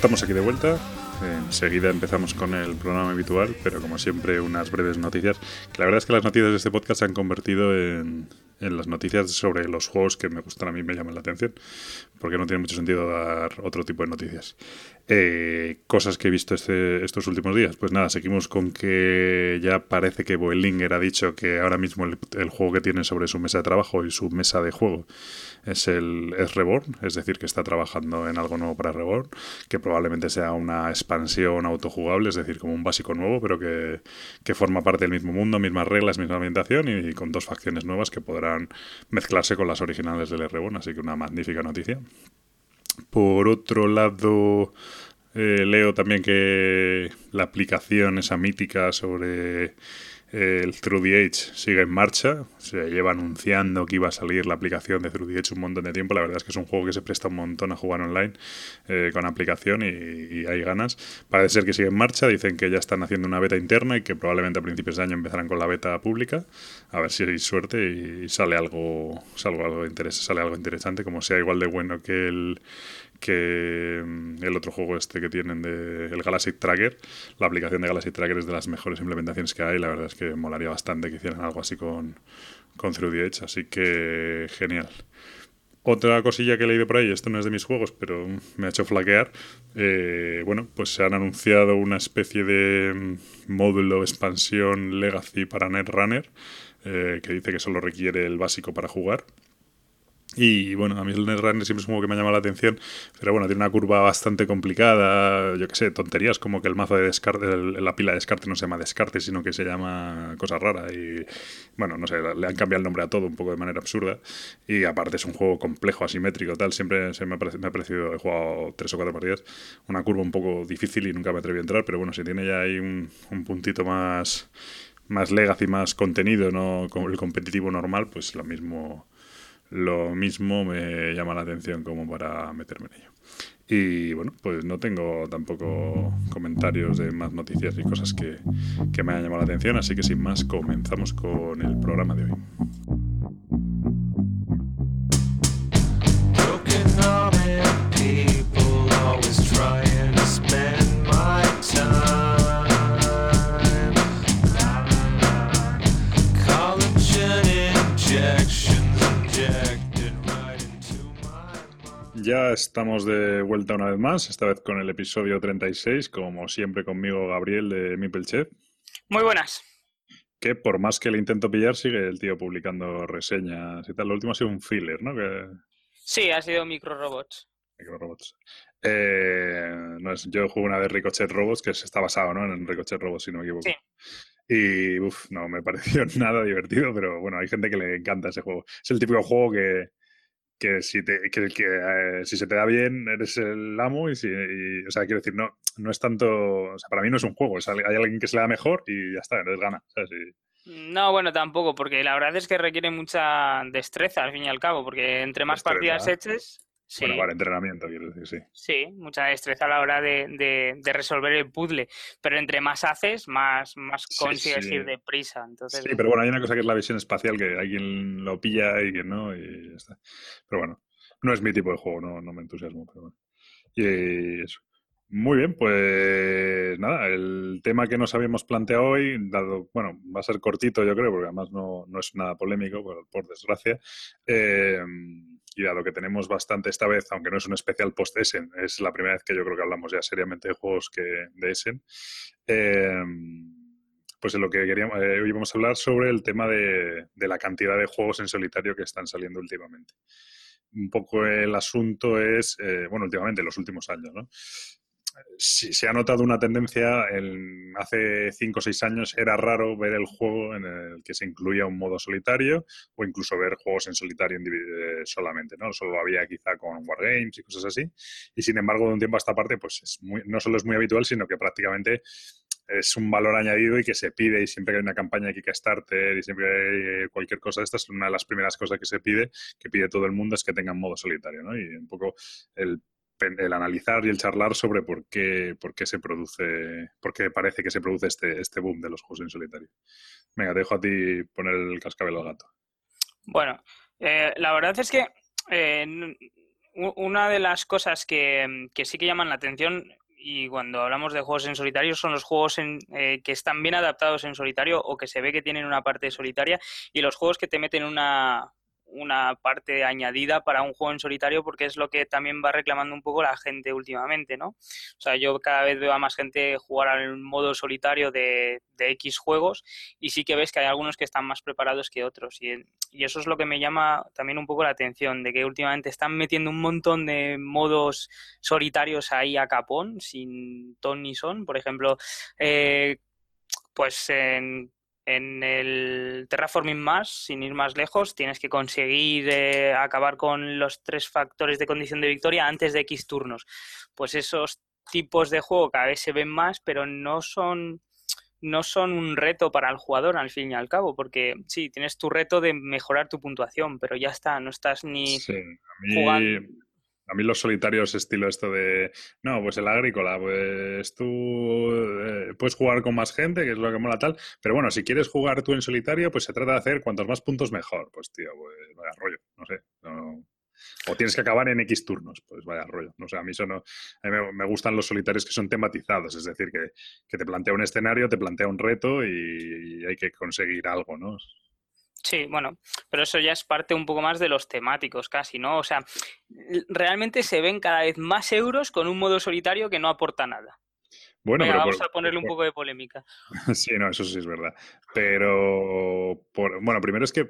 Estamos aquí de vuelta. Enseguida empezamos con el programa habitual, pero como siempre unas breves noticias. Que la verdad es que las noticias de este podcast se han convertido en, en las noticias sobre los juegos que me gustan a mí me llaman la atención, porque no tiene mucho sentido dar otro tipo de noticias. Eh, cosas que he visto este, estos últimos días. Pues nada, seguimos con que ya parece que Boelinger ha dicho que ahora mismo el, juego que tiene sobre su mesa de trabajo y su mesa de juego es el es Reborn, es decir, que está trabajando en algo nuevo para Reborn, que probablemente sea una expansión autojugable, es decir, como un básico nuevo, pero que, que forma parte del mismo mundo, mismas reglas, misma ambientación y con dos facciones nuevas que podrán mezclarse con las originales del R1, así que una magnífica noticia. Por otro lado, eh, leo también que la aplicación esa mítica sobre el Through the Age sigue en marcha. Se lleva anunciando que iba a salir la aplicación de Through the Age un montón de tiempo. La verdad es que es un juego que se presta un montón a jugar online eh, con aplicación y, hay ganas. Parece ser que sigue en marcha. Dicen que ya están haciendo una beta interna y que probablemente a principios de año empezarán con la beta pública. A ver si hay suerte y sale algo, sale algo, sale algo interesante, como sea igual de bueno que el que mm, el otro juego este que tienen de el Galaxy Tracker, la aplicación de Galaxy Tracker es de las mejores implementaciones que hay, la verdad es que molaría bastante que hicieran algo así con, con 3 Edge, así que genial. Otra cosilla que he leído por ahí, esto no es de mis juegos, pero me ha hecho flaquear. Eh, bueno, pues se han anunciado una especie de mm, módulo expansión Legacy para Netrunner, eh, que dice que solo requiere el básico para jugar. Y bueno, a mí el Netrunner siempre es un que me ha llamado la atención, pero bueno, tiene una curva bastante complicada, yo qué sé, tonterías como que el mazo de descarte, la pila de descarte no se llama descarte, sino que se llama cosa rara y bueno, no sé, le han cambiado el nombre a todo un poco de manera absurda. Y aparte es un juego complejo, asimétrico, tal, siempre se me, ha parecido, he jugado tres o cuatro partidas, una curva un poco difícil y nunca me atreví a entrar, pero bueno, si tiene ya ahí un, un puntito más más legacy, más contenido, no el competitivo normal, pues lo mismo lo mismo me llama la atención como para meterme en ello. Y bueno, pues no tengo tampoco comentarios de más noticias y cosas que, que me hayan llamado la atención, así que sin más comenzamos con el programa de hoy. Ya estamos de vuelta una vez más, esta vez con el episodio 36, como siempre conmigo Gabriel de Mipelchef. Muy buenas. Que por más que le intento pillar, sigue el tío publicando reseñas y tal. Lo último ha sido un filler, ¿no? Que... Sí, ha sido Micro Robots. Micro Robots. Eh, no es, yo jugué una de Ricochet Robots, que está basado ¿no? en Ricochet Robots, si no me equivoco. Sí. Y uff, no me pareció nada divertido, pero bueno, hay gente que le encanta ese juego. Es el típico juego que, que si, te, que, eh, si se te da bien eres el amo y, si, o sea, quiero decir, no, no es tanto, o sea, para mí no es un juego, hay alguien que se le da mejor y ya está, entonces gana. No, bueno, tampoco, porque la verdad es que requiere mucha destreza al fin y al cabo, porque entre más partidas eches, bueno, para entrenamiento, quiero decir, sí. Sí, mucha destreza a la hora de, de, resolver el puzzle. Pero entre más haces, más, más consigues ir deprisa. Entonces... Sí, pero bueno, hay una cosa que es la visión espacial, que alguien lo pilla y que no, y ya está. Pero bueno, no es mi tipo de juego, no, no me entusiasmo, pero bueno. Y eso. Muy bien, pues nada, el tema que nos habíamos planteado hoy, dado, bueno, va a ser cortito yo creo, porque además no, no es nada polémico, por, por desgracia. Eh, y dado que tenemos bastante esta vez, aunque no es un especial post-Essen, es la primera vez que yo creo que hablamos ya seriamente de juegos que de Essen, eh, pues lo que queríamos, eh, hoy vamos a hablar sobre el tema de, la cantidad de juegos en solitario que están saliendo últimamente. Un poco el asunto es, eh, bueno, últimamente, en los últimos años, ¿no? Se ha notado una tendencia, en, hace 5 o 6 años era raro ver el juego en el que se incluía un modo solitario o incluso ver juegos en solitario eh, solamente, ¿no? Solo había quizá con Wargames y cosas así. Y sin embargo, de un tiempo a esta parte, pues es muy, no solo es muy habitual, sino que prácticamente es un valor añadido y que se pide y siempre que hay una campaña de Kickstarter y siempre hay cualquier cosa de estas, una de las primeras cosas que se pide, que pide todo el mundo es que tengan modo solitario, ¿no? Y un poco el el analizar y el charlar sobre por qué, por qué se produce, por qué parece que se produce este, este boom de los juegos en solitario. Venga, te dejo a ti poner el cascabel al gato. Bueno, eh, la verdad es que eh, una de las cosas que, que, sí que llaman la atención y cuando hablamos de juegos en solitario son los juegos en, eh, que están bien adaptados en solitario o que se ve que tienen una parte solitaria y los juegos que te meten una, una parte añadida para un juego en solitario porque es lo que también va reclamando un poco la gente últimamente, ¿no? O sea, yo cada vez veo a más gente jugar al modo solitario de, de X juegos y sí que ves que hay algunos que están más preparados que otros y, y, eso es lo que me llama también un poco la atención, de que últimamente están metiendo un montón de modos solitarios ahí a capón, sin ton ni son, por ejemplo, eh, pues en en el Terraforming Mars, sin ir más lejos, tienes que conseguir eh, acabar con los tres factores de condición de victoria antes de X turnos. Pues esos tipos de juego cada vez se ven más, pero no son no son un reto para el jugador al fin y al cabo, porque sí, tienes tu reto de mejorar tu puntuación, pero ya está, no estás ni jugando a mí los solitarios estilo esto de, no, pues el agrícola, pues tú eh, puedes jugar con más gente, que es lo que mola tal, pero bueno, si quieres jugar tú en solitario, pues se trata de hacer cuantos más puntos mejor. Pues tío, pues vaya rollo, no sé. O tienes que acabar en X turnos, pues vaya rollo. No sé, a mí eso no. A mí me, gustan los solitarios que son tematizados, es decir, que, que, te plantea un escenario, te plantea un reto y, y hay que conseguir algo, ¿no? Sí, bueno, pero eso ya es parte un poco más de los temáticos casi, ¿no? O sea, realmente se ven cada vez más euros con un modo solitario que no aporta nada. Bueno, vamos a ponerle un poco de polémica. Sí, no, eso sí es verdad. Pero, bueno, primero es que,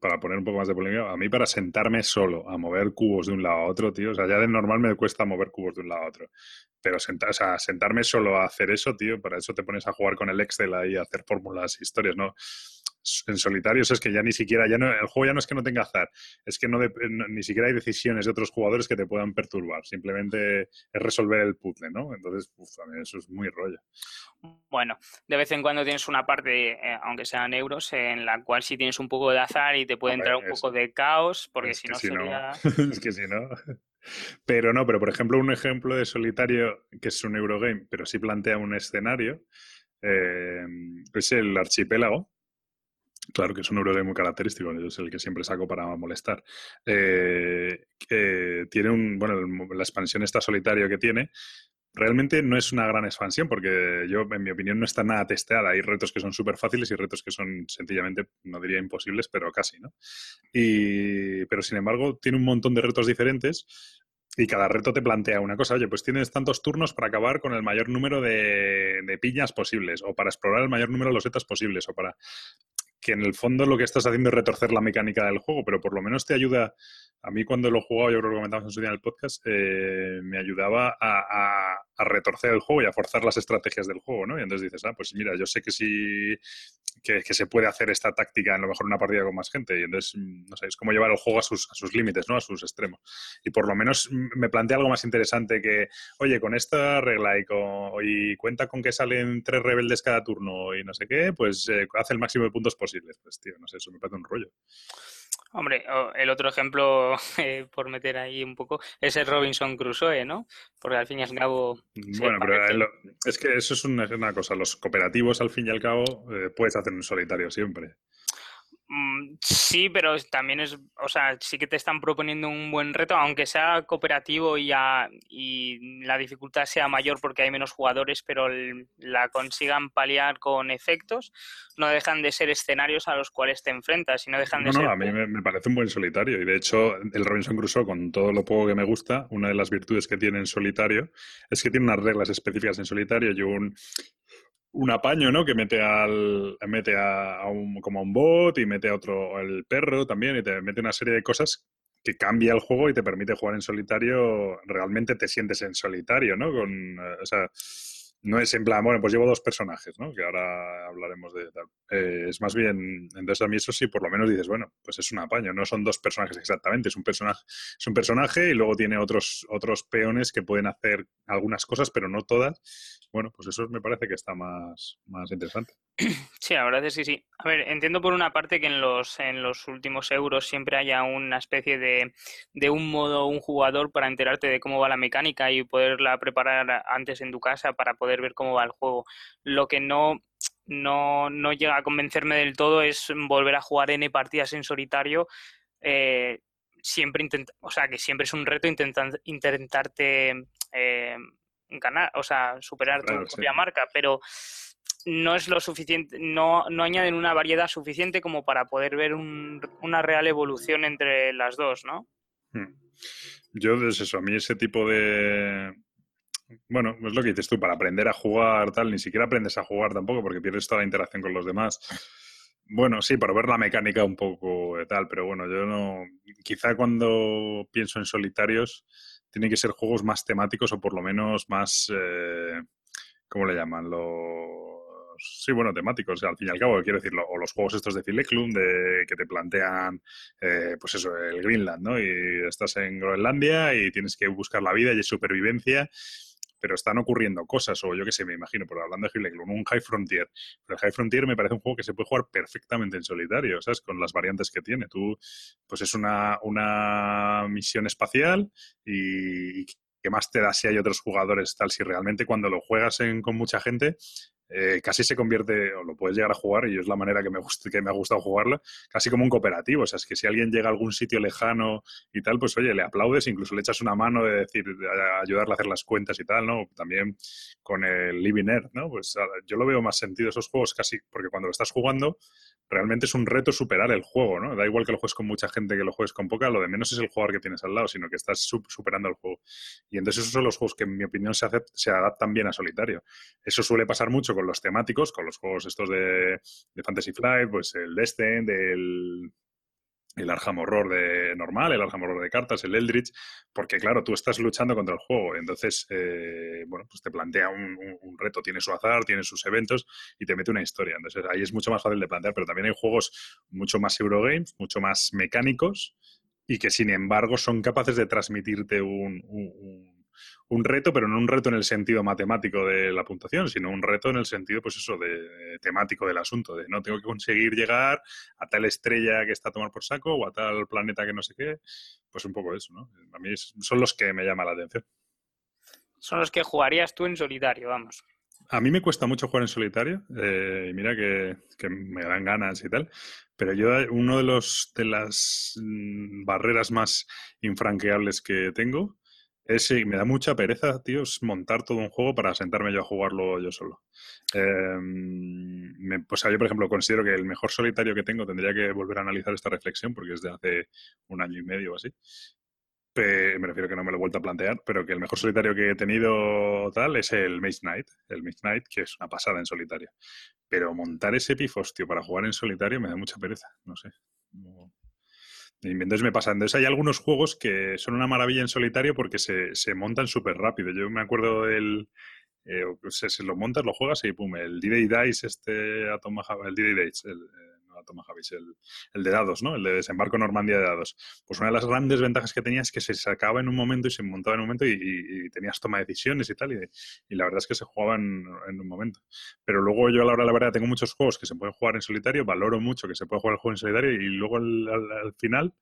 para poner un poco más de polémica, a mí para sentarme solo a mover cubos de un lado a otro, tío, o sea, ya de normal me cuesta mover cubos de un lado a otro. Pero sentar, o sea, sentarme solo a hacer eso, tío, para eso te pones a jugar con el Excel ahí, a hacer fórmulas, historias, ¿no? en solitarios es que ya ni siquiera, ya no, el juego ya no es que no tenga azar, es que no, ni siquiera hay decisiones de otros jugadores que te puedan perturbar, simplemente es resolver el puzzle, ¿no? Entonces, eso es muy rollo. Bueno, de vez en cuando tienes una parte, eh, aunque sean euros, en la cual sí tienes un poco de azar y te puede entrar un poco de caos, porque si no sería... es que si no... Pero no, pero por ejemplo, un ejemplo de solitario que es un Eurogame, pero sí plantea un escenario, eh, es el archipiélago, Claro que es un Eurogame muy característico, es el que siempre saco para molestar. Eh, tiene un, bueno, la expansión esta solitario que tiene, realmente no es una gran expansión porque yo, en mi opinión, no está nada testeada. Hay retos que son súper fáciles y retos que son sencillamente, no diría imposibles, pero casi, ¿no? Y, pero sin embargo, tiene un montón de retos diferentes y cada reto te plantea una cosa, oye, pues tienes tantos turnos para acabar con el mayor número de, piñas posibles, o para explorar el mayor número de losetas posibles, o para que en el fondo lo que estás haciendo es retorcer la mecánica del juego, pero por lo menos te ayuda. A mí cuando lo he jugado, yo creo que lo comentamos en su día en el podcast, eh, me ayudaba a, retorcer el juego y a forzar las estrategias del juego, ¿no? Y entonces dices, ah, pues mira, yo sé que sí, que, se puede hacer esta táctica en lo mejor una partida con más gente. Y entonces, mm, no sé, es como llevar el juego a sus, a sus límites, ¿no? A sus extremos. Y por lo menos me plantea algo más interesante que, oye, con esta regla y, con, y cuenta con que salen tres rebeldes cada turno y no sé qué, pues eh, hace el máximo de puntos posibles. Pues, tío, no sé, eso me parece un rollo. Hombre, el otro ejemplo, eh, por meter ahí un poco, es el Robinson Crusoe, ¿no? Porque al fin y al cabo... Bueno, pero es que eso es una, cosa. Los cooperativos, al fin y al cabo, eh, puedes hacer en solitario siempre. Mm, sí, pero también es, o sea, sí que te están proponiendo un buen reto, aunque sea cooperativo y, y la dificultad sea mayor porque hay menos jugadores, pero la consigan paliar con efectos, no dejan de ser escenarios a los cuales te enfrentas y no dejan de ser... No, a mí me, parece un buen solitario y de hecho el Robinson Crusoe, con todo lo poco que me gusta, una de las virtudes que tiene en solitario es que tiene unas reglas específicas en solitario y un, un apaño, ¿no? Que mete al mete a, un, como a un bot y mete a otro el perro también y te mete una serie de cosas que cambia el juego y te permite jugar en solitario. Realmente te sientes en solitario, ¿no? Con, eh, o sea, no es en plan, bueno, pues llevo dos personajes, ¿no? Que ahora hablaremos de tal. Eh, es más bien, entonces a mí eso sí, por lo menos dices, bueno, pues es un apaño, no son dos personajes exactamente, es un personaje, es un personaje y luego tiene otros, otros peones que pueden hacer algunas cosas, pero no todas. Bueno, pues eso me parece que está más, más interesante. Sí, la verdad es que sí. A ver, entiendo por una parte que en los, en los últimos euros siempre haya una especie de, de un modo, un jugador para enterarte de cómo va la mecánica y poderla preparar antes en tu casa para poder ver cómo va el juego. Lo que no, no, no llega a convencerme del todo es volver a jugar N partidas en solitario. Eh, siempre intenta, o sea, que siempre es un reto intentar, intentarte eh, ganar, o sea, superar tu propia marca, pero no es lo suficiente, no, no añaden una variedad suficiente como para poder ver una real evolución entre las dos, ¿no? Hmm. Yo, es eso, a mí ese tipo de, bueno, es lo que dices tú, para aprender a jugar, tal, ni siquiera aprendes a jugar tampoco porque pierdes toda la interacción con los demás. Bueno, sí, para ver la mecánica un poco de tal, pero bueno, yo no. Quizá cuando pienso en solitarios, tienen que ser juegos más temáticos o por lo menos más. Eh, ¿Cómo le llaman? Los. Sí, bueno, temáticos, al fin y al cabo, quiero decirlo. O los juegos estos de Fileclum, de, que te plantean, eh, pues eso, el Greenland, ¿no? Y estás en Groenlandia y tienes que buscar la vida y supervivencia pero están ocurriendo cosas, o yo qué sé, me imagino, por hablando de Hill un High Frontier. Pero el High Frontier me parece un juego que se puede jugar perfectamente en solitario, ¿sabes? Con las variantes que tiene. Tú, pues es una, una misión espacial y, que más te da si hay otros jugadores, tal, si realmente cuando lo juegas con mucha gente, eh, casi se convierte, o lo puedes llegar a jugar, y es la manera que me, gusta, que me ha gustado jugarlo, casi como un cooperativo. O sea, es que si alguien llega a algún sitio lejano y tal, pues oye, le aplaudes, incluso le echas una mano de decir, ayudarle a hacer las cuentas y tal, ¿no? También con el Living Earth, ¿no? Pues yo lo veo más sentido esos juegos casi, porque cuando lo estás jugando, realmente es un reto superar el juego, ¿no? Da igual que lo juegues con mucha gente que lo juegues con poca, lo de menos es el jugador que tienes al lado, sino que estás superando el juego. Y entonces esos son los juegos que, en mi opinión, se, se adaptan bien a solitario. Eso suele pasar mucho con los temáticos, con los juegos estos de, Fantasy Flight, pues el Destin, del el Arkham Horror de normal, el Arkham Horror de cartas, el Eldritch, porque claro, tú estás luchando contra el juego, entonces, eh, bueno, pues te plantea un, reto, tiene su azar, tiene sus eventos y te mete una historia, entonces ahí es mucho más fácil de plantear, pero también hay juegos mucho más Eurogames, mucho más mecánicos y que sin embargo son capaces de transmitirte un reto, pero no un reto en el sentido matemático de la puntuación, sino un reto en el sentido, pues eso, de, temático del asunto, de no tengo que conseguir llegar a tal estrella que está a tomar por saco o a tal planeta que no sé qué, pues un poco eso, ¿no? A mí son los que me llaman la atención. Son los que jugarías tú en solitario, vamos. A mí me cuesta mucho jugar en solitario, eh, y mira que, que, me dan ganas y tal, pero yo uno de los de las mm, barreras más infranqueables que tengo es, sí, me da mucha pereza, tío, montar todo un juego para sentarme yo a jugarlo yo solo. Em, pues yo, por ejemplo, considero que el mejor solitario que tengo tendría que volver a analizar esta reflexión porque es de hace un año y medio o así. me refiero que no me lo he vuelto a plantear, pero que el mejor solitario que he tenido tal es el Mage Knight, el Mage Knight, que es una pasada en solitario. Pero montar ese pifostio para jugar en solitario me da mucha pereza, no sé. Entonces me pasa. Entonces hay algunos juegos que son una maravilla en solitario porque se, se montan súper rápido. Yo me acuerdo del... Eh, se, lo montas, lo juegas y pum, el D-Day Dice, este Atom el D-Day Dice, el, toma Javis, el, el, de dados, ¿no? El de desembarco Normandía de dados. Pues una de las grandes ventajas que tenía es que se sacaba en un momento y se montaba en un momento y, tenías toma de decisiones y tal, y, la verdad es que se jugaba en, un momento. Pero luego yo a la hora la verdad tengo muchos juegos que se pueden jugar en solitario, valoro mucho que se puede jugar el juego en solitario y luego al, final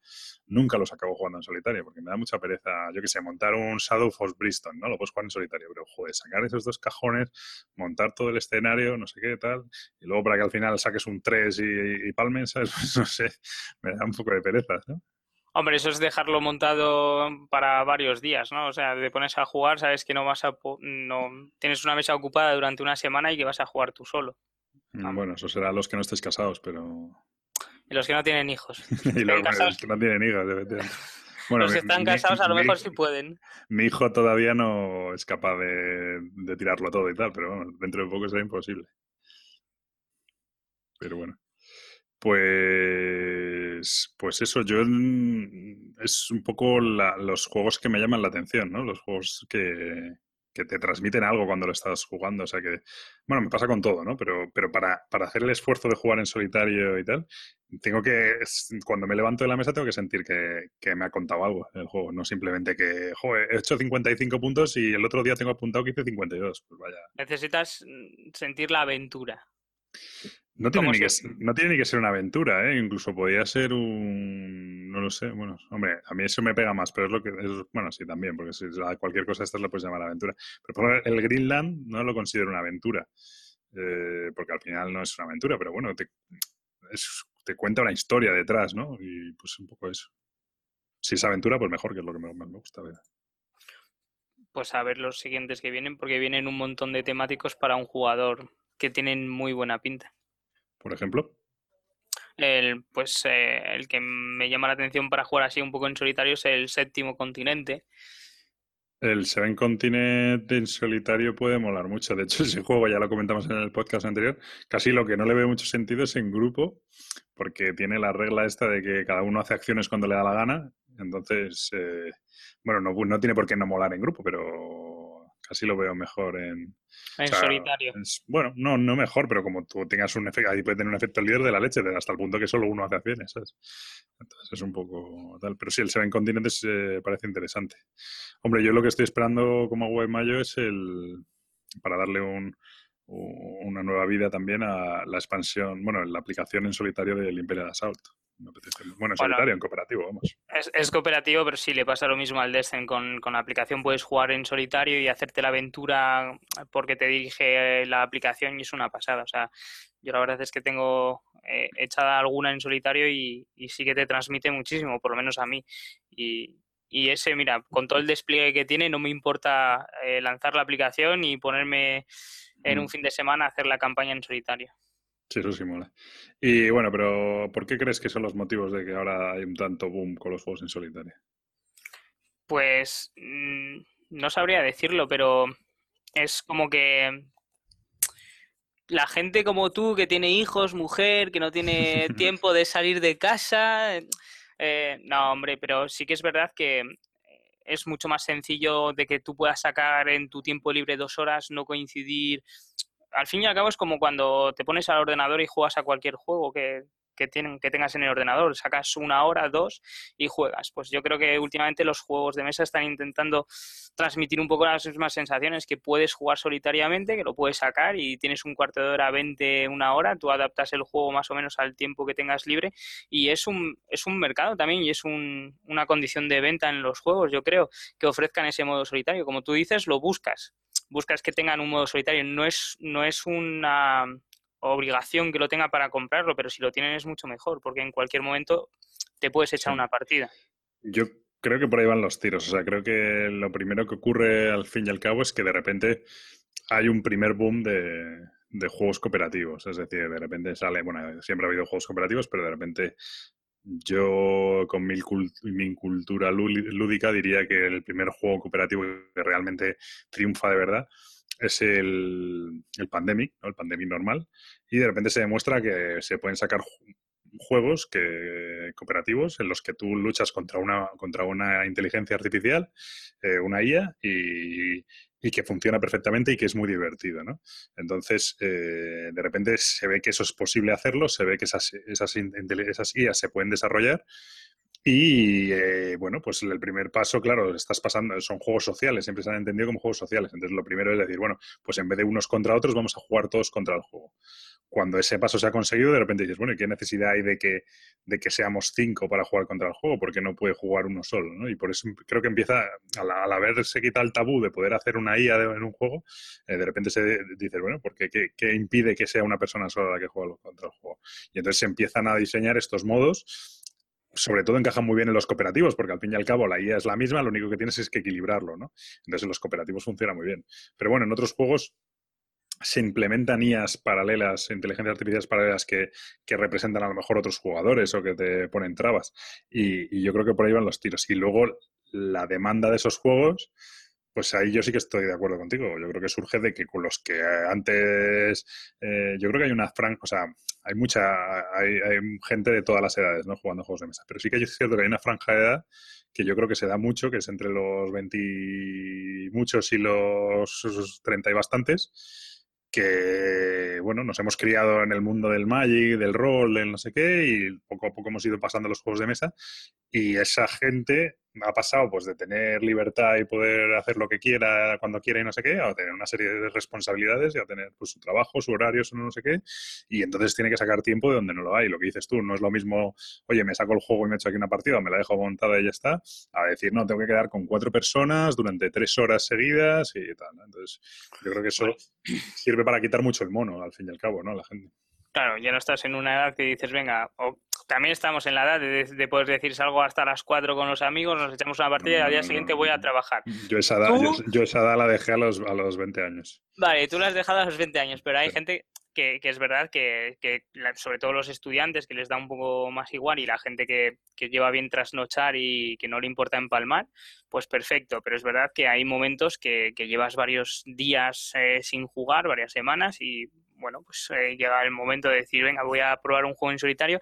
nunca los acabo jugando en solitario porque me da mucha pereza, yo que sé, montar un Shadow Force Bristol, ¿no? Lo puedes jugar en solitario, pero joder, sacar esos dos cajones, montar todo el escenario, no sé qué tal, y luego para que al final saques un 3 y, palmen, ¿sabes? Pues no sé, me da un poco de pereza, ¿no? Hombre, eso es dejarlo montado para varios días, ¿no? O sea, te pones a jugar, sabes que no vas a... no tienes una mesa ocupada durante una semana y que vas a jugar tú solo. Mm, bueno, eso será los que no estéis casados, pero... Y los que no tienen hijos. y los, que no tienen hijos, Bueno, los que están casados a lo mejor sí pueden. Mi hijo todavía no es capaz de, de tirarlo todo y tal, pero bueno, dentro de poco será imposible. Pero bueno. Pues, pues eso, yo es un poco los juegos que me llaman la atención, ¿no? Los juegos que, que, te transmiten algo cuando lo estás jugando. O sea que, bueno, me pasa con todo, ¿no? Pero, pero para, para hacer el esfuerzo de jugar en solitario y tal, tengo que, cuando me levanto de la mesa, tengo que sentir que, que me ha contado algo el juego, no simplemente que, joder, he hecho 55 puntos y el otro día tengo apuntado que hice 52. Pues vaya. Necesitas sentir la aventura. No tiene, ni que, no tiene ni que ser una aventura, ¿eh? Incluso podría ser un... No lo sé, bueno, hombre, a mí eso me pega más, pero es lo que... Es, bueno, sí, también, porque si cualquier cosa esta lo puedes llamar aventura. Pero por el Greenland no lo considero una aventura, eh, porque al final no es una aventura, pero bueno, te, te cuenta una historia detrás, ¿no? Y pues un poco eso. Si es aventura, pues mejor, que es lo que más me gusta ver. Pues a ver los siguientes que vienen, porque vienen un montón de temáticos para un jugador que tienen muy buena pinta. Por ejemplo. El, pues eh, el que me llama la atención para jugar así un poco en solitario es el séptimo continente. El Seven Continent en solitario puede molar mucho. De hecho, ese juego ya lo comentamos en el podcast anterior. Casi lo que no le ve mucho sentido es en grupo, porque tiene la regla esta de que cada uno hace acciones cuando le da la gana. Entonces, eh, bueno, no, no tiene por qué no molar en grupo, pero casi lo veo mejor en, en solitario. bueno, no, no mejor, pero como tú tengas un efecto, ahí puede tener un efecto líder de la leche, hasta el punto que solo uno hace acciones, ¿sabes? Entonces es un poco tal. Pero sí, el Seven Continentes eh, parece interesante. Hombre, yo lo que estoy esperando como web mayo es el. para darle un, una nueva vida también a la expansión, bueno, la aplicación en solitario del Imperial Assault. Bueno, en solitario, en cooperativo, vamos. Es, cooperativo, pero sí le pasa lo mismo al Descent. Con, con, la aplicación puedes jugar en solitario y hacerte la aventura porque te dirige la aplicación y es una pasada. O sea, yo la verdad es que tengo eh, echada alguna en solitario y, sí que te transmite muchísimo, por lo menos a mí. Y, y ese, mira, con todo el despliegue que tiene, no me importa eh, lanzar la aplicación y ponerme en un mm. fin de semana a hacer la campaña en solitario. Sí, eso sí mola. Y bueno, pero ¿por qué crees que son los motivos de que ahora hay un tanto boom con los juegos en solitario? Pues mm, no sabría decirlo, pero es como que la gente como tú que tiene hijos, mujer, que no tiene tiempo de salir de casa. Eh, no, hombre, pero sí que es verdad que es mucho más sencillo de que tú puedas sacar en tu tiempo libre dos horas, no coincidir al fin y al cabo es como cuando te pones al ordenador y juegas a cualquier juego que, tienen, que tengas en el ordenador, sacas una hora, dos y juegas. Pues yo creo que últimamente los juegos de mesa están intentando transmitir un poco las mismas sensaciones, que puedes jugar solitariamente, que lo puedes sacar y tienes un cuarto de hora, 20, una hora, tú adaptas el juego más o menos al tiempo que tengas libre y es un, es un mercado también y es una condición de venta en los juegos, yo creo, que ofrezcan ese modo solitario. Como tú dices, lo buscas buscas que tengan un modo solitario. No es, no es una obligación que lo tenga para comprarlo, pero si lo tienen es mucho mejor, porque en cualquier momento te puedes echar una partida. Yo creo que por ahí van los tiros. O sea, creo que lo primero que ocurre al fin y al cabo es que de repente hay un primer boom de, de juegos cooperativos. Es decir, de repente sale, bueno, siempre ha habido juegos cooperativos, pero de repente yo, con mi, cultura lúdica, diría que el primer juego cooperativo que realmente triunfa de verdad es el, el Pandemic, el Pandemic normal, y de repente se demuestra que se pueden sacar juegos que, cooperativos en los que tú luchas contra una, contra una inteligencia artificial, eh, una IA, y, y que funciona perfectamente y que es muy divertido, ¿no? Entonces, eh, de repente se ve que eso es posible hacerlo, se ve que esas, esas, esas IAs se pueden desarrollar y eh, bueno, pues el primer paso, claro, estás pasando, son juegos sociales, siempre se han entendido como juegos sociales. Entonces, lo primero es decir, bueno, pues en vez de unos contra otros, vamos a jugar todos contra el juego. Cuando ese paso se ha conseguido, de repente dices, bueno, ¿y qué necesidad hay de que, de que seamos cinco para jugar contra el juego? Porque no puede jugar uno solo. Y por eso creo que empieza, al, haberse quitado el tabú de poder hacer una IA en un juego, eh, de repente se dice, bueno, porque qué, qué impide que sea una persona sola la que juega contra el juego? Y entonces se empiezan a diseñar estos modos sobre todo encajan muy bien en los cooperativos, porque al fin y al cabo la IA es la misma, lo único que tienes es que equilibrarlo, ¿no? Entonces en los cooperativos funciona muy bien. Pero bueno, en otros juegos se implementan IAs paralelas, inteligencias artificiales paralelas que, representan a lo mejor otros jugadores o que te ponen trabas. Y, y, yo creo que por ahí van los tiros. Y luego la demanda de esos juegos pues ahí yo sí que estoy de acuerdo contigo. Yo creo que surge de que con los que antes, eh, yo creo que hay una franja, o sea, hay mucha, hay, gente de todas las edades, ¿no? Jugando juegos de mesa. Pero sí que es cierto que hay una franja de edad que yo creo que se da mucho, que es entre los 20 y muchos y los 30 y bastantes, que, bueno, nos hemos criado en el mundo del Magic, del rol, del no sé qué, y poco a poco hemos ido pasando los juegos de mesa, y esa gente ha pasado pues de tener libertad y poder hacer lo que quiera cuando quiera y no sé qué, a tener una serie de responsabilidades y a tener pues, su trabajo, su horario, su no sé qué, y entonces tiene que sacar tiempo de donde no lo hay. Lo que dices tú, no es lo mismo, oye, me saco el juego y me echo aquí una partida, me la dejo montada y ya está, a decir, no, tengo que quedar con cuatro personas durante tres horas seguidas y tal. Entonces, yo creo que eso sirve para quitar mucho el mono, al fin y al cabo, ¿no? La gente. Claro, ya no estás en una edad que dices, venga, también estamos en la edad de, poder decir salgo hasta las 4 con los amigos, nos echamos una partida y al día siguiente voy a trabajar. Yo esa, edad, yo, esa edad la dejé a los, a los 20 años. Vale, tú la has dejado a los 20 años, pero hay gente que, es verdad que, sobre todo los estudiantes que les da un poco más igual y la gente que, lleva bien trasnochar y que no le importa empalmar, pues perfecto, pero es verdad que hay momentos que, llevas varios días eh, sin jugar, varias semanas y bueno, pues eh, llega el momento de decir, venga, voy a probar un juego en solitario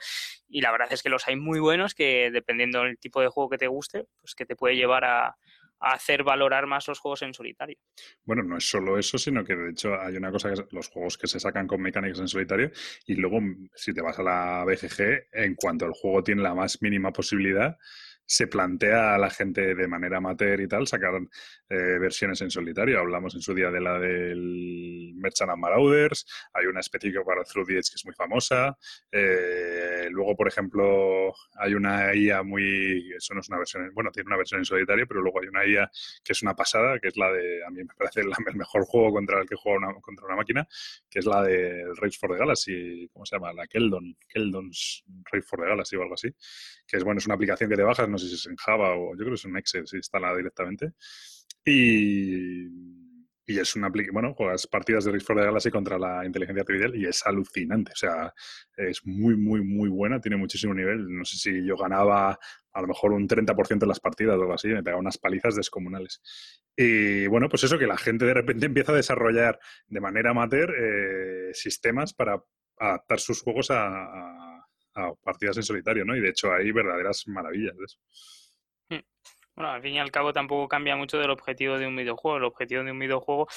y la verdad es que los hay muy buenos que dependiendo del tipo de juego que te guste, pues que te puede llevar a, hacer valorar más los juegos en solitario. Bueno, no es solo eso, sino que de hecho hay una cosa que es los juegos que se sacan con mecánicas en solitario y luego si te vas a la BGG, en cuanto el juego tiene la más mínima posibilidad, se plantea a la gente de manera amateur y tal sacar eh, versiones en solitario. Hablamos en su día de la del Merchant and Marauders, hay una específica para Through the Edge que es muy famosa. Eh, luego, por ejemplo, hay una IA muy. Eso no es una versión. Bueno, tiene una versión en solitario, pero luego hay una IA que es una pasada, que es la de. A mí me parece el mejor juego contra el que juega una, contra una máquina, que es la de Race for the Galaxy. ¿Cómo se llama? La Keldon. Keldon's Race for the Galaxy o algo así. Que es bueno, es una aplicación que te bajas, no sé si es en Java o yo creo que es en Excel, si instala directamente. Y, y es una bueno, juegas partidas de Risk for the Galaxy contra la inteligencia artificial y es alucinante. O sea, es muy, muy, muy buena, tiene muchísimo nivel. No sé si yo ganaba a lo mejor un 30% de las partidas o algo así, me pegaba unas palizas descomunales. Y bueno, pues eso, que la gente de repente empieza a desarrollar de manera amateur eh, sistemas para adaptar sus juegos a a partidas en solitario, ¿no? Y de hecho hay verdaderas maravillas de eso. Hmm. Bueno, al fin y al cabo tampoco cambia mucho del objetivo de un videojuego. El objetivo de un videojuego,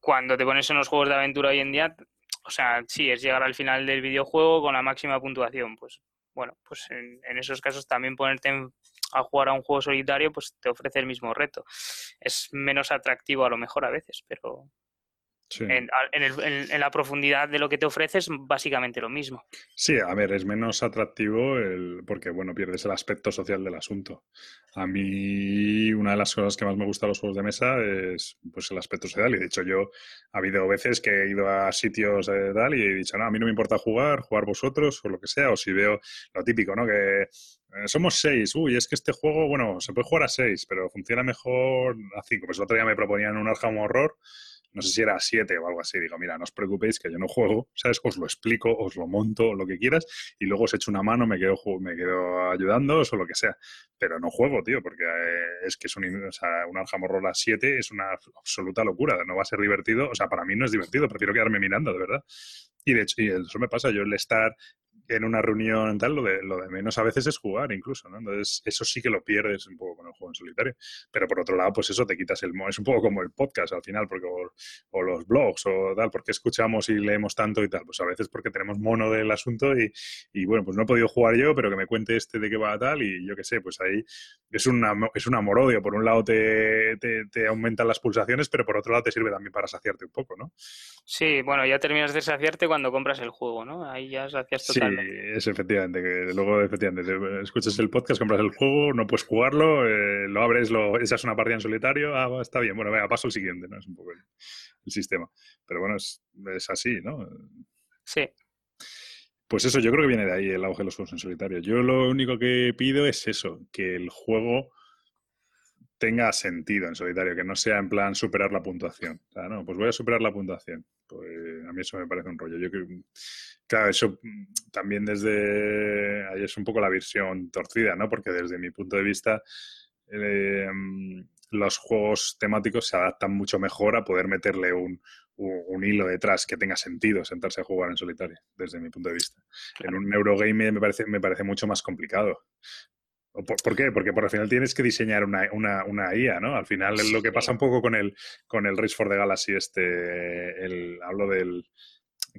cuando te pones en los juegos de aventura hoy en día, o sea, sí, es llegar al final del videojuego con la máxima puntuación. Pues bueno, pues en, esos casos también ponerte a jugar a un juego solitario, pues te ofrece el mismo reto. Es menos atractivo a lo mejor a veces, pero, en, la profundidad de lo que te ofrece es básicamente lo mismo. Sí, a ver, es menos atractivo el, porque, bueno, pierdes el aspecto social del asunto. A mí, una de las cosas que más me gusta de los juegos de mesa es pues, el aspecto social. Y de hecho, yo ha habido veces que he ido a sitios de tal y he dicho, no, a mí no me importa jugar, jugar vosotros o lo que sea. O si veo lo típico, ¿no? Que eh, somos seis. Uy, es que este juego, bueno, se puede jugar a seis, pero funciona mejor a cinco. Pues el otro día me proponían un Arkham Horror no sé si era 7 o algo así, digo, mira, no os preocupéis que yo no juego, ¿sabes? Os lo explico, os lo monto, lo que quieras, y luego os echo una mano, me quedo, me quedo ayudando o lo que sea. Pero no juego, tío, porque eh, es que es un, o sea, un a 7 es una absoluta locura, no va a ser divertido, o sea, para mí no es divertido, prefiero quedarme mirando, de verdad. Y de hecho, y eso me pasa, yo el estar en una reunión tal, lo de, lo de menos a veces es jugar incluso, ¿no? Entonces, eso sí que lo pierdes un poco con el juego en solitario. Pero por otro lado, pues eso te quitas el... Es un poco como el podcast al final, porque o, los blogs o tal, porque escuchamos y leemos tanto y tal. Pues a veces porque tenemos mono del asunto y, y bueno, pues no he podido jugar yo, pero que me cuente este de qué va tal y yo qué sé, pues ahí es, una, es un amor-odio. Por un lado te, te, aumentan las pulsaciones, pero por otro lado te sirve también para saciarte un poco, ¿no? Sí, bueno, ya terminas de saciarte cuando compras el juego, ¿no? Ahí ya sacias totalmente es efectivamente, que luego efectivamente escuchas el podcast, compras el juego, no puedes jugarlo, eh, lo abres, lo echas una partida en solitario, ah, está bien, bueno, venga, paso al siguiente, ¿no? Es un poco el, sistema. Pero bueno, es, es, así, ¿no? Sí. Pues eso, yo creo que viene de ahí el auge de los juegos en solitario. Yo lo único que pido es eso, que el juego tenga sentido en solitario, que no sea en plan superar la puntuación. O sea, no, pues voy a superar la puntuación. Pues a mí eso me parece un rollo. Yo creo, claro, eso mm, también desde ahí es un poco la visión torcida, ¿no? Porque desde mi punto de vista eh, mm, los juegos temáticos se adaptan mucho mejor a poder meterle un, un, hilo detrás que tenga sentido sentarse a jugar en solitario, desde mi punto de vista. En un Eurogame me parece, me parece mucho más complicado. ¿Por, qué? Porque por al final tienes que diseñar una, una, una IA, ¿no? Al final es lo que pasa un poco con el, con el Race for the Galaxy, este, el, hablo del,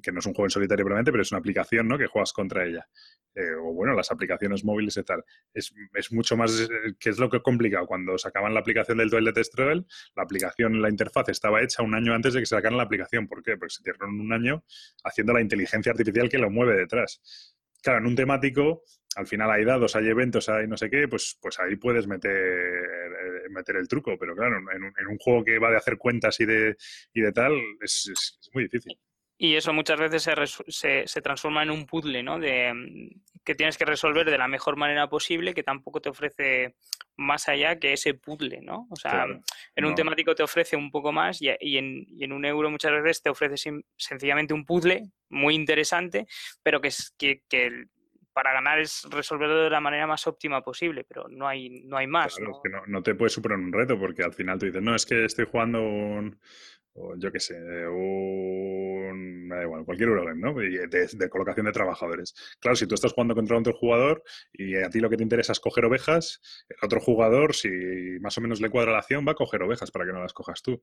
que no es un juego en solitario probablemente, pero es una aplicación, ¿no? Que juegas contra ella. Eh, o bueno, las aplicaciones móviles y tal. Es, es mucho más, eh, que es lo que es complicado. Cuando sacaban la aplicación del Toilet Test Travel, la aplicación, la interfaz estaba hecha un año antes de que se sacaran la aplicación. ¿Por qué? Porque se tiraron un año haciendo la inteligencia artificial que lo mueve detrás. Claro, en un temático al final hay dados, hay eventos, hay no sé qué, pues, pues ahí puedes meter, eh, meter el truco. Pero claro, en un, en un, juego que va de hacer cuentas y de, y de tal, es, es, muy difícil. Y eso muchas veces se, se, se, transforma en un puzzle, ¿no? De, que tienes que resolver de la mejor manera posible, que tampoco te ofrece más allá que ese puzzle, ¿no? O sea, en un temático te ofrece un poco más y, en, y, en, un euro muchas veces te ofrece sencillamente un puzzle muy interesante, pero que, que para ganar es resolverlo de la manera más óptima posible, pero no hay, no hay más. ¿no? Es que no, no, te puedes superar un reto, porque al final tú dices, no, es que estoy jugando un, o yo qué sé, un, igual, cualquier Eurogame, ¿no? Y de, colocación de trabajadores. Claro, si tú estás jugando contra otro jugador y a ti lo que te interesa es coger ovejas, el otro jugador, si más o menos le cuadra la acción, va a coger ovejas para que no las cojas tú.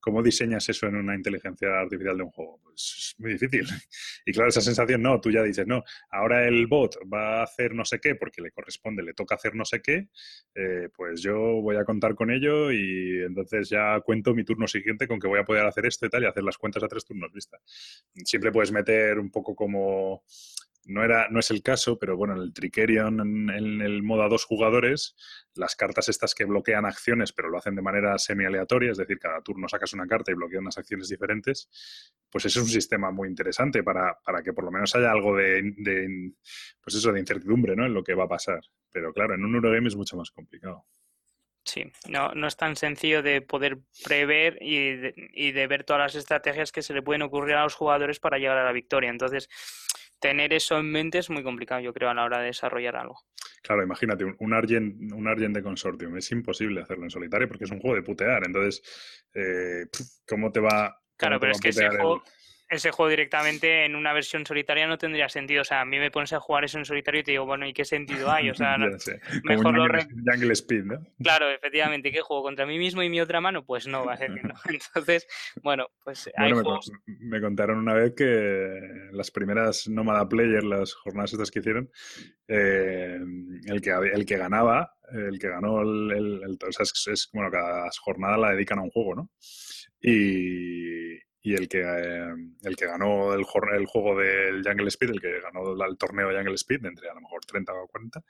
¿Cómo diseñas eso en una inteligencia artificial de un juego? Pues es muy difícil. Y claro, esa sensación, no, tú ya dices, no, ahora el bot va a hacer no sé qué porque le corresponde, le toca hacer no sé qué, eh, pues yo voy a contar con ello y entonces ya cuento mi turno siguiente con que voy a poder hacer esto y tal y hacer las cuentas a tres turnos vista. Siempre puedes meter un poco como... No, era, no es el caso, pero bueno, en el Trickerion, en, el modo dos jugadores, las cartas estas que bloquean acciones, pero lo hacen de manera semi-aleatoria, es decir, cada turno sacas una carta y bloquean unas acciones diferentes, pues ese es un sistema muy interesante para, para que por lo menos haya algo de, de, pues eso, de incertidumbre ¿no? en lo que va a pasar. Pero claro, en un Eurogame es mucho más complicado. Sí, no, no es tan sencillo de poder prever y de, y de ver todas las estrategias que se le pueden ocurrir a los jugadores para llegar a la victoria. Entonces, tener eso en mente es muy complicado, yo creo, a la hora de desarrollar algo. Claro, imagínate, un Argent, un Argent de Consortium. Es imposible hacerlo en solitario porque es un juego de putear. Entonces, eh, ¿cómo te va. Claro, pero es que ese juego, ese juego directamente en una versión solitaria no tendría sentido. O sea, a mí me pones a jugar eso en solitario y te digo, bueno, ¿y qué sentido hay? O sea, mejor lo Jungle Speed, ¿no? Claro, efectivamente, ¿qué juego? ¿Contra mí mismo y mi otra mano? Pues no, va a ser que no. Entonces, bueno, pues hay juegos... me, contaron una vez que las primeras Nomada Player, las jornadas estas que hicieron, eh, el, que, el que ganaba, el que ganó el... o sea, es, es, bueno, cada jornada la dedican a un juego, ¿no? Y, y el que, eh, el que ganó el, el, juego del Jungle Speed, el que ganó el, torneo Jungle Speed, entre a lo mejor 30 o 40,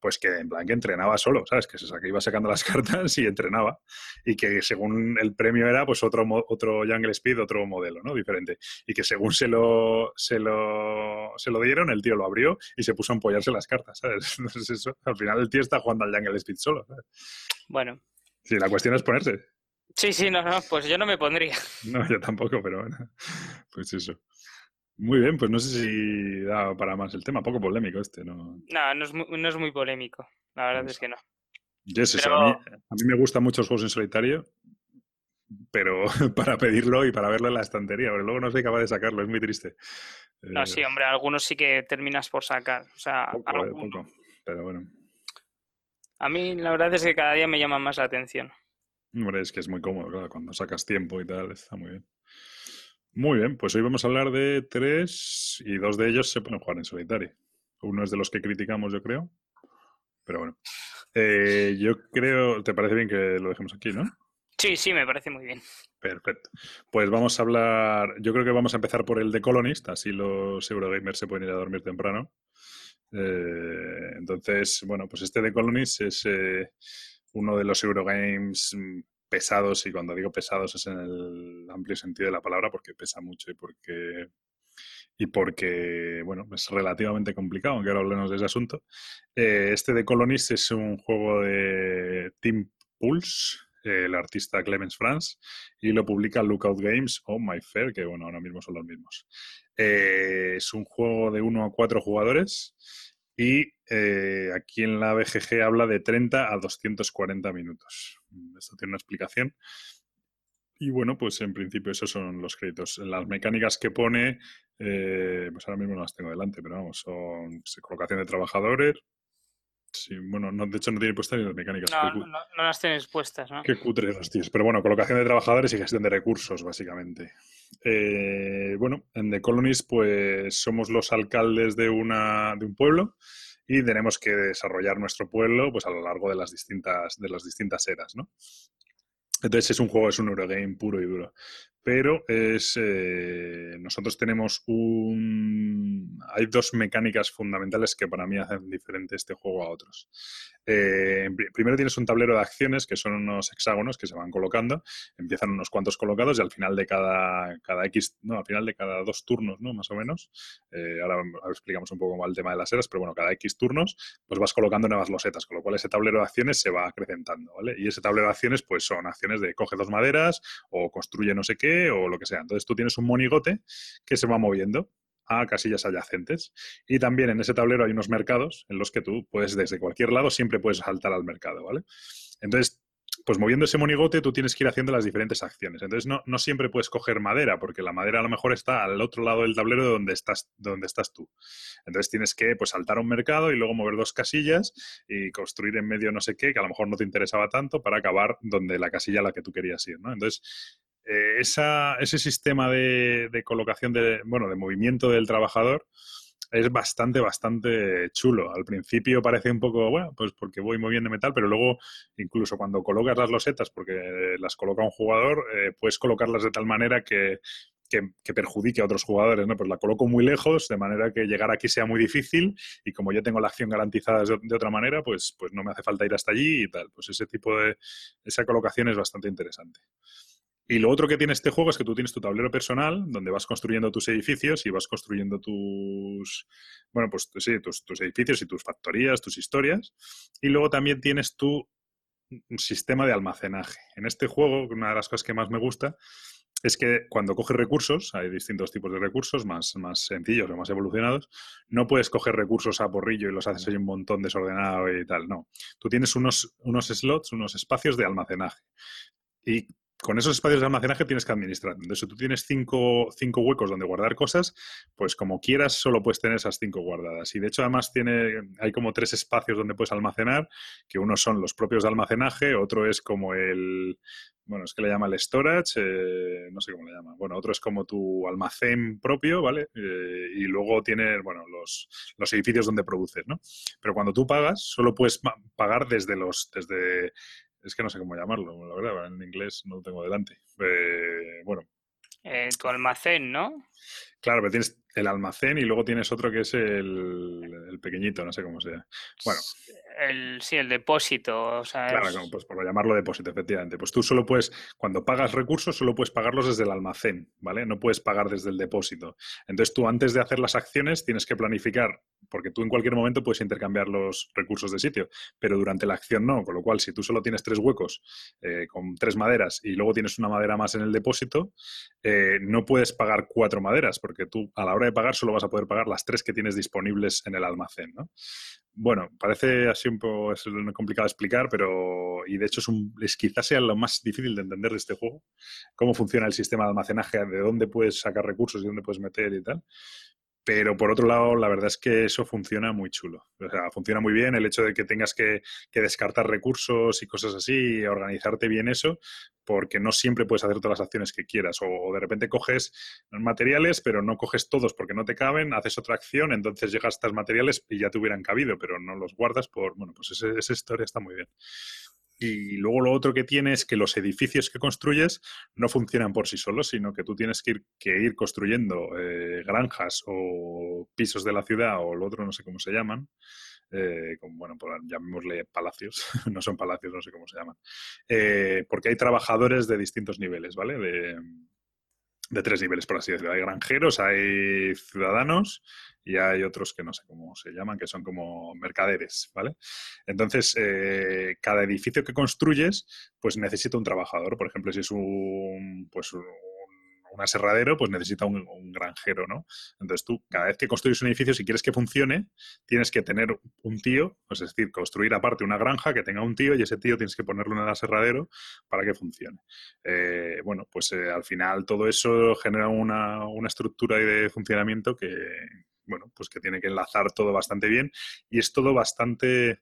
pues que en plan que entrenaba solo, ¿sabes? Que se que iba sacando las cartas y entrenaba. Y que según el premio era pues otro, otro Jungle Speed, otro modelo, ¿no? Diferente. Y que según se lo, se lo, se lo dieron, el tío lo abrió y se puso a empollarse las cartas, ¿sabes? Entonces eso, al final el tío está jugando al Jungle Speed solo, ¿sabes? Bueno. Sí, la cuestión es ponerse. Sí, sí, no, no, pues yo no me pondría. No, yo tampoco, pero bueno, pues eso. Muy bien, pues no sé si da para más el tema, poco polémico este, ¿no? No, no es muy, no es muy polémico, la verdad es que no. Yes, a, mí, a mí me gustan mucho los juegos en solitario, pero para pedirlo y para verlo en la estantería, pero luego no soy capaz de sacarlo, es muy triste. No, sí, eh, hombre, algunos sí que terminas por sacar, o sea, poco, eh, poco, pero bueno. A mí la verdad es que cada día me llama más la atención. Hombre, es que es muy cómodo, claro, cuando sacas tiempo y tal, está muy bien. Muy bien, pues hoy vamos a hablar de tres y dos de ellos se pueden jugar en solitario. Uno es de los que criticamos, yo creo. Pero bueno. Eh, yo creo, ¿te parece bien que lo dejemos aquí, no? Sí, sí, me parece muy bien. Perfecto. Pues vamos a hablar, yo creo que vamos a empezar por el de Colonist, así los Eurogamers se pueden ir a dormir temprano. Eh, entonces, bueno, pues este de Colonist es... Eh, uno de los Eurogames mm, pesados, y cuando digo pesados es en el amplio sentido de la palabra, porque pesa mucho y porque y porque, bueno, es relativamente complicado, aunque ahora hablemos de ese asunto. Eh, este de Colonist es un juego de Team Pulse, el artista Clemens Franz, y lo publica Lookout Games o My Fair, que bueno, ahora mismo son los mismos. Eh, es un juego de uno a cuatro jugadores y eh, aquí en la BGG habla de 30 a 240 minutos. Esto tiene una explicación. Y bueno, pues en principio esos son los créditos. Las mecánicas que pone, eh, pues ahora mismo no las tengo delante, pero vamos, son colocación de trabajadores. Sí, bueno, no, de hecho no tiene puestas ni las mecánicas. No, no, las tienes puestas, ¿no? Qué cutre los tíos. Pero bueno, colocación de trabajadores y gestión de recursos, básicamente. Eh, bueno, en The Colonies, pues somos los alcaldes de, una, de un pueblo y tenemos que desarrollar nuestro pueblo pues a lo largo de las distintas, de las distintas eras, ¿no? Entonces es un juego, es un Eurogame puro y duro. Pero es eh, nosotros tenemos un hay dos mecánicas fundamentales que para mí hacen diferente este juego a otros. Eh, primero tienes un tablero de acciones que son unos hexágonos que se van colocando, empiezan unos cuantos colocados y al final de cada, cada X, no, al final de cada dos turnos, ¿no? Más o menos. Eh, ahora, explicamos un poco más el tema de las eras, pero bueno, cada X turnos, pues vas colocando nuevas losetas, con lo cual ese tablero de acciones se va acrecentando. Y ese tablero de acciones, pues son acciones de coge dos maderas o construye no sé qué o lo que sea. Entonces tú tienes un monigote que se va moviendo a casillas adyacentes. Y también en ese tablero hay unos mercados en los que tú puedes, desde cualquier lado, siempre puedes saltar al mercado, ¿vale? Entonces, pues moviendo ese monigote, tú tienes que ir haciendo las diferentes acciones. Entonces, no, no, siempre puedes coger madera, porque la madera a lo mejor está al otro lado del tablero donde estás, donde estás tú. Entonces, tienes que pues, saltar a un mercado y luego mover dos casillas y construir en medio no sé qué, que a lo mejor no te interesaba tanto, para acabar donde la casilla a la que tú querías ir, ¿no? Entonces, eh, ese sistema de, colocación, de, bueno, de movimiento del trabajador es bastante, bastante chulo. Al principio parece un poco, bueno, pues porque voy moviendo metal, pero luego incluso cuando colocas las losetas, porque las coloca un jugador, eh, puedes colocarlas de tal manera que, que, perjudique a otros jugadores, ¿no? Pues la coloco muy lejos, de manera que llegar aquí sea muy difícil y como yo tengo la acción garantizada de, de, otra manera, pues, pues no me hace falta ir hasta allí y tal. Pues ese tipo de, esa colocación es bastante interesante. Y lo otro que tiene este juego es que tú tienes tu tablero personal, donde vas construyendo tus edificios y vas construyendo tus, bueno, pues sí, tus, edificios y tus factorías, tus historias. Y luego también tienes tu sistema de almacenaje. En este juego, una de las cosas que más me gusta es que cuando coges recursos, hay distintos tipos de recursos, más, más sencillos o más evolucionados, no puedes coger recursos a porrillo y los haces ahí un montón desordenado y tal, no. Tú tienes unos, unos slots, unos espacios de almacenaje. Y con esos espacios de almacenaje tienes que administrar. Entonces, si tú tienes cinco, cinco, huecos donde guardar cosas, pues como quieras, solo puedes tener esas cinco guardadas. Y de hecho, además, tiene, hay como tres espacios donde puedes almacenar, que uno son los propios de almacenaje, otro es como el, bueno, es que le llama el storage, eh, no sé cómo le llama. Bueno, otro es como tu almacén propio, ¿vale? Eh, y luego tienes, bueno, los, los, edificios donde produces, ¿no? Pero cuando tú pagas, solo puedes pagar desde los, desde es que no sé cómo llamarlo, la verdad, en inglés no lo tengo delante. Eh, bueno. Eh, tu almacén, ¿no? Claro, pero tienes el almacén y luego tienes otro que es el, pequeñito, no sé cómo sea. Bueno. El, sí, el depósito. O sea, claro, pues por llamarlo depósito, efectivamente. Pues tú solo puedes, cuando pagas recursos, solo puedes pagarlos desde el almacén, ¿vale? No puedes pagar desde el depósito. Entonces tú antes de hacer las acciones tienes que planificar, porque tú en cualquier momento puedes intercambiar los recursos de sitio, pero durante la acción no. Con lo cual, si tú solo tienes tres huecos eh, con tres maderas y luego tienes una madera más en el depósito, eh, no puedes pagar cuatro maderas, porque tú a la hora de pagar solo vas a poder pagar las tres que tienes disponibles en el almacén, ¿no? Bueno, parece así poco es complicado de explicar, pero y de hecho es, un, es quizás sea lo más difícil de entender de este juego, cómo funciona el sistema de almacenaje, de dónde puedes sacar recursos y dónde puedes meter y tal. Pero por otro lado, la verdad es que eso funciona muy chulo. O sea, funciona muy bien el hecho de que tengas que, descartar recursos y cosas así, organizarte bien eso, porque no siempre puedes hacer todas las acciones que quieras. O, de repente coges materiales, pero no coges todos porque no te caben, haces otra acción, entonces llegas a estos materiales y ya te hubieran cabido, pero no los guardas por. Bueno, pues esa historia está muy bien. Y luego lo otro que tiene es que los edificios que construyes no funcionan por sí solos, sino que tú tienes que ir, que ir construyendo eh, granjas o pisos de la ciudad o lo otro, no sé cómo se llaman. Eh, como, bueno, pues llamémosle palacios, no son palacios, no sé cómo se llaman. Eh, porque hay trabajadores de distintos niveles, ¿vale? De, de tres niveles, por así decirlo. Hay granjeros, hay ciudadanos y hay otros que no sé cómo se llaman, que son como mercaderes, ¿vale? Entonces, eh, cada edificio que construyes, pues necesita un trabajador. Por ejemplo, si es un, pues un aserradero, pues necesita un, granjero, ¿no? Entonces tú, cada vez que construyes un edificio, si quieres que funcione, tienes que tener un tío, pues es decir, construir aparte una granja que tenga un tío y ese tío tienes que ponerlo en el aserradero para que funcione. Eh, bueno, pues eh, al final todo eso genera una, una estructura de funcionamiento que, bueno, pues que tiene que enlazar todo bastante bien y es todo bastante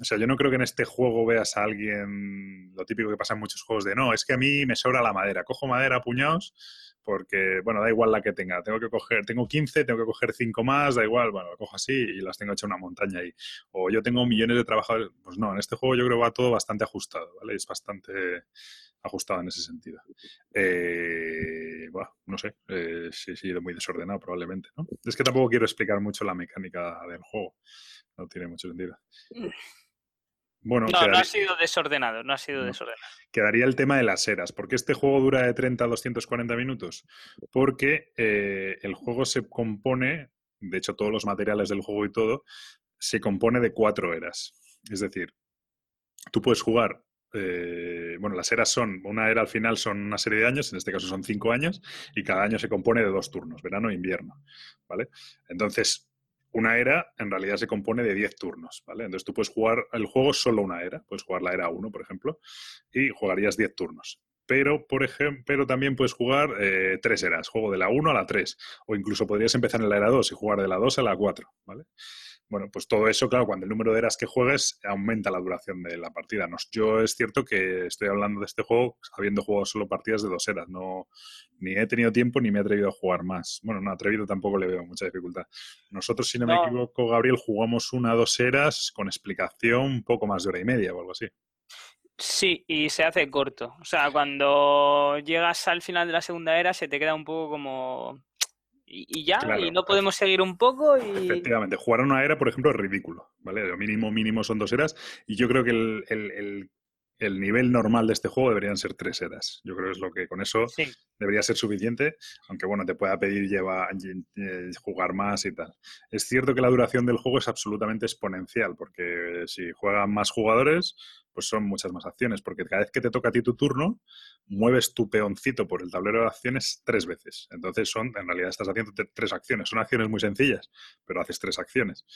o sea, yo no creo que en este juego veas a alguien, lo típico que pasa en muchos juegos de, no, es que a mí me sobra la madera, cojo madera a puñados porque, bueno, da igual la que tenga, tengo que coger, tengo 15, tengo que coger 5 más, da igual, bueno, lo cojo así y las tengo hecha una montaña ahí. O yo tengo millones de trabajadores, pues no, en este juego yo creo que va todo bastante ajustado, ¿vale? Es bastante, ajustado en ese sentido. Eh, no sé, eh, sí, he muy desordenado probablemente. ¿no? Es que tampoco quiero explicar mucho la mecánica del juego. No tiene mucho sentido. Bueno, no, no ha sido desordenado, no ha sido desordenado. Quedaría el tema de las eras. ¿Por qué este juego dura de 30 a 240 minutos? Porque eh, el juego se compone, de hecho todos los materiales del juego y todo, se compone de cuatro eras. Es decir, tú puedes jugar eh, bueno, las eras son, una era al final son una serie de años, en este caso son cinco años, y cada año se compone de dos turnos, verano e invierno, ¿vale? Entonces, una era en realidad se compone de 10 turnos, ¿vale? Entonces tú puedes jugar el juego solo una era, puedes jugar la era 1, por ejemplo, y jugarías 10 turnos. Pero, por ejemplo, pero también puedes jugar eh, tres eras, juego de la 1 a la 3, o incluso podrías empezar en la era 2 y jugar de la 2 a la 4, ¿vale? Bueno, pues todo eso, claro, cuando el número de eras que juegues aumenta la duración de la partida. yo es cierto que estoy hablando de este juego habiendo jugado solo partidas de dos eras. No, ni he tenido tiempo ni me he atrevido a jugar más. Bueno, no, atrevido tampoco le veo mucha dificultad. Nosotros, si no, me equivoco, Gabriel, jugamos una o dos eras con explicación un poco más de hora y media o algo así. Sí, y se hace corto. O sea, cuando llegas al final de la segunda era se te queda un poco como y, ya, y no podemos seguir un poco. Y... Efectivamente, jugar a una era, por ejemplo, es ridículo, ¿vale? Lo mínimo, mínimo son dos eras, y yo creo que el, nivel normal de este juego deberían ser tres eras. Yo creo que es lo que con eso debería ser suficiente, aunque bueno, te pueda pedir lleva, eh, jugar más y tal. Es cierto que la duración del juego es absolutamente exponencial, porque si juegan más jugadores, pues son muchas más acciones, porque cada vez que te toca a ti tu turno, mueves tu peoncito por el tablero de acciones tres veces. Entonces son, en realidad estás haciendo tres acciones. Son acciones muy sencillas, pero haces tres acciones.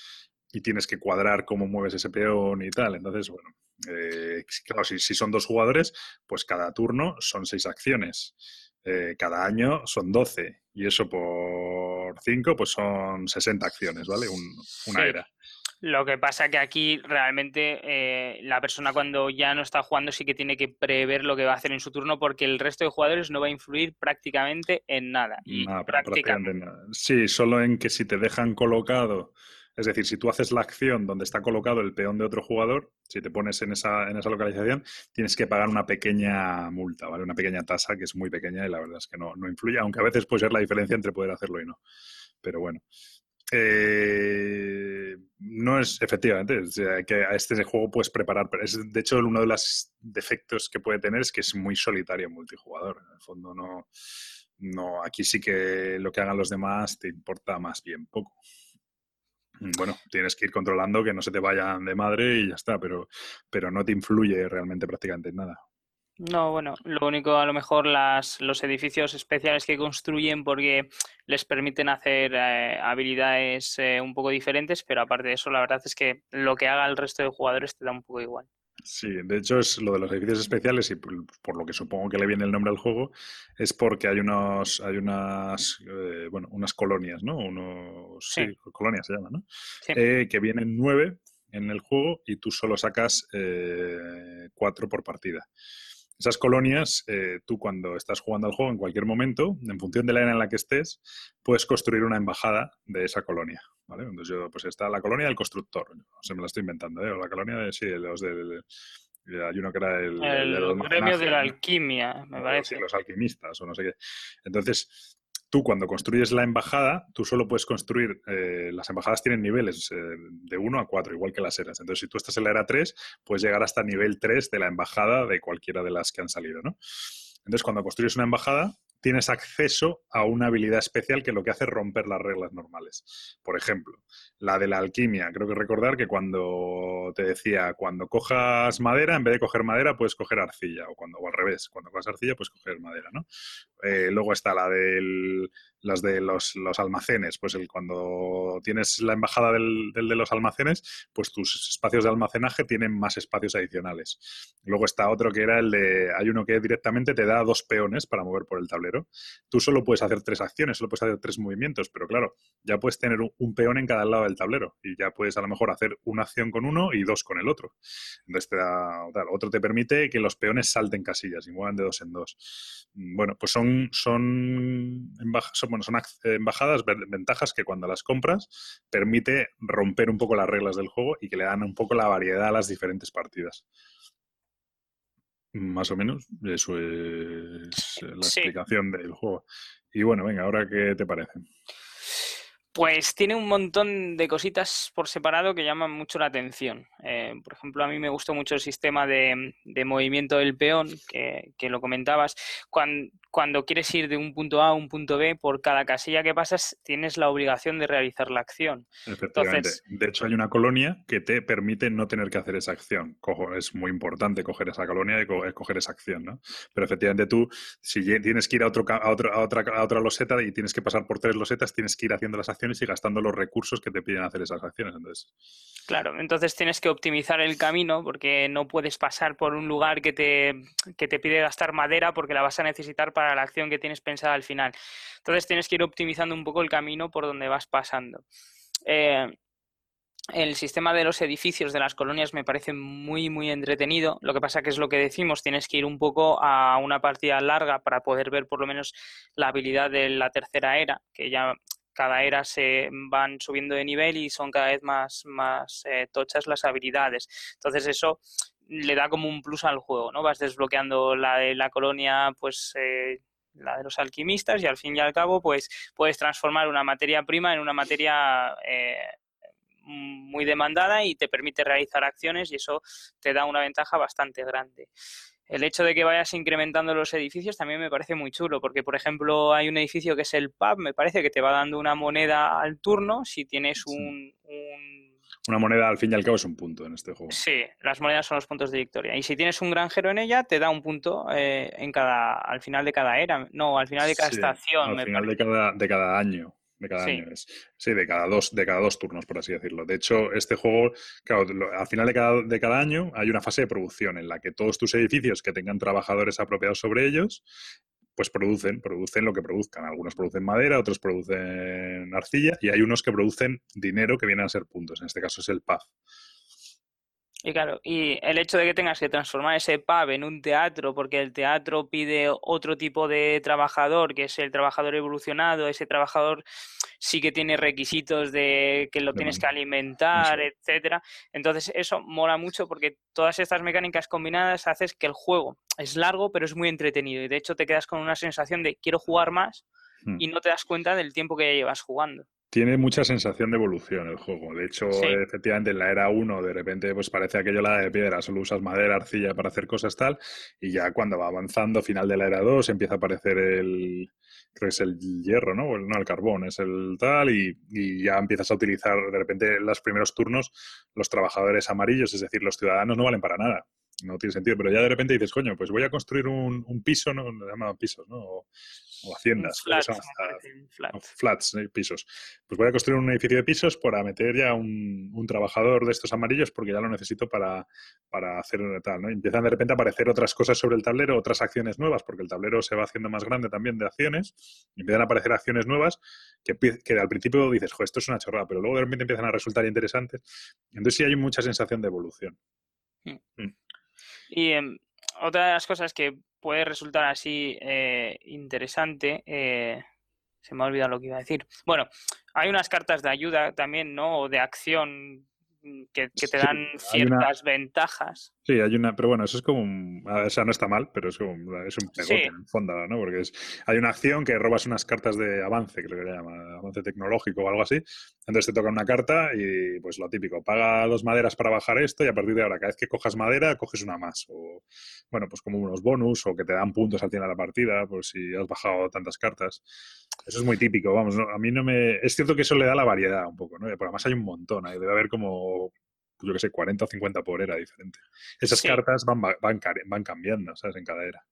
Y tienes que cuadrar cómo mueves ese peón y tal. Entonces, bueno, eh, claro, si, son dos jugadores, pues cada turno son seis acciones. Eh, cada año son doce. Y eso por cinco, pues son 60 acciones, ¿vale? una era. Lo que pasa que aquí realmente eh, la persona cuando ya no está jugando sí que tiene que prever lo que va a hacer en su turno porque el resto de jugadores no va a influir prácticamente en nada. Y prácticamente nada. Sí, solo en que si te dejan colocado, es decir, si tú haces la acción donde está colocado el peón de otro jugador, si te pones en esa, en esa localización, tienes que pagar una pequeña multa, ¿vale? Una pequeña tasa que es muy pequeña y la verdad es que no, no influye, aunque a veces puede ser la diferencia entre poder hacerlo y no. Pero bueno. Eh, no es, efectivamente, que a este juego puedes preparar. Pero es, de hecho, uno de los defectos que puede tener es que es muy solitario multijugador. En el fondo, no, no. Aquí sí que lo que hagan los demás te importa más bien poco. Bueno, tienes que ir controlando que no se te vayan de madre y ya está, pero, pero no te influye realmente prácticamente en nada. No, bueno, lo único a lo mejor las, los edificios especiales que construyen porque les permiten hacer eh, habilidades eh, un poco diferentes, pero aparte de eso, la verdad es que lo que haga el resto de jugadores te da un poco igual. Sí, de hecho es lo de los edificios especiales y por, lo que supongo que le viene el nombre al juego es porque hay unos hay unas eh, bueno unas colonias, ¿no? Unos sí, colonias se llaman, ¿no? que vienen nueve en el juego y tú solo sacas cuatro por partida. Esas colonias, eh, tú cuando estás jugando al juego en cualquier momento, en función de la era en la que estés, puedes construir una embajada de esa colonia. ¿vale? Entonces yo, pues está la colonia del constructor, o sea, me la estoy inventando, ¿eh? o la colonia de, sí, los del... Hay uno que era el... El, gremio de la alquimia, me parece. Sí, los alquimistas o no sé qué. Entonces, tú cuando construyes la embajada, tú solo puedes construir, eh, las embajadas tienen niveles eh, de 1 a 4, igual que las eras. Entonces, si tú estás en la era 3, puedes llegar hasta nivel 3 de la embajada de cualquiera de las que han salido, ¿no? Entonces, cuando construyes una embajada, tienes acceso a una habilidad especial que lo que hace es romper las reglas normales. Por ejemplo, la de la alquimia. Creo que recordar que cuando te decía, cuando cojas madera, en vez de coger madera, puedes coger arcilla. O, cuando, o al revés, cuando cojas arcilla, puedes coger madera, ¿no? Eh, luego está la del las de los, almacenes, pues el, cuando tienes la embajada del, de los almacenes, pues tus espacios de almacenaje tienen más espacios adicionales. Luego está otro que era el de, hay uno que directamente te da dos peones para mover por el tablero. Tú solo puedes hacer tres acciones, solo puedes hacer tres movimientos, pero claro, ya puedes tener un, peón en cada lado del tablero y ya puedes a lo mejor hacer una acción con uno y dos con el otro. Entonces te da, otro te permite que los peones salten casillas y muevan de dos en dos. Bueno, pues son, son, son bueno, son embajadas, ventajas que cuando las compras permite romper un poco las reglas del juego y que le dan un poco la variedad a las diferentes partidas. Más o menos, eso es la explicación del juego. Y bueno, venga, ahora qué te parece. Pues tiene un montón de cositas por separado que llaman mucho la atención. Eh, por ejemplo, a mí me gustó mucho el sistema de, movimiento del peón, que, que lo comentabas. Cuando, cuando quieres ir de un punto A a un punto B, por cada casilla que pasas tienes la obligación de realizar la acción. Efectivamente. de hecho, hay una colonia que te permite no tener que hacer esa acción. Cojo, es muy importante coger esa colonia y coger esa acción, ¿no? Pero efectivamente tú, si tienes que ir a, otro, a, otra, a otra loseta y tienes que pasar por tres losetas, tienes que ir haciendo las acciones y gastando los recursos que te piden hacer esas acciones. Entonces... Claro, entonces tienes que optimizar el camino porque no puedes pasar por un lugar que te, que te pide gastar madera porque la vas a necesitar para la acción que tienes pensada al final. Entonces tienes que ir optimizando un poco el camino por donde vas pasando. Eh, el sistema de los edificios de las colonias me parece muy, muy entretenido. Lo que pasa que es lo que decimos, tienes que ir un poco a una partida larga para poder ver por lo menos la habilidad de la tercera era, que ya cada era se van subiendo de nivel y son cada vez más, más eh, tochas las habilidades. Entonces eso le da como un plus al juego, ¿no? Vas desbloqueando la de la colonia, pues eh, la de los alquimistas y al fin y al cabo, pues puedes transformar una materia prima en una materia eh, muy demandada y te permite realizar acciones y eso te da una ventaja bastante grande. El hecho de que vayas incrementando los edificios también me parece muy chulo, porque por ejemplo hay un edificio que es el pub, me parece que te va dando una moneda al turno si tienes un una moneda al fin y al cabo es un punto en este juego. Sí, las monedas son los puntos de victoria. Y si tienes un granjero en ella, te da un punto eh, en cada, al final de cada era. No, al final de cada estación. Al final de cada, de cada año. De cada año Sí, de cada dos, de cada dos turnos, por así decirlo. De hecho, este juego, claro, al final de cada, de cada año hay una fase de producción en la que todos tus edificios que tengan trabajadores apropiados sobre ellos pues producen, producen lo que produzcan. Algunos producen madera, otros producen arcilla y hay unos que producen dinero que vienen a ser puntos. En este caso es el paz. Y claro, y el hecho de que tengas que transformar ese pub en un teatro, porque el teatro pide otro tipo de trabajador, que es el trabajador evolucionado, ese trabajador sí que tiene requisitos de que lo tienes que alimentar, etcétera. Entonces, eso mola mucho porque todas estas mecánicas combinadas haces que el juego es largo, pero es muy entretenido. Y de hecho te quedas con una sensación de quiero jugar más hmm. y no te das cuenta del tiempo que ya llevas jugando tiene mucha sensación de evolución el juego. De hecho, efectivamente, en la era 1 de repente pues parece aquello la de piedra, solo usas madera, arcilla para hacer cosas tal, y ya cuando va avanzando, final de la era 2, empieza a aparecer el, creo que es el hierro, ¿no? no, el carbón, es el tal, y, y, ya empiezas a utilizar de repente en los primeros turnos los trabajadores amarillos, es decir, los ciudadanos no valen para nada no tiene sentido, pero ya de repente dices, coño, pues voy a construir un, un piso, ¿no? Se llaman pisos, ¿no? O, haciendas. flats, ¿eh? pisos. Pues voy a construir un edificio de pisos para meter ya un, un trabajador de estos amarillos porque ya lo necesito para, para hacer tal, ¿no? empiezan de repente a aparecer otras cosas sobre el tablero, otras acciones nuevas, porque el tablero se va haciendo más grande también de acciones, y empiezan a aparecer acciones nuevas que, que al principio dices, jo, esto es una chorrada, pero luego de repente empiezan a resultar interesantes. Entonces sí hay mucha sensación de evolución. Mm. Mm. Y em, otra de las cosas que puede resultar así eh, interesante, eh, se me ha olvidado lo que iba a decir. Bueno, hay unas cartas de ayuda también, ¿no? O de acción Mm, que, te dan ciertas ventajas. Sí, hay una, pero bueno, eso es como, un, o sea, no está mal, pero es como es un pegote en el fondo, ¿no? Porque es, hay una acción que robas unas cartas de avance, creo que le llama, avance tecnológico o algo así. Entonces te toca una carta y pues lo típico, paga dos maderas para bajar esto y a partir de ahora, cada vez que cojas madera, coges una más. O, bueno, pues como unos bonus o que te dan puntos al final de la partida, por si has bajado tantas cartas. Eso es muy típico, vamos, a mí no me... Es cierto que eso le da la variedad un poco, ¿no? Porque además hay un montón, debe haber como, yo que sé, 40 o 50 por era diferente. Esas cartas van, van, van cambiando, ¿sabes? En cada era.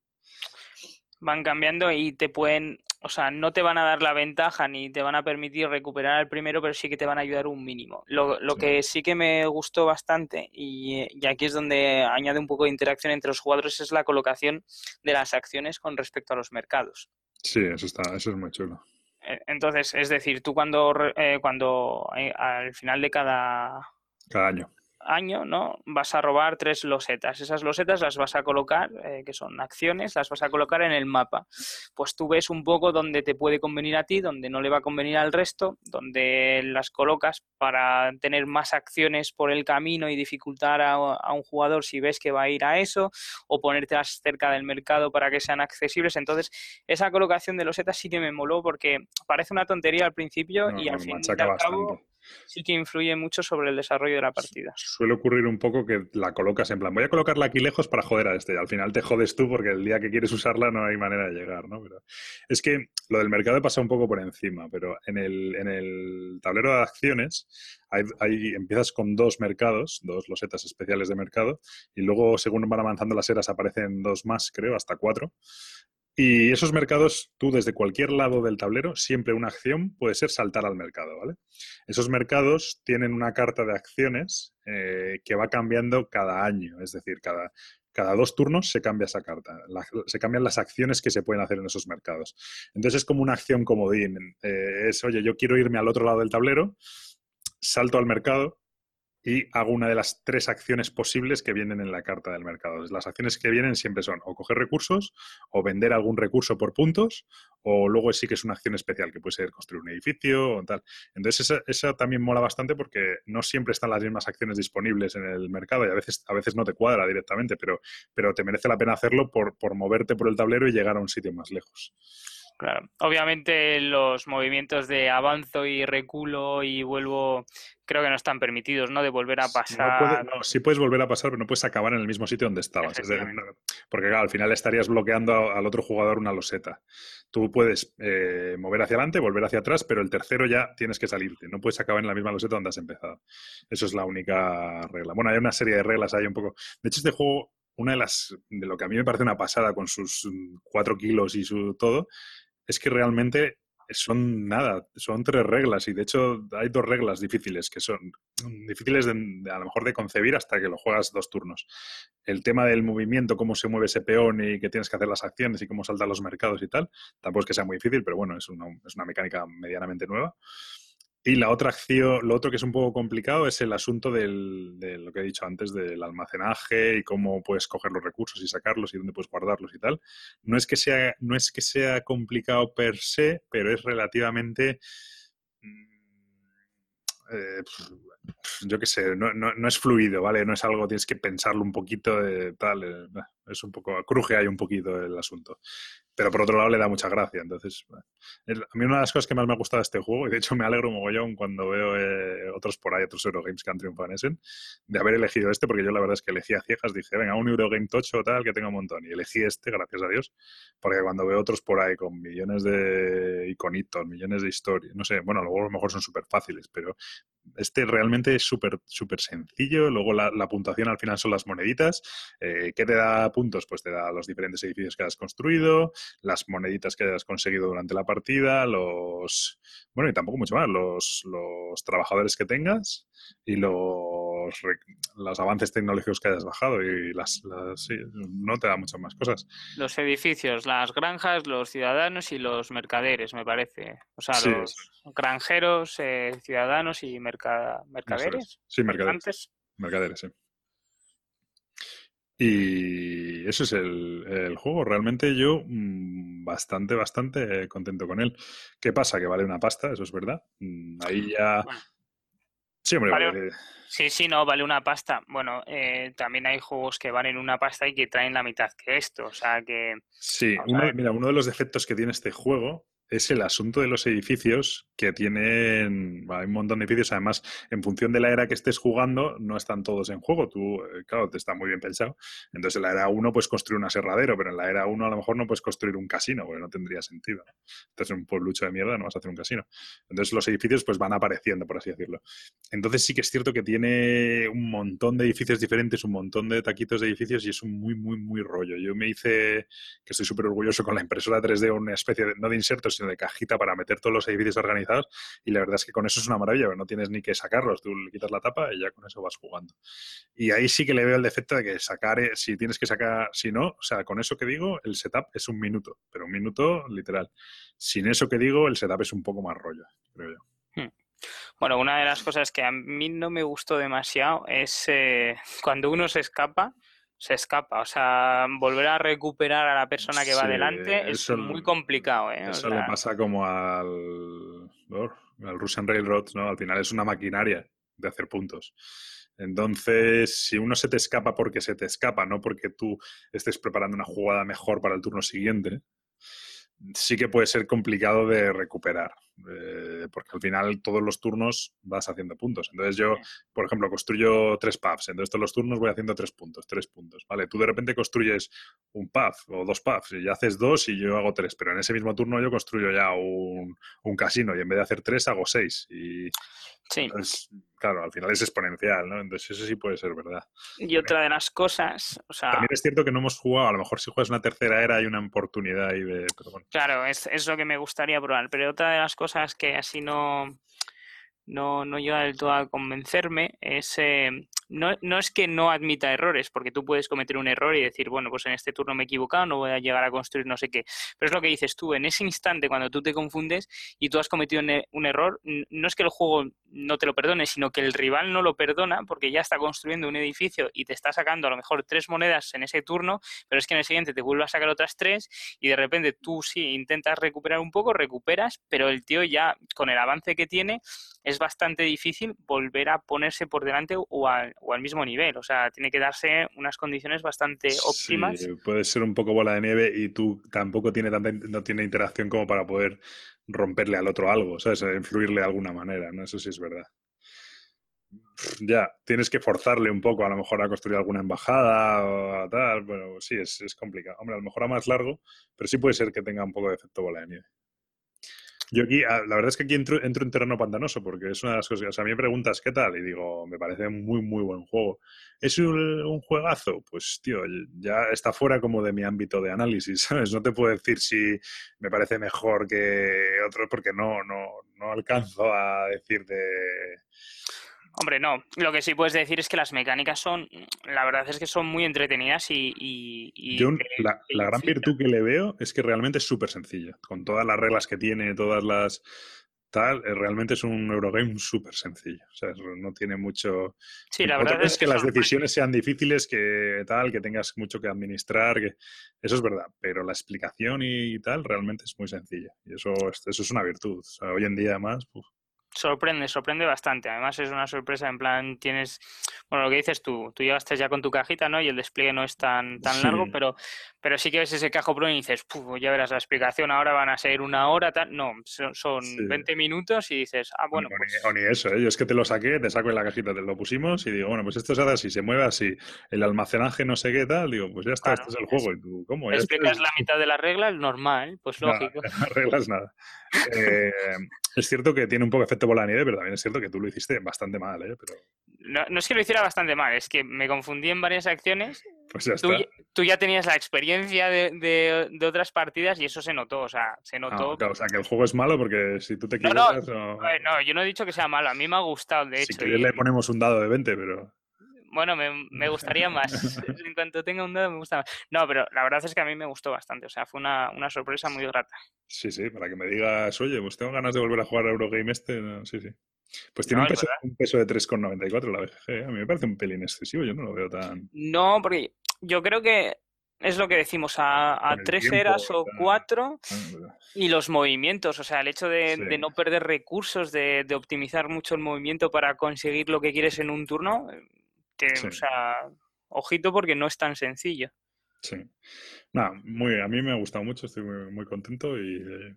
Van cambiando y te pueden, o sea, no te van a dar la ventaja ni te van a permitir recuperar el primero, pero sí que te van a ayudar un mínimo. Lo, lo que sí que me gustó bastante, y, y, aquí es donde añade un poco de interacción entre los jugadores, es la colocación de las acciones con respecto a los mercados. Sí, eso está, eso es muy chulo. Eh, entonces, es decir, tú cuando, eh, cuando eh, al final de cada... Cada año. Año, ¿no? Vas a robar tres losetas. Esas losetas las vas a colocar, eh, que son acciones, las vas a colocar en el mapa. Pues tú ves un poco dónde te puede convenir a ti, dónde no le va a convenir al resto, dónde las colocas para tener más acciones por el camino y dificultar a, a un jugador si ves que va a ir a eso, o ponértelas cerca del mercado para que sean accesibles. Entonces, esa colocación de losetas sí que me moló porque parece una tontería al principio y al fin y al cabo sí que influye mucho sobre el desarrollo de la partida. Suele ocurrir un poco que la colocas en plan, voy a colocarla aquí lejos para joder a este. Y al final te jodes tú porque el día que quieres usarla no hay manera de llegar, ¿no? Pero es que lo del mercado pasa un poco por encima, pero en el, en el tablero de acciones hay, empiezas con dos mercados, dos losetas especiales de mercado, y luego según van avanzando las eras aparecen dos más, creo, hasta cuatro. Y esos mercados, tú desde cualquier lado del tablero, siempre una acción puede ser saltar al mercado, ¿vale? Esos mercados tienen una carta de acciones eh, que va cambiando cada año, es decir, cada, cada dos turnos se cambia esa carta, se cambian las acciones que se pueden hacer en esos mercados. Entonces es como una acción comodín, eh, es, oye, yo quiero irme al otro lado del tablero, salto al mercado, y hago una de las tres acciones posibles que vienen en la carta del mercado. Las acciones que vienen siempre son o coger recursos, o vender algún recurso por puntos, o luego sí que es una acción especial, que puede ser construir un edificio o tal. Entonces, esa, también mola bastante porque no siempre están las mismas acciones disponibles en el mercado y a veces, a veces no te cuadra directamente, pero, pero te merece la pena hacerlo por, por moverte por el tablero y llegar a un sitio más lejos. Claro. Obviamente los movimientos de avanzo y reculo y vuelvo creo que no están permitidos, ¿no? De volver a pasar. No, sí puedes volver a pasar, pero no puedes acabar en el mismo sitio donde estabas. porque claro, al final estarías bloqueando al otro jugador una loseta. Tú puedes eh, mover hacia adelante, volver hacia atrás, pero el tercero ya tienes que salirte. No puedes acabar en la misma loseta donde has empezado. Eso es la única regla. Bueno, hay una serie de reglas ahí un poco. De hecho, este juego, una de las. de lo que a mí me parece una pasada con sus cuatro kilos y su todo, es que realmente son nada, son tres reglas y de hecho hay dos reglas difíciles que son difíciles de, a lo mejor de concebir hasta que lo juegas dos turnos. El tema del movimiento, cómo se mueve ese peón y que tienes que hacer las acciones y cómo saltar los mercados y tal, tampoco es que sea muy difícil, pero bueno, es una, es una mecánica medianamente nueva. Y la otra acción, lo otro que es un poco complicado es el asunto del, de lo que he dicho antes del almacenaje y cómo puedes coger los recursos y sacarlos y dónde puedes guardarlos y tal. No es que sea, no es que sea complicado per se, pero es relativamente mm, eh, yo qué sé, no, no, no, es fluido, ¿vale? No es algo, tienes que pensarlo un poquito, de, tal, eh, es un poco, cruje ahí un poquito el asunto pero por otro lado le da mucha gracia. Entonces, a mí una de las cosas que más me ha gustado de este juego, y de hecho me alegro mogollón cuando veo eh, otros por ahí, otros Eurogames que han triunfado en ese, de haber elegido este, porque yo la verdad es que elegí a ciegas, dije, venga, un Eurogame tocho tal, que tenga un montón, y elegí este, gracias a Dios, porque cuando veo otros por ahí con millones de iconitos, millones de historias, no sé, bueno, luego a lo mejor son súper fáciles, pero este realmente es súper súper sencillo, luego la, puntuación al final son las moneditas, eh, ¿qué te da puntos? Pues te da los diferentes edificios que has construido, las moneditas que hayas conseguido durante la partida, los. Bueno, y tampoco mucho más, los, los trabajadores que tengas y los, los avances tecnológicos que hayas bajado. Y las, sí, no te da muchas más cosas. Los edificios, las granjas, los ciudadanos y los mercaderes, me parece. O sea, los granjeros, eh, ciudadanos y mercaderes. Sí, mercaderes. Mercaderes, sí. Y eso es el, juego. Realmente yo mm, bastante, bastante contento con él. ¿Qué pasa? Que vale una pasta, eso es verdad. Mm, ahí ya... Sí, hombre, vale, sí, sí, no, vale una pasta. Bueno, eh, también hay juegos que valen una pasta y que traen la mitad que esto. O sea que... Sí, mira, uno de los defectos que tiene este juego es el asunto de los edificios que tienen, hay un montón de edificios, además, en función de la era que estés jugando, no están todos en juego. Tú, eh, claro, te está muy bien pensado. Entonces, en la era 1 puedes construir un aserradero, pero en la era 1 a lo mejor no puedes construir un casino, porque no tendría sentido. Entonces, en un pueblucho de mierda no vas a hacer un casino. Entonces, los edificios pues van apareciendo, por así decirlo. Entonces, sí que es cierto que tiene un montón de edificios diferentes, un montón de taquitos de edificios y es un muy, muy, muy rollo. Yo me hice, que estoy súper orgulloso con la impresora 3D, una especie de, no de insertos, de cajita para meter todos los edificios organizados y la verdad es que con eso es una maravilla, no tienes ni que sacarlos, tú le quitas la tapa y ya con eso vas jugando. Y ahí sí que le veo el defecto de que sacar, eh, si tienes que sacar, si no, o sea, con eso que digo, el setup es un minuto, pero un minuto literal. Sin eso que digo, el setup es un poco más rollo, creo yo. Hmm. Bueno, una de las cosas que a mí no me gustó demasiado es eh, cuando uno se escapa, se escapa. O sea, volver a recuperar a la persona que va delante es muy complicado. ¿eh? Eso le pasa como al, al Russian Railroad, ¿no? Al final es una maquinaria de hacer puntos. Entonces, si uno se te escapa porque se te escapa, no porque tú estés preparando una jugada mejor para el turno siguiente, sí que puede ser complicado de recuperar, eh, porque al final todos los turnos vas haciendo puntos. Entonces yo, por ejemplo, construyo tres pubs, entonces todos los turnos voy haciendo tres puntos, tres puntos, ¿vale? Tú de repente construyes un pub o dos pubs y ya haces dos y yo hago tres, pero en ese mismo turno yo construyo ya un, un casino y en vez de hacer tres hago seis. Y Sí. claro, al final es exponencial, ¿no? Entonces eso sí puede ser verdad. Y otra de las cosas, o sea... También es cierto que no hemos jugado, a lo mejor si juegas una tercera era hay una oportunidad ahí de... Claro, es, es lo que me gustaría probar, pero otra de las cosas que así no, no, no llega del todo a convencerme es... Eh, no, no, es que no admita errores, porque tú puedes cometer un error y decir, bueno, pues en este turno me he equivocado, no voy a llegar a construir no sé qué. Pero es lo que dices tú, en ese instante cuando tú te confundes y tú has cometido un, error, no es que el juego no te lo perdone, sino que el rival no lo perdona porque ya está construyendo un edificio y te está sacando a lo mejor tres monedas en ese turno, pero es que en el siguiente te vuelve a sacar otras tres y de repente tú sí intentas recuperar un poco, recuperas, pero el tío ya con el avance que tiene es bastante difícil volver a ponerse por delante o al, o al mismo nivel. O sea, tiene que darse unas condiciones bastante óptimas. Sí, puede ser un poco bola de nieve y tú tampoco tiene tanta, no tiene interacción como para poder romperle al otro algo, ¿sabes? Influirle de alguna manera, ¿no? Eso sí es verdad. Ya, tienes que forzarle un poco a lo mejor a construir alguna embajada o tal. Bueno, sí, es, es complicado. Hombre, a lo mejor a más largo, pero sí puede ser que tenga un poco de efecto bola de nieve. Yo aquí, ah, la verdad es que aquí entro, en terreno pantanoso porque es una de las cosas. O sea, a mí me preguntas qué tal y digo, me parece muy, muy buen juego. ¿Es un, juegazo? Pues, tío, ya está fuera como de mi ámbito de análisis, ¿sabes? No te puedo decir si me parece mejor que otro porque no, no, no alcanzo a decir de Hombre, no. Lo que sí puedes decir es que las mecánicas son, la verdad es que son muy entretenidas y... Yo, la, gran virtud que le veo es que realmente es súper sencillo. Con todas las reglas que tiene, todas las... Tal, eh, realmente es un Eurogame súper sencillo. O sea, no tiene mucho... Sí, la verdad es que, las decisiones sean difíciles, que tal, que tengas mucho que administrar, que eso es verdad. Pero la explicación y tal realmente es muy sencilla. Y eso, eso es una virtud. O sea, hoy en día además... Sorprende, sorprende bastante. Además es una sorpresa, en plan, tienes, bueno, lo que dices tú, tú llegaste ya con tu cajita, ¿no? Y el despliegue no es tan, tan largo, pero, pero sí que ves ese cajo pro y dices, ya verás la explicación, ahora van a ser una hora, tal. No, son, 20 minutos y dices, ah, bueno. pues... o, ni, eso, ¿eh? yo es que te lo saqué, te saco en la cajita, te lo pusimos y digo, bueno, pues esto se hace así, se mueve así, el almacenaje no sé qué tal, digo, pues ya está, este es el juego. Y tú, ¿cómo? Explicas la mitad de las reglas, normal, pues lógico. No, reglas nada. Eh, es cierto que tiene un poco de efecto bola de nieve, pero también es cierto que tú lo hiciste bastante mal, ¿eh? Pero... No, no, es que lo hiciera bastante mal, es que me confundí en varias acciones. Pues ya tú, tú, ya tenías la experiencia de, de, otras partidas y eso se notó, o sea, se ah, notó. o sea, que el juego es malo porque si tú te equivocas... No, no, no, yo no he dicho que sea malo, a mí me ha gustado, de hecho. Si le ponemos un dado de 20, pero... Bueno, me, me gustaría más. en cuanto tenga un dado, me gusta más. No, pero la verdad es que a mí me gustó bastante. O sea, fue una, una sorpresa muy grata. Sí, sí, para que me digas, oye, pues tengo ganas de volver a jugar a Eurogame este. sí, sí. Pues tiene un, peso, un, peso, de 3,94 la BGG. ¿eh? A mí me parece un pelín excesivo, yo no lo veo tan. No, porque yo creo que es lo que decimos, a, a tres eras o cuatro ah, y los movimientos, o sea, el hecho de, de no perder recursos, de, de, optimizar mucho el movimiento para conseguir lo que quieres en un turno, o sea, ojito porque no es tan sencillo. Sí. Nada, muy, a mí me ha gustado mucho, estoy muy, contento y... Eh,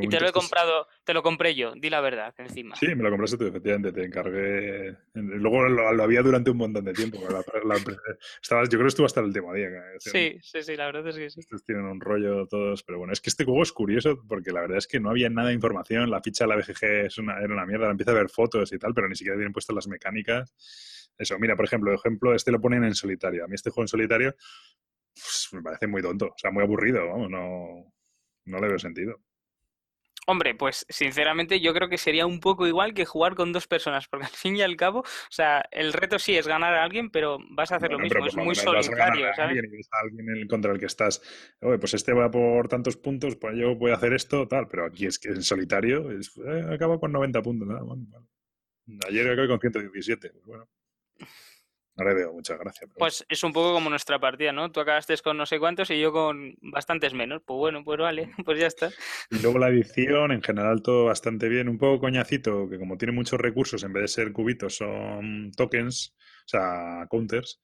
y te lo he comprado, te lo compré yo, di la verdad, encima. Sí, me lo compraste tú, efectivamente, te encargué. Luego lo, había durante un montón de tiempo. estabas, yo creo que estuvo hasta el último día. Sí, sí, sí, la verdad es que sí. Estos tienen un rollo todos, pero bueno, es que este juego es curioso porque la verdad es que no había nada de información. La ficha de la BGG es una, era una mierda, empieza a ver fotos y tal, pero ni siquiera tienen puesto las mecánicas. Eso, mira, por ejemplo, ejemplo, este lo ponen en solitario. A mí este juego en solitario pues, me parece muy tonto, o sea, muy aburrido, vamos, no, no le veo sentido. Hombre, pues sinceramente yo creo que sería un poco igual que jugar con dos personas, porque al fin y al cabo, o sea, el reto sí es ganar a alguien, pero vas a hacer lo mismo, es muy solitario, ¿sabes? Alguien, contra el que estás, oye, pues este va por tantos puntos, pues yo voy a hacer esto, tal, pero aquí es que en solitario es, eh, acaba con 90 puntos, nada, bueno, Ayer acabé con 117, pues bueno. No le veo mucha gracia. Pues es un poco como nuestra partida, ¿no? Tú acabaste con no sé cuántos y yo con bastantes menos. Pues bueno, pues vale, pues ya está. Y luego la edición, en general todo bastante bien. Un poco coñacito, que como tiene muchos recursos, en vez de ser cubitos, son tokens, o sea, counters.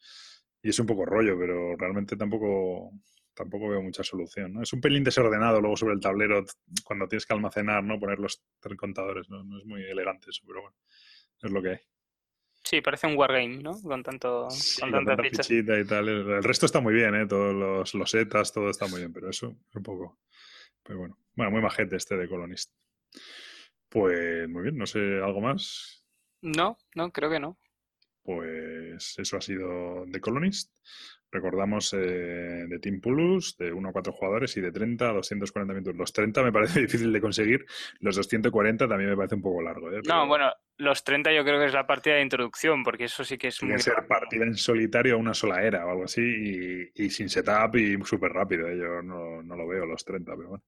Y es un poco rollo, pero realmente tampoco tampoco veo mucha solución. ¿no? Es un pelín desordenado luego sobre el tablero cuando tienes que almacenar, ¿no? Poner los contadores, ¿no? No es muy elegante eso, pero bueno, es lo que hay. Sí, parece un wargame, ¿no? Con tanto con, tanta fichita y tal. El, resto está muy bien, ¿eh? Todos los, los setas, todo está muy bien, pero eso es un poco... Pero bueno, bueno, muy majete este de Colonist. Pues muy bien, no sé, ¿algo más? No, no, creo que no. Pues eso ha sido The Colonist. Recordamos eh, de Team Pulus, de 1 a 4 jugadores y de 30 a 240 minutos. Los 30 me parece difícil de conseguir, los 240 también me parece un poco largo. ¿eh? No, bueno, los 30 yo creo que es la partida de introducción, porque eso sí que es Tiene muy. ser partida en solitario a una sola era o algo así y, sin setup y súper rápido. ¿eh? Yo no, no lo veo los 30, pero bueno.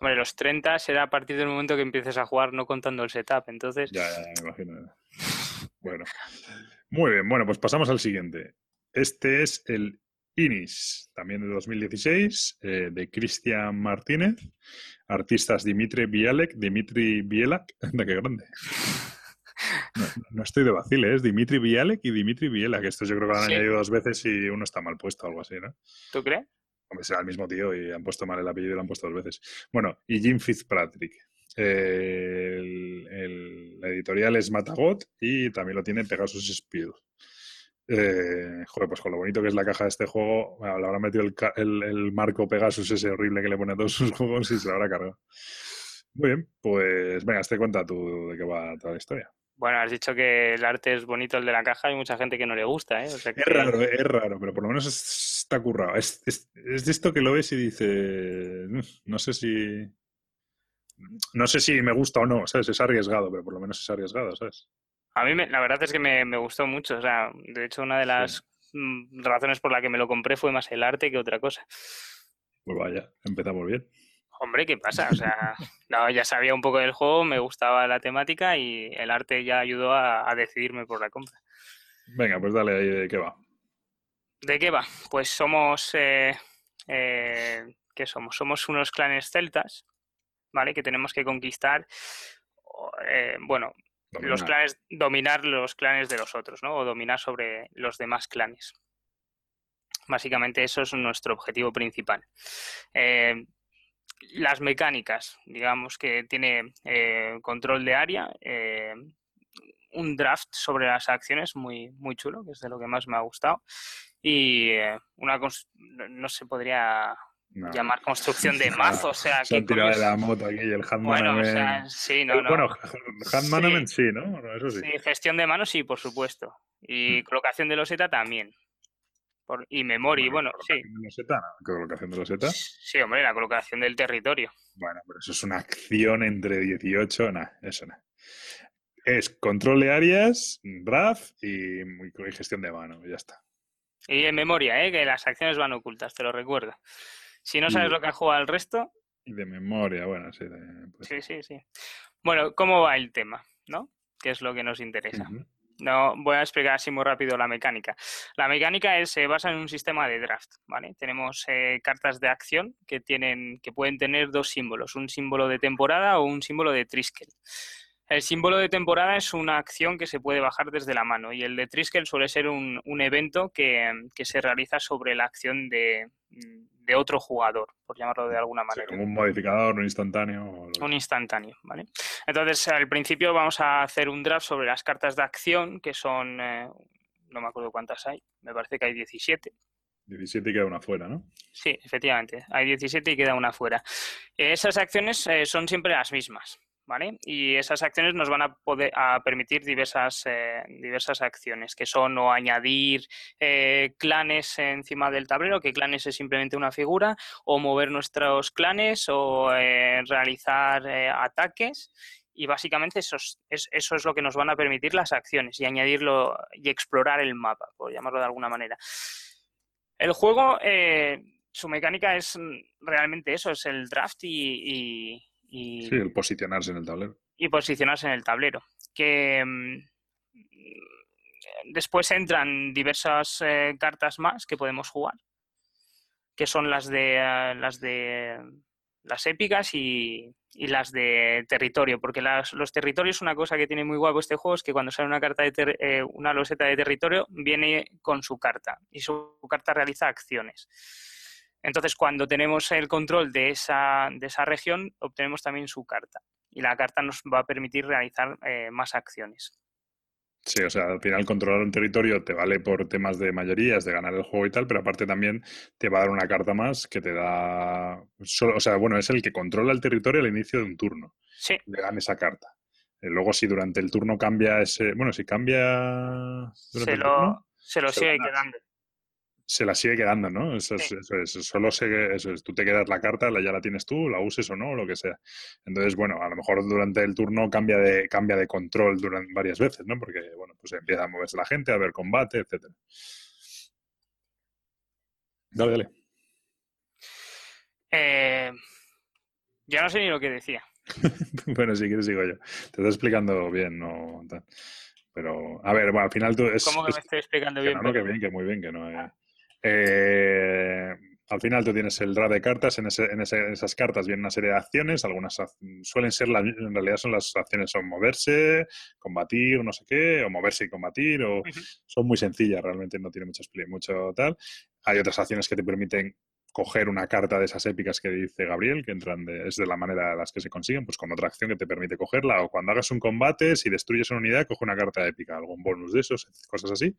Hombre, los 30 será a partir del momento que empieces a jugar, no contando el setup, entonces... Ya, ya, me imagino. Bueno, muy bien, bueno, pues pasamos al siguiente. Este es el Inis, también de 2016, eh, de Cristian Martínez. Artistas Dimitri Bialek, Dimitri Bielak, anda qué grande. No, estoy de vacile, ¿eh? es Dimitri Bialek y Dimitri Bielak. Esto yo creo que lo han añadido dos veces y uno está mal puesto, algo así, ¿no? ¿Tú crees? Hombre, será el mismo tío y han puesto mal el apellido y lo han puesto dos veces. Bueno, y Jim Fitzpatrick. El, el, la editorial es Matagot y también lo tiene Pegasus Speed. Eh, joder, pues con lo bonito que es la caja de este juego, le habrá metido el, el, marco Pegasus ese horrible que le pone a todos sus juegos y se lo habrá cargado. Muy bien, pues venga, te cuenta tú de qué va toda la historia. Bueno, has dicho que el arte es bonito el de la caja, hay mucha gente que no le gusta, ¿eh? Es raro, es raro, pero por lo menos está currado. Es, es, es, de esto que lo ves y dices, no sé si... No sé si me gusta o no, ¿sabes? Es arriesgado, pero por lo menos es arriesgado, ¿sabes? A mí la verdad es que me, gustó mucho. O sea, de hecho, una de las mm, razones por la que me lo compré fue más el arte que otra cosa. Pues vaya, empezamos bien. Hombre, ¿qué pasa? O sea, no, ya sabía un poco del juego, me gustaba la temática y el arte ya ayudó a, decidirme por la compra. Venga, pues dale ahí de qué va. ¿De qué va? Pues somos. Eh, eh, ¿Qué somos? Somos unos clanes celtas, ¿vale? Que tenemos que conquistar. Eh, bueno, los clanes, dominar los clanes de los otros, ¿no? O dominar sobre los demás clanes. Básicamente eso es nuestro objetivo principal. Eh, las mecánicas, digamos que tiene eh, control de área, eh, un draft sobre las acciones muy, muy chulo, que es de lo que más me ha gustado. Y una no se podría llamar construcción de mazo, o sea... Se han tirado de la moto aquí y el hand bueno, O sea, sí, no, no. Bueno, hand management sí, ¿no? Eso sí. sí. gestión de manos sí, por supuesto. Y hmm. colocación de loseta también. Por, y memoria, bueno, sí. De loseta, ¿Colocación de loseta? Sí, hombre, la colocación del territorio. Bueno, pero eso es una acción entre 18, nada, eso no. Es control de áreas, RAF y, y gestión de mano, ya está. Y en memoria, ¿eh? que las acciones van ocultas, te lo recuerdo. Si no sabes lo que ha jugado el resto. Y de memoria, bueno, sí. Pues sí, sí, sí. Bueno, ¿cómo va el tema? ¿No? ¿Qué es lo que nos interesa? No, voy a explicar así muy rápido la mecánica. La mecánica es, se basa en un sistema de draft, ¿vale? Tenemos eh, cartas de acción que tienen, que pueden tener dos símbolos, un símbolo de temporada o un símbolo de Triskel. El símbolo de temporada es una acción que se puede bajar desde la mano y el de Triskel suele ser un, evento que, se realiza sobre la acción de, otro jugador, por llamarlo de alguna manera. como un modificador, un instantáneo. Un instantáneo, ¿vale? Entonces, al principio vamos a hacer un draft sobre las cartas de acción, que son, eh, no me acuerdo cuántas hay, me parece que hay 17. 17 y queda una fuera, ¿no? Sí, efectivamente, hay 17 y queda una fuera. Esas acciones eh, son siempre las mismas. Y esas acciones nos van a poder a permitir diversas, eh, diversas acciones, que son o añadir eh, clanes encima del tablero, que clanes es simplemente una figura, o mover nuestros clanes, o eh, realizar ataques. Y básicamente eso es, eso es lo que nos van a permitir las acciones y añadirlo y explorar el mapa, por llamarlo de alguna manera. El juego, su mecánica es realmente eso, es el draft y, sí, el posicionarse en el tablero. Y posicionarse en el tablero. Que mm, después entran diversas eh, cartas más que podemos jugar, que son las de eh, las de las épicas y, las de territorio, porque los territorios, una cosa que tiene muy guapo este juego es que cuando sale una carta de eh, una loseta de territorio, viene con su carta y su carta realiza acciones. Entonces, cuando tenemos el control de esa, de esa región, obtenemos también su carta. Y la carta nos va a permitir realizar eh, más acciones. Sí, o sea, al final controlar un territorio te vale por temas de mayorías, de ganar el juego y tal, pero aparte también te va a dar una carta más que te da... o sea, bueno, es el que controla el territorio al inicio de un turno. Sí. Le dan esa carta. Eh, luego, si durante el turno cambia ese... Bueno, si cambia... Se lo, se lo sigue quedando se la sigue quedando, ¿no? Eso es, Solo se, eso es, tú te quedas la carta, ya la tienes tú, la uses o no, o lo que sea. Entonces, bueno, a lo mejor durante el turno cambia de, cambia de control durante varias veces, ¿no? Porque, bueno, pues empieza a moverse la gente, a ver combate, etcétera. Dale, dale. Eh, ya no sé ni lo que decía. bueno, si quieres sigo yo. Te estoy explicando bien, no... Pero, a ver, bueno, al final tú... Es, ¿Cómo que me estoy explicando bien? Que no, que bien, que muy bien, que no... Eh. Eh, al final tú tienes el draft de cartas, en, esas cartas vienen una serie de acciones, algunas suelen ser, en realidad son las acciones, son moverse, combatir, no sé qué, o moverse y combatir, o son muy sencillas, realmente no tiene mucho, mucho tal. Hay otras acciones que te permiten coger una carta de esas épicas que dice Gabriel, que entran de, es de la manera de las que se consiguen, pues con otra acción que te permite cogerla, o cuando hagas un combate, si destruyes una unidad, coge una carta épica, algún bonus de esos, cosas así.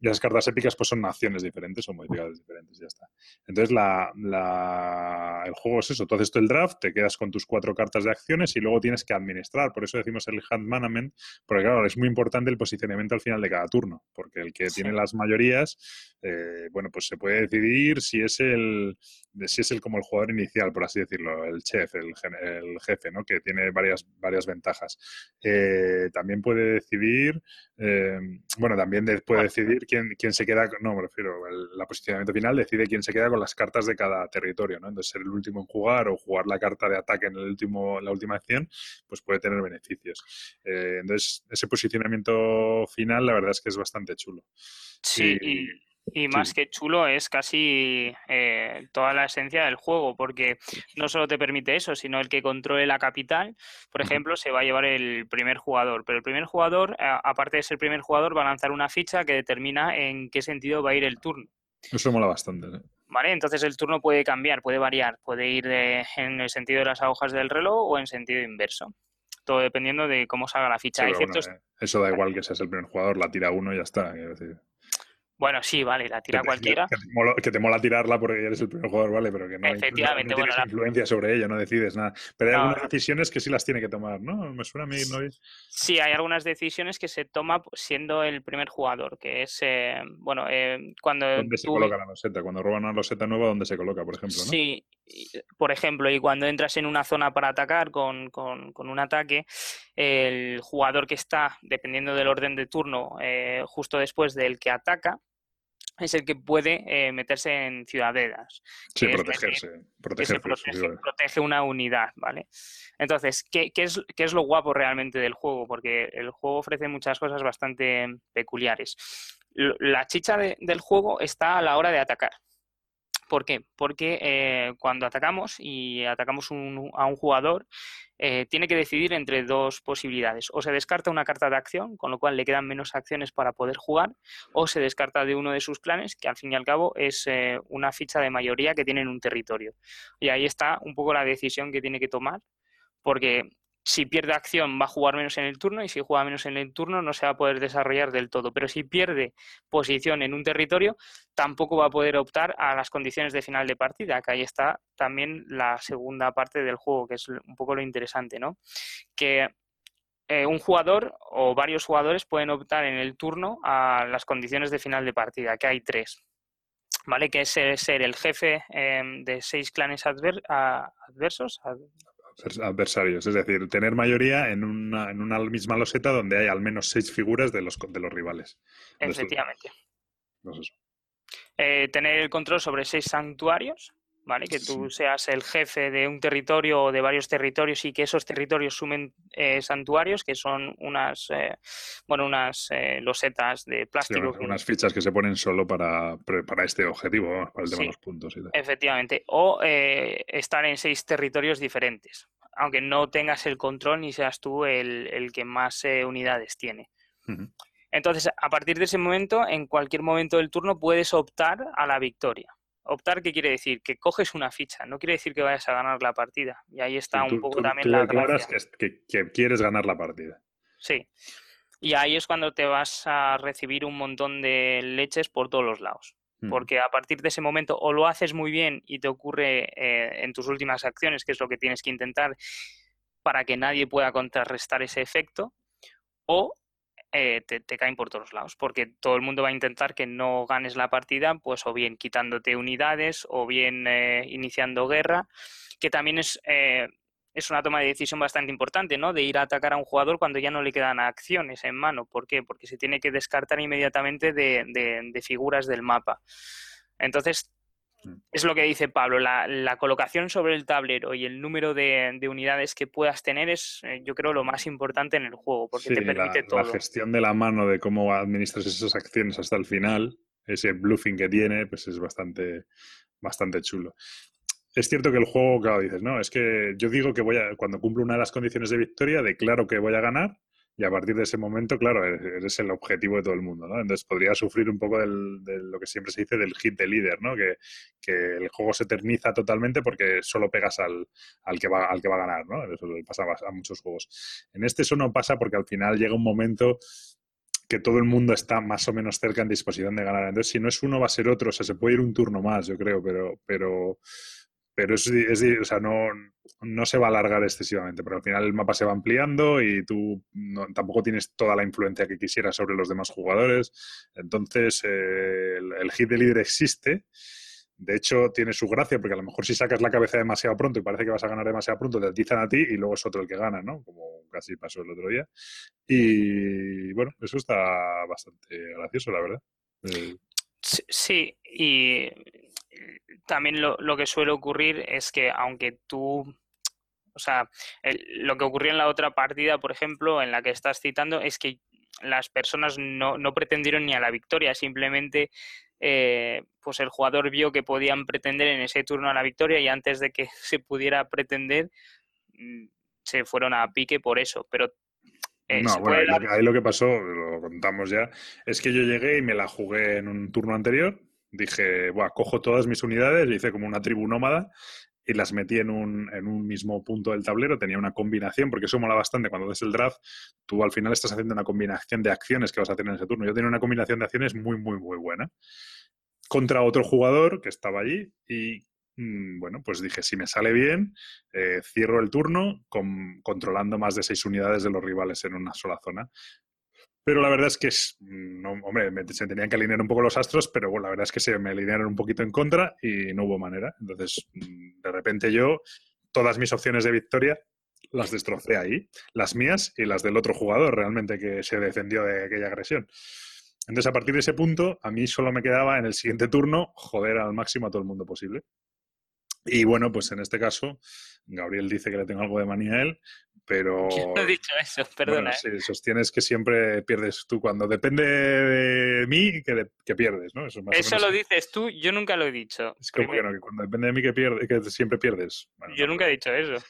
Y las cartas épicas pues son acciones diferentes o modificadas diferentes, ya está. Entonces la, el juego es eso, tú haces el draft, te quedas con tus cuatro cartas de acciones y luego tienes que administrar. Por eso decimos el hand management, porque claro, es muy importante el posicionamiento al final de cada turno, porque el que tiene las mayorías, eh, bueno, pues se puede decidir si es el si es el como el jugador inicial, por así decirlo, el chef, el, el jefe, ¿no? Que tiene varias, varias ventajas. Eh, también puede decidir, eh, bueno, también puede decidir quién, se queda, no me refiero, el posicionamiento final decide quién se queda con las cartas de cada territorio, ¿no? Entonces, ser el último en jugar o jugar la carta de ataque en el último, la última acción, pues puede tener beneficios. Eh, entonces, ese posicionamiento final, la verdad es que es bastante chulo. Sí, y... más que chulo es casi eh, toda la esencia del juego, porque no solo te permite eso, sino el que controle la capital, por ejemplo, se va a llevar el primer jugador. Pero el primer jugador, aparte de ser el primer jugador, va a lanzar una ficha que determina en qué sentido va a ir el turno. Eso mola bastante. ¿Vale? Entonces el turno puede cambiar, puede variar, puede ir en el sentido de las agujas del reloj o en sentido inverso. Todo dependiendo de cómo salga la ficha. Eh, eso da igual que seas el primer jugador, la tira uno y ya está. Decir. Bueno, sí, vale, la tira cualquiera. Que te, mola, tirarla porque eres el primer jugador, vale, pero que no, Efectivamente, tienes influencia sobre ella, no decides nada. Pero hay algunas decisiones que sí las tiene que tomar, ¿no? Me suena a mí, ¿no? Sí, hay algunas decisiones que se toma siendo el primer jugador, que es, eh, bueno, eh, cuando... ¿Dónde se coloca la loseta? Cuando roban una loseta nueva, ¿dónde se coloca, por ejemplo? ¿no? Sí, por ejemplo, y cuando entras en una zona para atacar con, con, con un ataque, el jugador que está, dependiendo del orden de turno, eh, justo después del que ataca, es el que puede eh, meterse en ciudadelas. Sí, protegerse. proteger protege, una unidad, ¿vale? Entonces, ¿qué, es, ¿qué, es, lo guapo realmente del juego? Porque el juego ofrece muchas cosas bastante peculiares. La chicha del juego está a la hora de atacar. ¿Por qué? Porque eh, cuando atacamos y atacamos a un jugador, eh, tiene que decidir entre dos posibilidades. O se descarta una carta de acción, con lo cual le quedan menos acciones para poder jugar, o se descarta de uno de sus planes, que al fin y al cabo es eh, una ficha de mayoría que tiene en un territorio. Y ahí está un poco la decisión que tiene que tomar, porque si pierde acción va a jugar menos en el turno y si juega menos en el turno no se va a poder desarrollar del todo. Pero si pierde posición en un territorio, tampoco va a poder optar a las condiciones de final de partida, que ahí está también la segunda parte del juego, que es un poco lo interesante, ¿no? Que eh, un jugador o varios jugadores pueden optar en el turno a las condiciones de final de partida, que hay tres. ¿Vale? Que es ser el jefe em, de seis clanes adversos, adversarios, es decir, tener mayoría en una, en una misma loseta donde hay al menos seis figuras de los, de los rivales. Efectivamente. Eh, tener el control sobre seis santuarios, ¿vale? Que tú seas el jefe de un territorio o de varios territorios y que esos territorios sumen eh, santuarios, que son unas, eh, bueno, unas losetas de plástico. unas fichas que se ponen solo para, para este objetivo, para el tema de los puntos. Y Efectivamente. O estar en seis territorios diferentes, aunque no tengas el control ni seas tú el, que más unidades tiene. Entonces, a partir de ese momento, en cualquier momento del turno, puedes optar a la victoria. Optar, ¿qué quiere decir? Que coges una ficha, no quiere decir que vayas a ganar la partida. Y ahí está un poco también la gracia. Que, que, quieres ganar la partida. Sí. Y ahí es cuando te vas a recibir un montón de leches por todos los lados. Hmm. Porque a partir de ese momento o lo haces muy bien y te ocurre eh, en tus últimas acciones, que es lo que tienes que intentar para que nadie pueda contrarrestar ese efecto, o eh, te, caen por todos lados, porque todo el mundo va a intentar que no ganes la partida, pues o bien quitándote unidades o bien eh, iniciando guerra, que también es, eh, es una toma de decisión bastante importante, ¿no? De ir a atacar a un jugador cuando ya no le quedan acciones en mano. ¿Por qué? Porque se tiene que descartar inmediatamente de, de figuras del mapa. Entonces, Mm. Es lo que dice Pablo, la, colocación sobre el tablero y el número de, unidades que puedas tener es, eh, yo creo, lo más importante en el juego, porque te permite todo. La gestión de la mano de cómo administras esas acciones hasta el final, ese bluffing que tiene, pues es bastante, bastante chulo. Es cierto que el juego, claro, dices, no, es que yo digo que voy a, cuando cumplo una de las condiciones de victoria, declaro que voy a ganar y a partir de ese momento, claro, e-, eres el objetivo de todo el mundo, ¿no? Entonces podría sufrir un poco del, de lo que siempre se dice del hit de líder, ¿no? Que, que, el juego se eterniza totalmente porque solo pegas al, al, que, va, al que va a ganar, ¿no? Eso pasa a muchos juegos. En este eso no pasa porque al final llega un momento que todo el mundo está más o menos cerca en disposición de ganar. Entonces, si no es uno, va a ser otro. O sea, se puede ir un turno más, yo creo, pero, pero pero es, es, o sea, no, no, se va a alargar excesivamente, pero al final el mapa se va ampliando y tú tampoco tienes toda la influencia que quisieras sobre los demás jugadores. Entonces, eh, el, hit de líder existe. De hecho, tiene su gracia, porque a lo mejor si sacas la cabeza demasiado pronto y parece que vas a ganar demasiado pronto, te atizan a ti y luego es otro el que gana, ¿no? Como casi pasó el otro día. Y bueno, eso está bastante gracioso, la verdad. Sí, y también lo, lo, que suele ocurrir es que aunque tú, o sea, lo que ocurrió en la otra partida, por ejemplo, en la que estás citando, es que las personas no, no pretendieron ni a la victoria, simplemente eh, pues el jugador vio que podían pretender en ese turno a la victoria y antes de que se pudiera pretender mm, se fueron a pique por eso, pero eh, no, bueno, ahí lo que pasó, lo contamos ya, es que yo llegué y me la jugué en un turno anterior, dije, Buah, cojo todas mis unidades, hice como una tribu nómada y las metí en un, en un mismo punto del tablero. Tenía una combinación, porque eso mola bastante. Cuando haces el draft, tú al final estás haciendo una combinación de acciones que vas a tener en ese turno. Yo tenía una combinación de acciones muy, muy, muy buena. Contra otro jugador que estaba allí y mm, bueno, pues dije, si me sale bien, eh, cierro el turno con, controlando más de seis unidades de los rivales en una sola zona. Pero la verdad es que, es, mm, no, hombre, se tenían que alinear un poco los astros, pero bueno, la verdad es que se me alinearon un poquito en contra y no hubo manera. Entonces, mm, de repente yo, todas mis opciones de victoria las destrocé ahí, las mías y las del otro jugador realmente que se defendió de aquella agresión. Entonces, a partir de ese punto, a mí solo me quedaba en el siguiente turno joder al máximo a todo el mundo posible. Y bueno, pues en este caso, Gabriel dice que le tengo algo de manía a él, pero... Yo no he dicho eso, perdona. Bueno, ¿eh? sostienes que siempre pierdes tú. Cuando depende de mí, que, que pierdes, ¿no? Eso, lo dices tú, yo nunca lo he dicho. Es que, no, que cuando depende de mí que, pierde, que siempre pierdes. yo nunca he dicho eso.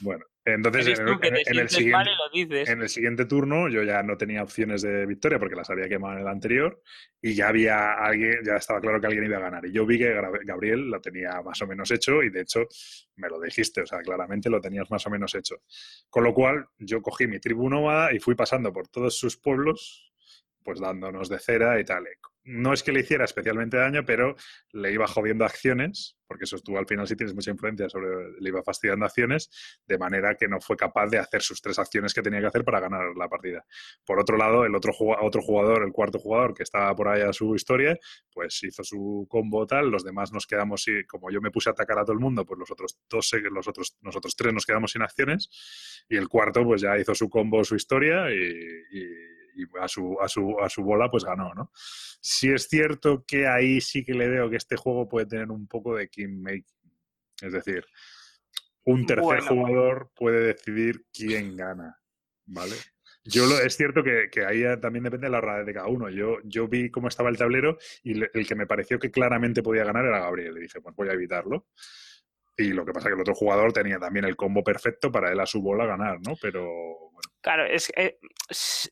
Bueno, entonces en el, siguiente, turno yo ya no tenía opciones de victoria porque las había quemado en el anterior y ya había alguien, ya estaba claro que alguien iba a ganar. Y yo vi que Gabriel lo tenía más o menos hecho y de hecho me lo dijiste, o sea, claramente lo tenías más o menos hecho. Con lo cual yo cogí mi tribu nómada y fui pasando por todos sus pueblos pues dándonos de cera y tal. No es que le hiciera especialmente daño, pero le iba jodiendo acciones, porque eso tú al final sí tienes mucha influencia sobre, le iba fastidiando acciones, de manera que no fue capaz de hacer sus tres acciones que tenía que hacer para ganar la partida. Por otro lado, el otro, otro jugador, el cuarto jugador que estaba por ahí a su historia, pues hizo su combo tal, los demás nos quedamos, y como yo me puse a atacar a todo el mundo, pues los otros dos, los otros, nosotros tres nos quedamos sin acciones, y el cuarto pues ya hizo su combo, su historia, y a su, a su, a su bola pues ganó, ¿no? Sí es cierto que ahí sí que le veo que este juego puede tener un poco de king making. Es decir, un tercer jugador puede decidir quién gana, ¿vale? Yo lo, es cierto que, ahí también depende de la rara de cada uno. Yo, yo vi cómo estaba el tablero y el que me pareció que claramente podía ganar era Gabriel. Le dije, pues voy a evitarlo. Y lo que pasa es que el otro jugador tenía también el combo perfecto para él a su bola ganar, ¿no? Pero Claro, es, eh,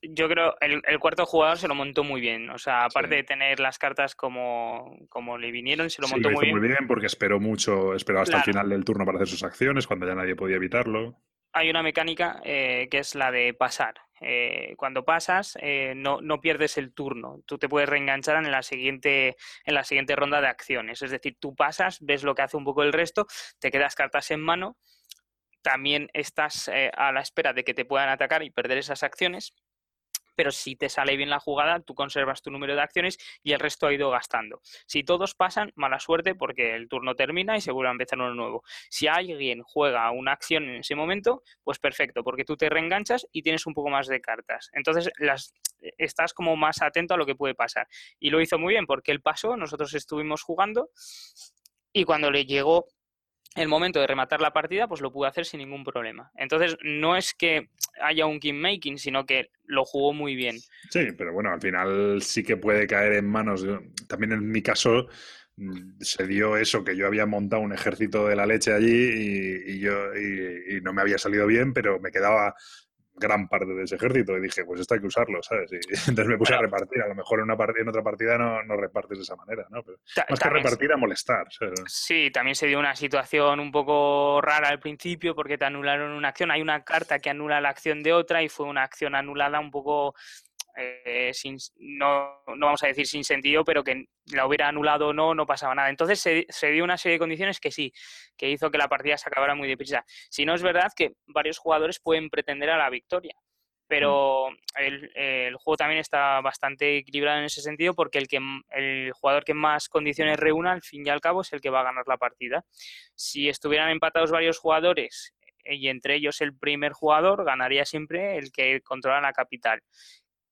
yo creo el, el cuarto jugador se lo montó muy bien. O sea, aparte de tener las cartas como, como le vinieron, se lo montó muy, bien. muy bien. porque esperó mucho, esperó hasta el final del turno para hacer sus acciones, cuando ya nadie podía evitarlo. Hay una mecánica eh, que es la de pasar. Eh, cuando pasas, no, no, pierdes el turno. Tú te puedes reenganchar en la, siguiente, en la siguiente ronda de acciones. Es decir, tú pasas, ves lo que hace un poco el resto, te quedas cartas en mano también estás eh, a la espera de que te puedan atacar y perder esas acciones, pero si te sale bien la jugada, tú conservas tu número de acciones y el resto ha ido gastando. Si todos pasan, mala suerte porque el turno termina y se vuelve a empezar uno nuevo. Si alguien juega una acción en ese momento, pues perfecto, porque tú te reenganchas y tienes un poco más de cartas. Entonces las, estás como más atento a lo que puede pasar. Y lo hizo muy bien porque él pasó, nosotros estuvimos jugando y cuando le llegó el momento de rematar la partida, pues lo pude hacer sin ningún problema. Entonces, no es que haya un game making, sino que lo jugó muy bien. Sí, pero bueno, al final sí que puede caer en manos. También en mi caso mm, se dio eso, que yo había montado un ejército de la leche allí y, yo y no me había salido bien, pero me quedaba gran parte de ese ejército y dije, pues esto hay que usarlo, ¿sabes? Y, entonces me puse a repartir. A lo mejor en, una partida, en otra partida no, no repartes de esa manera, ¿no? Pero más que repartir, a molestar. Sí, también se dio una situación un poco rara al principio porque te anularon una acción. Hay una carta que anula la acción de otra y fue una acción anulada un poco eh, sin, no, no, vamos a decir sin sentido, pero que la hubiera anulado o no, no pasaba nada. Entonces se, dio una serie de condiciones que sí, que hizo que la partida se acabara muy deprisa. Si no es verdad que varios jugadores pueden pretender a la victoria, pero el, el, juego también está bastante equilibrado en ese sentido porque el, que, el jugador que más condiciones reúna, al fin y al cabo, es el que va a ganar la partida. Si estuvieran empatados varios jugadores y entre ellos el primer jugador, ganaría siempre el que controla la capital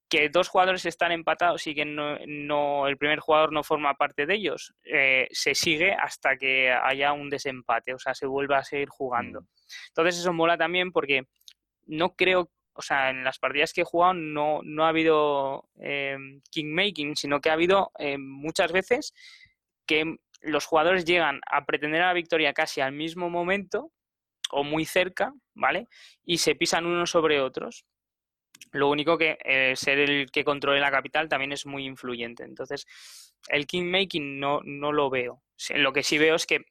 que dos jugadores están empatados y que no, el primer jugador no forma parte de ellos, eh, se sigue hasta que haya un desempate, o sea, se vuelve a seguir jugando. Mm. Entonces eso mola también porque no creo, o sea, en las partidas que he jugado no, no ha habido eh, kingmaking, sino que ha habido eh, muchas veces que los jugadores llegan a pretender a la victoria casi al mismo momento o muy cerca, ¿vale? Y se pisan unos sobre otros. Lo único que eh, ser el que controle la capital también es muy influyente. Entonces, el kingmaking no, no lo veo. Lo que sí veo es que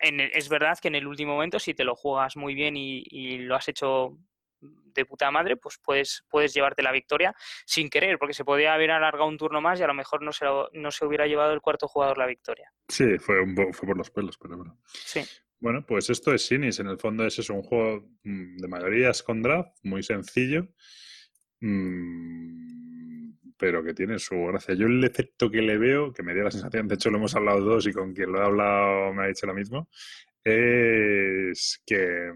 es verdad que en el último momento, si te lo juegas muy bien y, lo has hecho de puta madre, pues puedes, puedes llevarte la victoria sin querer, porque se podía haber alargado un turno más y a lo mejor no se, no se hubiera llevado el cuarto jugador la victoria. Sí, fue, un, fue por los pelos, pero bueno. Sí. Bueno, pues esto es Sinis. En el fondo es un juego mm, de mayorías con draft, muy sencillo. Mm, pero que tiene su gracia. Yo el efecto que le veo, que me dio la sensación, de hecho lo hemos hablado dos y con quien lo he hablado me ha dicho lo mismo, es que,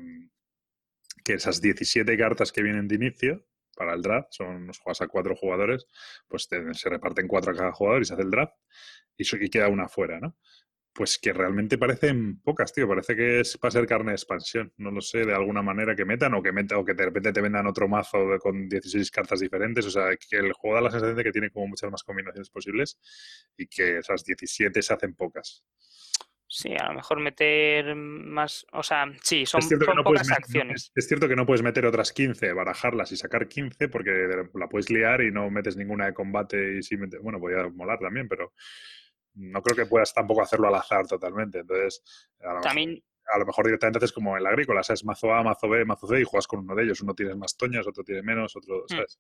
que esas 17 cartas que vienen de inicio para el draft, son los juegas a cuatro jugadores, pues se reparten cuatro a cada jugador y se hace el draft y, y queda una fuera, ¿no? Pues que realmente parecen pocas, tío. Parece que es para ser carne de expansión. No lo sé, de alguna manera que metan o que metan, o que de repente te vendan otro mazo con 16 cartas diferentes. O sea, que el juego da la sensación de que tiene como muchas más combinaciones posibles y que esas 17 se hacen pocas. Sí, a lo mejor meter más, o sea, sí, son, pocas acciones. Es, cierto que no puedes meter otras 15, barajarlas y sacar 15 porque la puedes liar y no metes ninguna de combate y si metes, bueno, podría molar también, pero no creo que puedas tampoco hacerlo al azar totalmente. Entonces, también, a lo mejor directamente haces como en la agrícola, ¿sabes? Mazo A, mazo B, mazo C y juegas con uno de ellos. Uno tiene más toñas, otro tiene menos, otro, hmm. ¿sabes?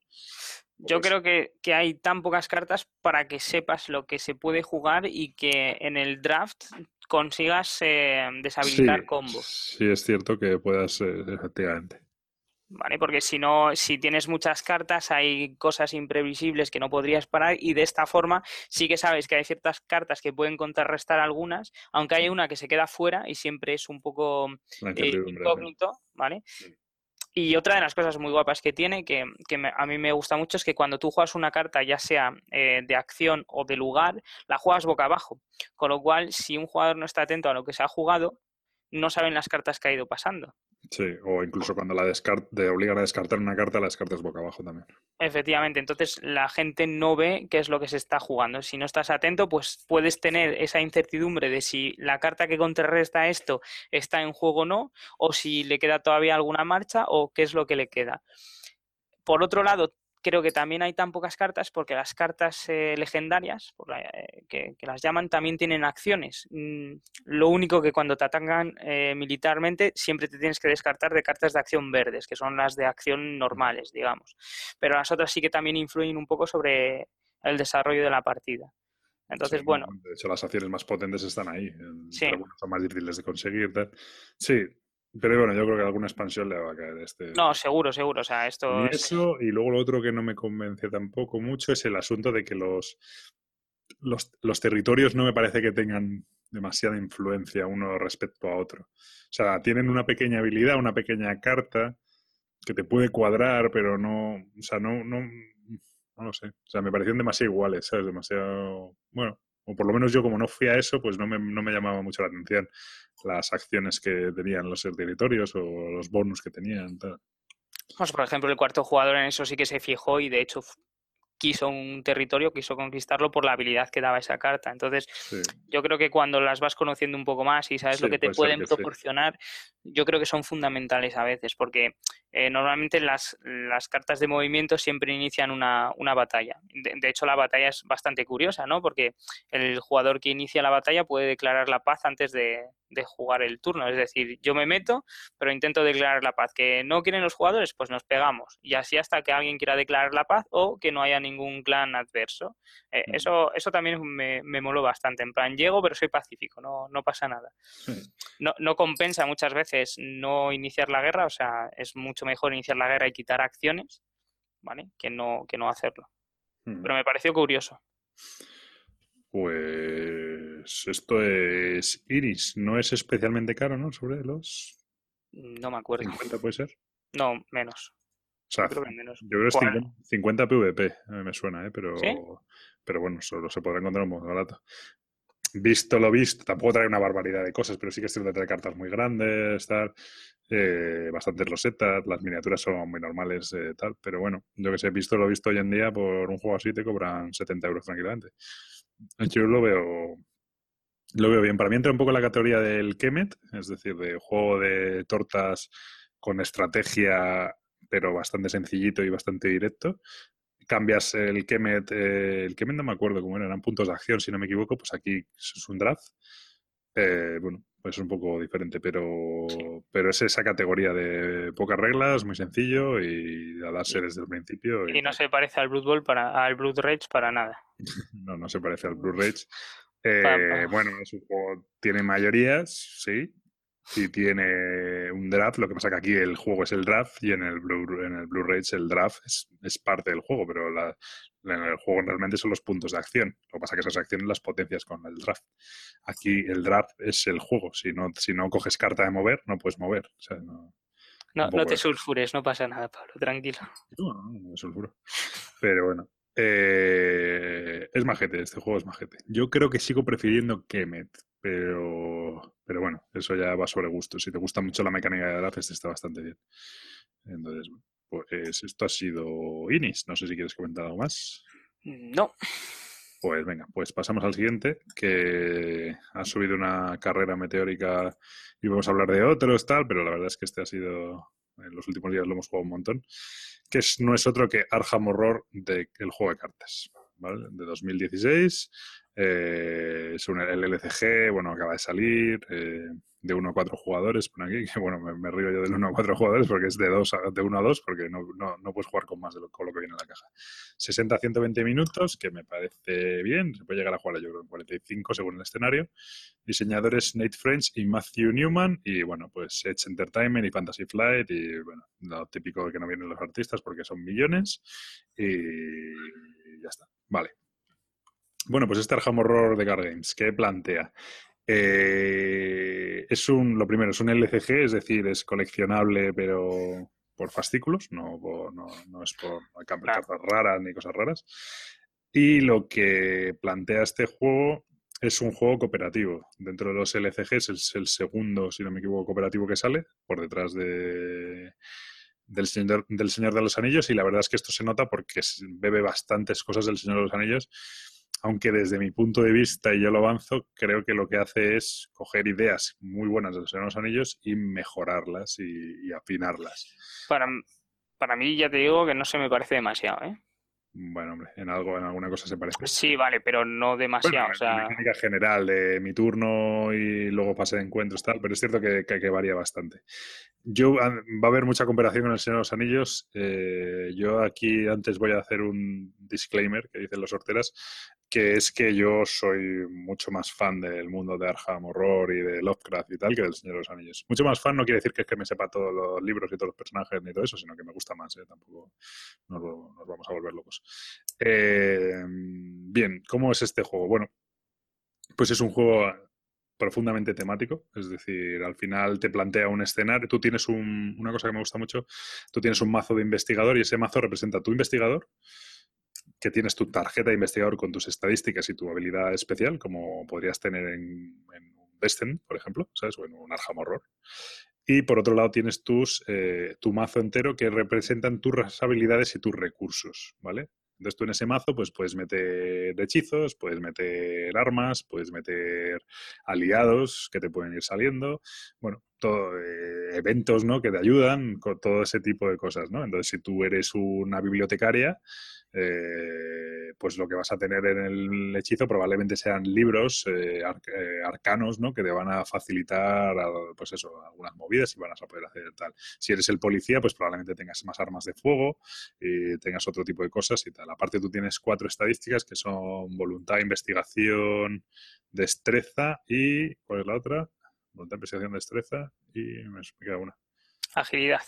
Yo creo que, hay tan pocas cartas para que sepas lo que se puede jugar y que en el draft consigas eh, deshabilitar combos. Sí, es cierto que puedas, eh, efectivamente. ¿Vale? Porque si no, si tienes muchas cartas, hay cosas imprevisibles que no podrías parar y de esta forma sí que sabes que hay ciertas cartas que pueden contrarrestar algunas, aunque hay una que se queda fuera y siempre es un poco eh, incógnito, ¿vale? Y otra de las cosas muy guapas que tiene, que, a mí me gusta mucho, es que cuando tú juegas una carta, ya sea eh, de acción o de lugar, la juegas boca abajo. Con lo cual, si un jugador no está atento a lo que se ha jugado, no saben las cartas que ha ido pasando. Sí, o incluso cuando la te obligan a descartar una carta, la descartas boca abajo también. Efectivamente, entonces la gente no ve qué es lo que se está jugando. Si no estás atento, pues puedes tener esa incertidumbre de si la carta que contrarresta esto está en juego o no, o si le queda todavía alguna marcha o qué es lo que le queda. Por otro lado, creo que también hay tan pocas cartas porque las cartas eh, legendarias, eh, que, las llaman, también tienen acciones. Mm, lo único que cuando te atacan eh, militarmente siempre te tienes que descartar de cartas de acción verdes, que son las de acción normales, digamos. Pero las otras sí que también influyen un poco sobre el desarrollo de la partida. Entonces, bueno. De hecho, las acciones más potentes están ahí. Sí. son más difíciles de conseguir. Sí, pero bueno, yo creo que alguna expansión le va a caer este. No, seguro, seguro. O sea, esto. Y eso, y luego lo otro que no me convence tampoco mucho es el asunto de que los, los, territorios no me parece que tengan demasiada influencia uno respecto a otro. O sea, tienen una pequeña habilidad, una pequeña carta que te puede cuadrar, pero no. O sea, no, no, no lo sé. O sea, me parecían demasiado iguales, ¿sabes? Demasiado. Bueno, o por lo menos yo como no fui a eso, pues no me, no me llamaba mucho la atención las acciones que tenían los territorios o los bonus que tenían. Pues, por ejemplo, el cuarto jugador en eso sí que se fijó y de hecho quiso un territorio, quiso conquistarlo por la habilidad que daba esa carta. Entonces, yo creo que cuando las vas conociendo un poco más y sabes lo que te pueden proporcionar, yo creo que son fundamentales a veces, porque eh, normalmente las, las, cartas de movimiento siempre inician una, una batalla. De, hecho, la batalla es bastante curiosa, ¿no? Porque el jugador que inicia la batalla puede declarar la paz antes de, de jugar el turno. Es decir, yo me meto, pero intento declarar la paz. Que no quieren los jugadores, pues nos pegamos. Y así hasta que alguien quiera declarar la paz o que no haya ningún clan adverso. Eh, eso, eso también me, me moló bastante. En plan, llego, pero soy pacífico, no, no pasa nada. No, no compensa muchas veces no iniciar la guerra, o sea, es mucho mejor iniciar la guerra y quitar acciones, ¿vale? Que no, que no hacerlo. Pero me pareció curioso. Pues esto es Iris, no es especialmente caro, ¿no? Sobre los... No me acuerdo. ¿50 puede ser? No, menos. O sea, yo creo que, menos. yo creo que es 50, PVP, me suena, ¿eh? Pero, pero bueno, solo se podrá encontrar un poco barato. Visto lo visto, tampoco trae una barbaridad de cosas, pero sí que es cierto que trae cartas muy grandes, tal, eh, bastantes rosetas, las miniaturas son muy normales, eh, tal, pero bueno, yo que sé, visto lo visto hoy en día, por un juego así te cobran 70 euros tranquilamente. Yo lo veo, lo veo bien. Para mí entra un poco en la categoría del Kemet, es decir, de juego de tortas con estrategia, pero bastante sencillito y bastante directo. Cambias el Kemet, eh, el Kemet no me acuerdo cómo eran puntos de acción, si no me equivoco, pues aquí es un draft. Eh, bueno, pues es un poco diferente, pero, pero es esa categoría de pocas reglas, muy sencillo y a darse desde el principio. Y, no se parece al Blood Bowl para, al Blood Rage para nada. no, no se parece al Blood Rage. Eh, bueno, es un juego, tiene mayorías, sí, y tiene un draft. Lo que pasa que aquí el juego es el draft y en el Blue, en el Blue Rage el draft es, es parte del juego, pero la, en el juego realmente son los puntos de acción. Lo que pasa es que esas acciones las potencias con el draft. Aquí el draft es el juego. Si no, si no coges carta de mover, no puedes mover. no, no, te sulfures, no pasa nada, Pablo, tranquilo. No, no, no me sulfuro. Pero bueno. Eh, es majete, este juego es majete. Yo creo que sigo prefiriendo Kemet, pero, pero bueno, eso ya va sobre gusto. Si te gusta mucho la mecánica de draft, este está bastante bien. Entonces, pues esto ha sido Inis. No sé si quieres comentar algo más. No. Pues venga, pues pasamos al siguiente, que ha subido una carrera meteórica y vamos a hablar de otros, tal, pero la verdad es que este ha sido, en los últimos días lo hemos jugado un montón, que es, no es otro que Arkham Horror del juego de cartas, ¿vale? De 2016, eh, es un LCG, bueno, acaba de salir, eh, de 1 a 4 jugadores, por aquí, que bueno, me, río yo del 1 a 4 jugadores porque es de, dos de 1 a 2, porque no, no, puedes jugar con más de lo, con lo que viene en la caja. 60 a 120 minutos, que me parece bien, se puede llegar a jugar yo creo en 45 según el escenario. Diseñadores Nate French y Matthew Newman, y bueno, pues Edge Entertainment y Fantasy Flight, y bueno, lo típico que no vienen los artistas porque son millones, y ya está. Vale. Bueno, pues este Arkham Horror de Card Games, ¿qué plantea? Eh, es un, lo primero, es un LCG, es decir, es coleccionable, pero por fascículos, no, no, es por cartas raras ni cosas raras. Y lo que plantea este juego es un juego cooperativo. Dentro de los LCGs es el segundo, si no me equivoco, cooperativo que sale, por detrás de, del, señor, del Señor de los Anillos. Y la verdad es que esto se nota porque bebe bastantes cosas del Señor de los Anillos aunque desde mi punto de vista, y yo lo avanzo, creo que lo que hace es coger ideas muy buenas de los Señor Anillos y mejorarlas y, afinarlas. Para, para mí, ya te digo que no se me parece demasiado, ¿eh? Bueno, hombre, en algo, en alguna cosa se parece. Sí, vale, pero no demasiado. o sea... La mecánica general de mi turno y luego pase de encuentros, tal, pero es cierto que, que, varía bastante. Yo va a haber mucha comparación con el Señor de los Anillos. Eh, yo aquí antes voy a hacer un disclaimer que dicen los sorteras que es que yo soy mucho más fan del mundo de Arkham Horror y de Lovecraft y tal que del Señor de los Anillos. Mucho más fan no quiere decir que es que me sepa todos los libros y todos los personajes ni todo eso, sino que me gusta más, ¿eh? tampoco nos, vamos a volver locos. Eh, bien, ¿cómo es este juego? Bueno, pues es un juego profundamente temático, es decir, al final te plantea un escenario, tú tienes un, una cosa que me gusta mucho, tú tienes un mazo de investigador y ese mazo representa a tu investigador, que tienes tu tarjeta de investigador con tus estadísticas y tu habilidad especial, como podrías tener en, un Destiny, por ejemplo, ¿sabes? O en un Arkham Horror. Y por otro lado tienes tus, eh, tu mazo entero que representan tus habilidades y tus recursos, ¿vale? Entonces tú en ese mazo pues puedes meter hechizos, puedes meter armas, puedes meter aliados que te pueden ir saliendo, bueno, eh, eventos, ¿no? Que te ayudan, con todo ese tipo de cosas, ¿no? Entonces si tú eres una bibliotecaria, eh, pues lo que vas a tener en el hechizo probablemente sean libros eh, eh, arcanos, ¿no? Que te van a facilitar, pues eso, algunas movidas y van a poder hacer tal. Si eres el policía, pues probablemente tengas más armas de fuego y tengas otro tipo de cosas y tal. Aparte tú tienes cuatro estadísticas que son voluntad, investigación, destreza y... ¿Cuál es la otra? Voluntad, investigación, destreza y me queda una. Agilidad.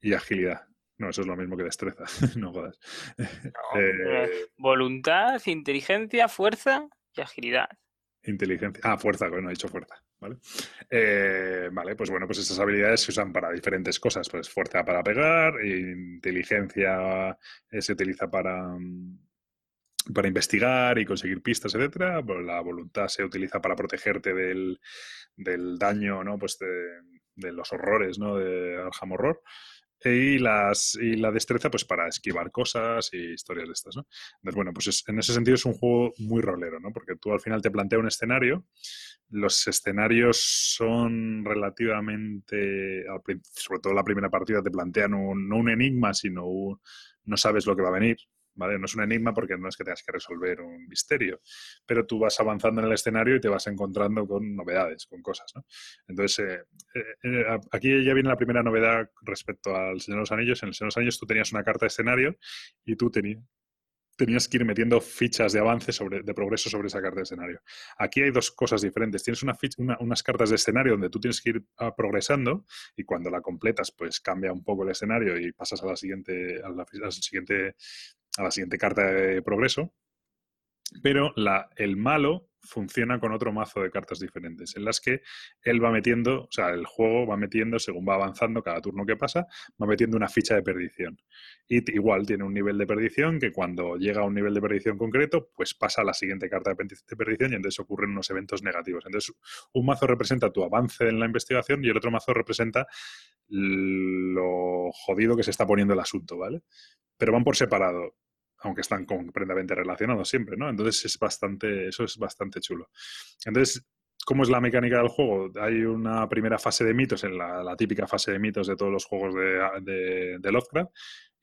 Y agilidad. No, eso es lo mismo que destreza, no jodas. Eh, voluntad, inteligencia, fuerza y agilidad. Inteligencia. Ah, fuerza, no he dicho fuerza. ¿Vale? Eh, vale, pues bueno, pues esas habilidades se usan para diferentes cosas. Pues fuerza para pegar, inteligencia eh, se utiliza para, mm, para investigar y conseguir pistas, etcétera. Pues la voluntad se utiliza para protegerte del, daño, ¿no? Pues de, de, los horrores, ¿no? De Arham Horror y, las, y la destreza pues para esquivar cosas y historias de estas, ¿no? Entonces, bueno, pues en ese sentido es un juego muy rolero, ¿no? Porque tú al final te plantea un escenario, los escenarios son relativamente, sobre todo la primera partida te plantean no un enigma, sino un, no sabes lo que va a venir, ¿vale? No es un enigma porque no es que tengas que resolver un misterio, pero tú vas avanzando en el escenario y te vas encontrando con novedades, con cosas, ¿no? Entonces, eh, eh, eh, aquí ya viene la primera novedad respecto al Señor de los Anillos. En el Señor de los Anillos tú tenías una carta de escenario y tú tenías tenías que ir metiendo fichas de avance sobre, de progreso sobre esa carta de escenario. Aquí hay dos cosas diferentes. Tienes una unas cartas de escenario donde tú tienes que ir ah, progresando y cuando la completas, pues cambia un poco el escenario y pasas a la siguiente, a la, a la siguiente a la siguiente carta de progreso, pero el malo funciona con otro mazo de cartas diferentes, en las que él va metiendo, o sea, el juego va metiendo, según va avanzando cada turno que pasa, va metiendo una ficha de perdición. Y igual tiene un nivel de perdición que cuando llega a un nivel de perdición concreto, pues pasa a la siguiente carta de perdición y entonces ocurren unos eventos negativos. Entonces, un mazo representa tu avance en la investigación y el otro mazo representa lo jodido que se está poniendo el asunto, ¿vale? Pero van por separado aunque están completamente relacionados siempre, ¿no? Entonces es bastante, eso es bastante chulo. Entonces, ¿Cómo es la mecánica del juego? Hay una primera fase de mitos, en la, típica fase de mitos de todos los juegos de, de Lovecraft,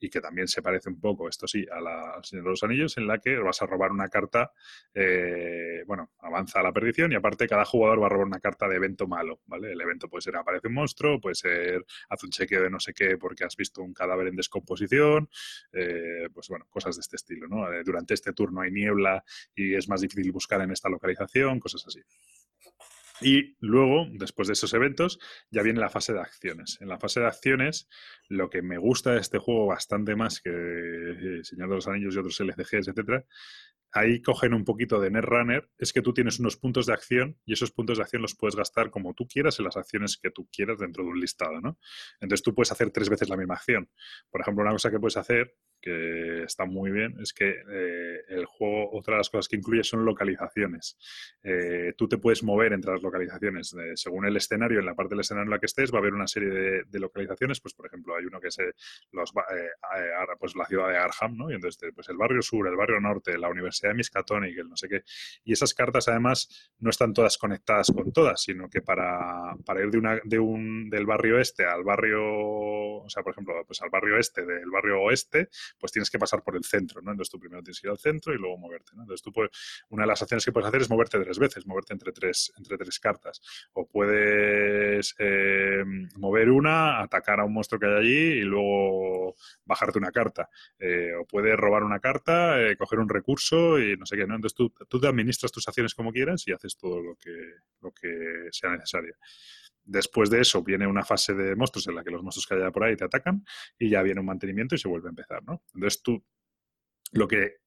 y que también se parece un poco, esto sí, a la, de los Anillos, en la que vas a robar una carta, eh, bueno, avanza a la perdición y aparte cada jugador va a robar una carta de evento malo, ¿vale? El evento puede ser aparece un monstruo, puede ser haz un chequeo de no sé qué porque has visto un cadáver en descomposición, eh, pues bueno, cosas de este estilo, ¿no? Eh, durante este turno hay niebla y es más difícil buscar en esta localización, cosas así. Y luego, después de esos eventos, ya viene la fase de acciones. En la fase de acciones, lo que me gusta de este juego bastante más que eh, Señor de los Anillos y otros LCGs, etcétera, ahí cogen un poquito de Netrunner, es que tú tienes unos puntos de acción y esos puntos de acción los puedes gastar como tú quieras en las acciones que tú quieras dentro de un listado, ¿no? Entonces tú puedes hacer tres veces la misma acción. Por ejemplo, una cosa que puedes hacer que está muy bien, es que eh, el juego, otra de las cosas que incluye son localizaciones. Eh, tú te puedes mover entre las localizaciones. según el escenario, en la parte del escenario en la que estés, va a haber una serie de, localizaciones. Pues, por ejemplo, hay uno que es eh, los, pues, la ciudad de Arham, ¿no? Y entonces, pues el barrio sur, el barrio norte, la Universidad de Miskatonic, el no sé qué. Y esas cartas, además, no están todas conectadas con todas, sino que para, para ir de, una, de un, del barrio este al barrio, o sea, por ejemplo, pues al barrio este del barrio oeste, pues tienes que pasar por el centro, ¿no? Entonces tú primero tienes que ir al centro y luego moverte. Entonces tú puedes, una de las acciones que puedes hacer es moverte tres veces, moverte entre tres, entre tres cartas. O puedes eh, mover una, atacar a un monstruo que hay allí y luego bajarte una carta. Eh, o puedes robar una carta, eh, coger un recurso y no sé qué, ¿no? Entonces tú, tú te administras tus acciones como quieras y haces todo lo que, lo que sea necesario. Después de eso viene una fase de monstruos en la que los monstruos que haya por ahí te atacan y ya viene un mantenimiento y se vuelve a empezar, ¿no? Entonces tú, lo que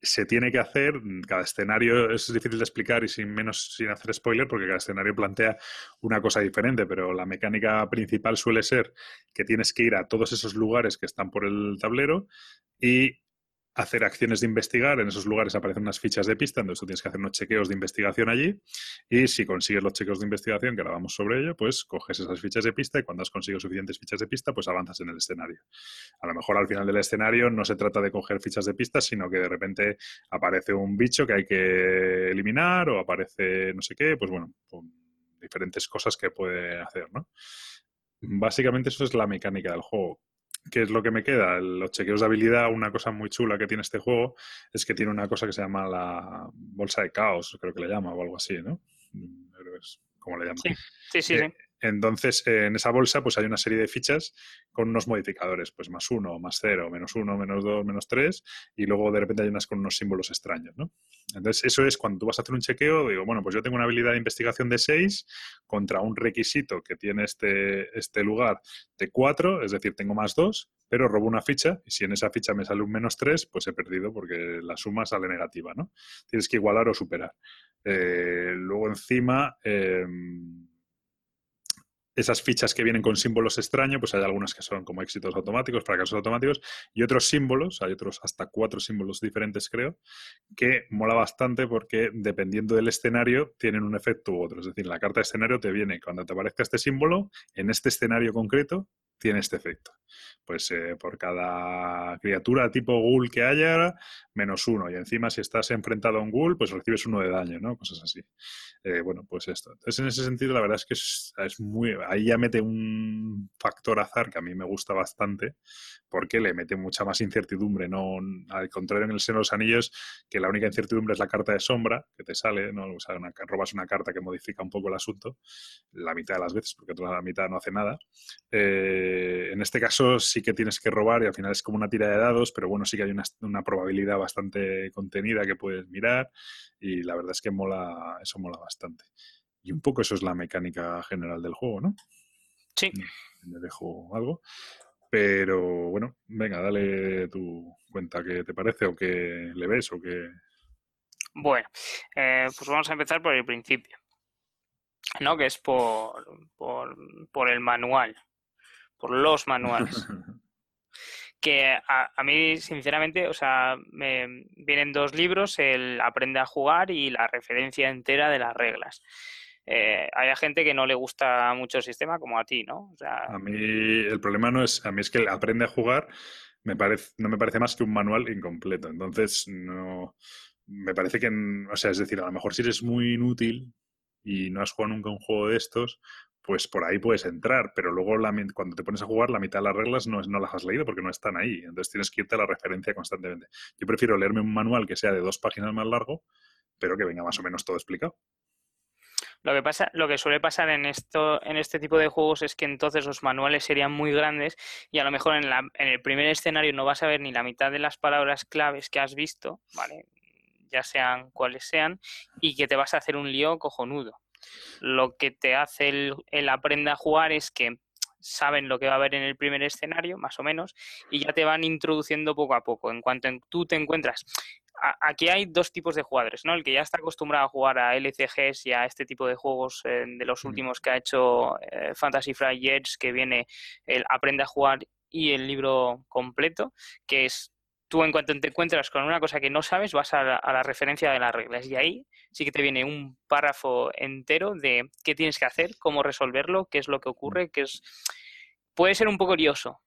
se tiene que hacer, cada escenario es difícil de explicar y sin menos sin hacer spoiler porque cada escenario plantea una cosa diferente, pero la mecánica principal suele ser que tienes que ir a todos esos lugares que están por el tablero y hacer acciones de investigar. En esos lugares aparecen unas fichas de pista, entonces tú tienes que hacer unos chequeos de investigación allí. Y si consigues los chequeos de investigación, que ahora vamos sobre ello, pues coges esas fichas de pista y cuando has conseguido suficientes fichas de pista, pues avanzas en el escenario. A lo mejor al final del escenario no se trata de coger fichas de pista, sino que de repente aparece un bicho que hay que eliminar o aparece no sé qué, pues bueno, diferentes cosas que puede hacer, ¿no? Básicamente eso es la mecánica del juego ¿Qué es lo que me queda? Los chequeos de habilidad, una cosa muy chula que tiene este juego es que tiene una cosa que se llama la bolsa de caos, creo que le llama, o algo así, ¿no? ¿Cómo le llama? Sí, sí, sí. Eh, entonces, en esa bolsa, pues hay una serie de fichas con unos modificadores, pues más uno, más cero, menos uno, menos dos, menos tres, y luego de repente hay unas con unos símbolos extraños, ¿no? Entonces, eso es cuando tú vas a hacer un chequeo, digo, bueno, pues yo tengo una habilidad de investigación de seis contra un requisito que tiene este, este lugar de cuatro, es decir, tengo más dos, pero robo una ficha, y si en esa ficha me sale un menos tres, pues he perdido porque la suma sale negativa, ¿no? Tienes que igualar o superar. Eh, luego encima... Em, esas fichas que vienen con símbolos extraños, pues hay algunas que son como éxitos automáticos, fracasos automáticos, y otros símbolos, hay otros hasta cuatro símbolos diferentes, creo, que mola bastante porque dependiendo del escenario tienen un efecto u otro. Es decir, la carta de escenario te viene cuando te aparezca este símbolo, en este escenario concreto, tiene este efecto. Pues eh, por cada criatura tipo ghoul que haya, menos uno. Y encima, si estás enfrentado a un ghoul, pues recibes uno de daño, ¿no? Cosas así. Eh, bueno, pues esto. Entonces, en ese sentido, la verdad es que es, muy. Ahí ya mete un factor azar que a mí me gusta bastante, porque le mete mucha más incertidumbre. No, al contrario, en el seno de los anillos, que la única incertidumbre es la carta de sombra que te sale, ¿no? Robas una carta que modifica un poco el asunto, la mitad de las veces, porque otra la mitad no hace nada. Eh, eh, en este caso sí que tienes que robar y al final es como una tira de dados, pero bueno, sí que hay una, probabilidad bastante contenida que puedes mirar y la verdad es que mola, eso mola bastante. Y un poco eso es la mecánica general del juego, ¿no? Sí. Me dejo algo. Pero bueno, venga, dale tu cuenta qué te parece o qué le ves o qué... Bueno, eh, pues vamos a empezar por el principio. ¿no? Que es por, por el manual por los manuales. que a, mí, sinceramente, o sea, me vienen dos libros, el Aprende a jugar y la referencia entera de las reglas. Eh, hay gente que no le gusta mucho el sistema como a ti, ¿no? a mí el problema no es, a mí es que el Aprende a jugar me parece, no me parece más que un manual incompleto. Entonces, no. Me parece que, o sea, es decir, a lo mejor si eres muy inútil y no has jugado nunca un juego de estos, pues por ahí puedes entrar, pero luego la, cuando te pones a jugar, la mitad de las reglas no, no las has leído porque no están ahí. Entonces tienes que irte a la referencia constantemente. Yo prefiero leerme un manual que sea de dos páginas más largo, pero que venga más o menos todo explicado. Lo que pasa, lo que suele pasar en esto, en este tipo de juegos es que entonces los manuales serían muy grandes y a lo mejor en, la, en el primer escenario no vas a ver ni la mitad de las palabras claves que has visto, ¿vale? Ya sean cuales sean, y que te vas a hacer un lío cojonudo. Lo que te hace el, el aprenda a jugar es que saben lo que va a haber en el primer escenario, más o menos, y ya te van introduciendo poco a poco. En cuanto tú te encuentras aquí hay dos tipos de jugadores, ¿no? El que ya está acostumbrado a jugar a LCGs y a este tipo de juegos eh, de los últimos que ha hecho eh, Fantasy Flight Jets, que viene el Aprende a jugar y el libro completo, que es tú en cuanto te encuentras con una cosa que no sabes, vas a la, referencia de las reglas y ahí sí que te viene un párrafo entero de qué tienes que hacer, cómo resolverlo, qué es lo que ocurre, que es puede ser un poco lioso,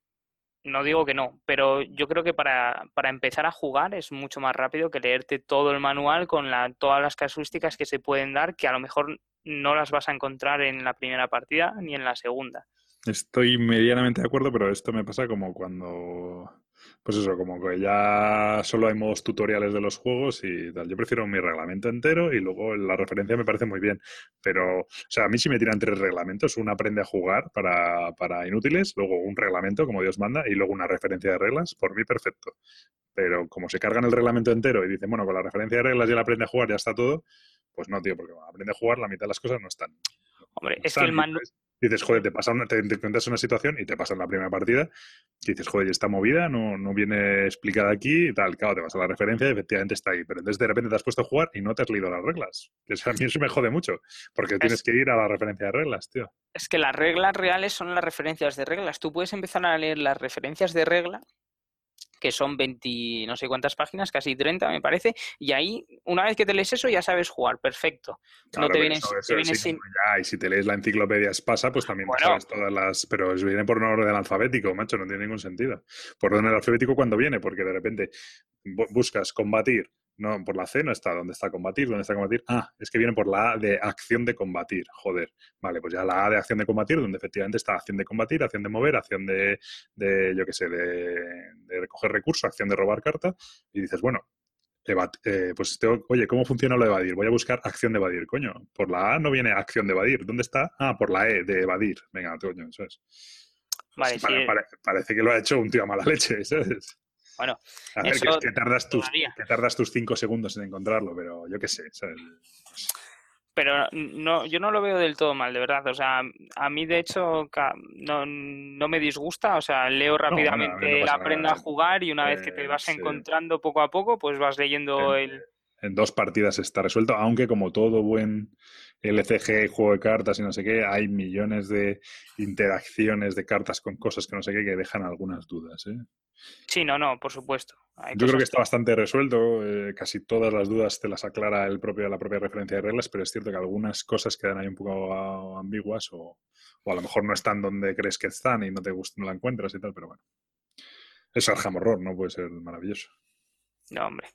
no digo que no, pero yo creo que para, para, empezar a jugar es mucho más rápido que leerte todo el manual con la, todas las casuísticas que se pueden dar, que a lo mejor no las vas a encontrar en la primera partida ni en la segunda. Estoy medianamente de acuerdo, pero esto me pasa como cuando pues eso, como que ya solo hay modos tutoriales de los juegos y tal. Yo prefiero mi reglamento entero y luego la referencia me parece muy bien. Pero, o sea, a mí si me tiran tres reglamentos, uno aprende a jugar para, para inútiles, luego un reglamento, como Dios manda, y luego una referencia de reglas, por mí perfecto. Pero como se cargan el reglamento entero y dicen, bueno, con la referencia de reglas ya la aprende a jugar, ya está todo, pues no, tío, porque cuando aprende a jugar la mitad de las cosas no están. Hombre, es que el manual dices, joder, te pasa una, te, encuentras una situación y te pasa en la primera partida, y dices, joder, esta movida no, no viene explicada aquí y tal, claro, te vas a la referencia y efectivamente está ahí, pero entonces de repente te has puesto a jugar y no te has leído las reglas. Eso a mí eso me jode mucho, porque tienes que ir a la referencia de reglas, tío. Es que las reglas reales son las referencias de reglas. Tú puedes empezar a leer las referencias de regla que son 20, no sé cuántas páginas, casi 30 me parece, y ahí, una vez que te lees eso, ya sabes jugar, perfecto. no te vienes, sin... y si te lees la enciclopedia Espasa, pues también sabes todas las... Pero viene por un orden alfabético, macho, no tiene ningún sentido. Por orden alfabético cuando viene, porque de repente buscas combatir no, por la C no está. ¿Dónde está combatir? ¿Dónde está combatir? Ah, es que viene por la A de acción de combatir. Joder. Vale, pues ya la A de acción de combatir, donde efectivamente está acción de combatir, acción de mover, acción de, de yo qué sé, de, recoger recursos, acción de robar carta. Y dices, bueno, eh, pues oye, ¿cómo funciona lo de evadir? Voy a buscar acción de evadir, coño. Por la A no viene acción de evadir. ¿Dónde está? Ah, por la E de evadir. Venga, coño, eso es. Vale, sí. parece que lo ha hecho un tío a mala leche, ¿sabes? Bueno, a ver, que, tardas tus, que tardas tus cinco segundos en encontrarlo, pero yo qué sé. Pero no, yo no lo veo del todo mal, de verdad. O sea, a mí de hecho no, no me disgusta. O sea, leo rápidamente la aprenda a jugar y una vez que te vas encontrando poco a poco, pues vas leyendo el... En dos partidas está resuelto, aunque como todo buen LCG, juego de cartas y no sé qué, hay millones de interacciones de cartas con cosas que no sé qué que dejan algunas dudas. ¿eh? Sí, no, no, por supuesto. Yo creo que está bastante resuelto. Eh, casi todas las dudas te las aclara el propio, la propia referencia de reglas, pero es cierto que algunas cosas quedan ahí un poco ambiguas o, a lo mejor no están donde crees que están y no te gusta, no la encuentras y tal, pero bueno. Es Arkham Horror, ¿no? Puede ser maravilloso. No, hombre.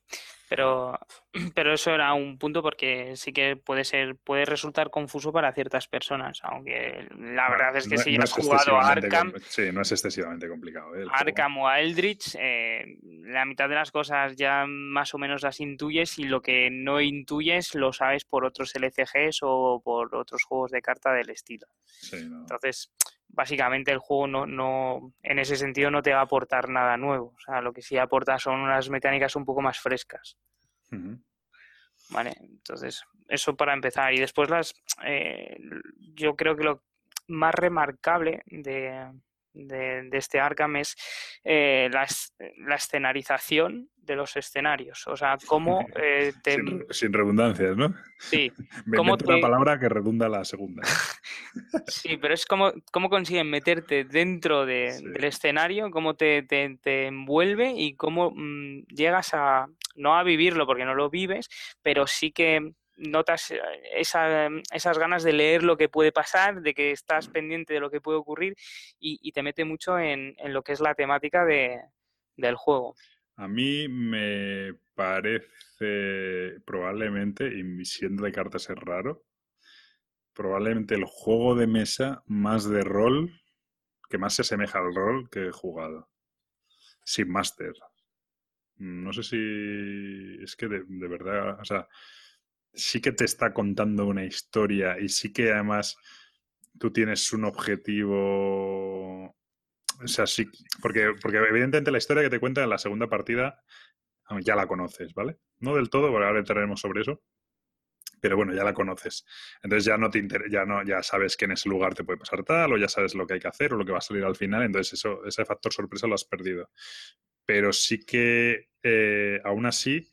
Pero, pero eso era un punto porque sí que puede ser, puede resultar confuso para ciertas personas, aunque la verdad es que si has jugado a Arkham. Sí, no es excesivamente complicado. ¿eh? Arkham o a Eldritch, eh, la mitad de las cosas ya más o menos las intuyes y lo que no intuyes lo sabes por otros LCGs o por otros juegos de carta del estilo. Entonces, básicamente el juego no, no, en ese sentido no te va a aportar nada nuevo. O sea, lo que sí aporta son unas mecánicas un poco más frescas. Vale, entonces, eso para empezar. Y después las, eh, yo creo que lo más remarcable de, de, este Arkham es eh, la, la, escenarización de los escenarios. O sea, cómo eh, sin, redundancias, ¿no? Sí. ¿Cómo te... una palabra que redunda la segunda. sí, pero es como cómo consiguen meterte dentro del escenario, cómo te, te, envuelve y cómo mm, llegas a, no a vivirlo porque no lo vives, pero sí que notas eh, esas ganas de leer lo que puede pasar, de que estás pendiente de lo que puede ocurrir y, te mete mucho en, lo que es la temática de, del juego. A mí me parece probablemente, y siendo de cartas es raro, probablemente el juego de mesa más de rol, que más se asemeja al rol que he jugado. Sin máster. No sé si es que de, de, verdad, o sea, sí que te está contando una historia y sí que además tú tienes un objetivo. O sea, sí, porque, porque evidentemente la historia que te cuenta en la segunda partida ya la conoces, ¿vale? No del todo, porque ahora entraremos sobre eso, pero bueno, ya la conoces. Entonces ya no te ya no, ya sabes que en ese lugar te puede pasar tal, o ya sabes lo que hay que hacer, o lo que va a salir al final, entonces eso, ese factor sorpresa lo has perdido. Pero sí que eh, aún así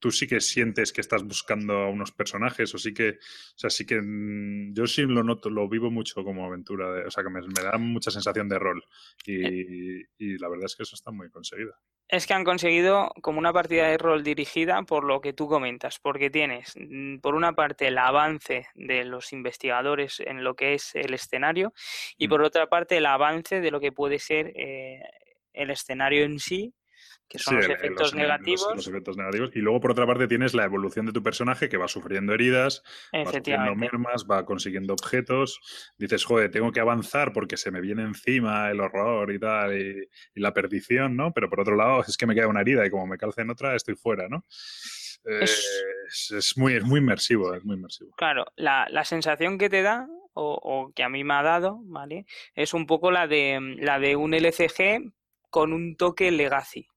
tú sí que sientes que estás buscando a unos personajes, o sí que, o sea, sí que mm, yo sí lo noto, lo vivo mucho como aventura, o sea, que me, da mucha sensación de rol y, y, la verdad es que eso está muy conseguido. Es que han conseguido como una partida de rol dirigida por lo que tú comentas, porque tienes, mm, por una parte, el avance de los investigadores en lo que es el escenario y mm. por otra parte, el avance de lo que puede ser eh, el escenario en sí que son los efectos negativos. Los, efectos negativos. Y luego, por otra parte, tienes la evolución de tu personaje que va sufriendo heridas, va sufriendo mermas, va consiguiendo objetos. Dices, joder, tengo que avanzar porque se me viene encima el horror y tal, y, la perdición, ¿no? Pero por otro lado, es que me queda una herida y como me calce en otra, estoy fuera, ¿no? es, muy, es muy inmersivo, es muy inmersivo. Claro, la, la sensación que te da o, o, que a mí me ha dado, ¿vale? Es un poco la de la de un LCG con un toque legacy.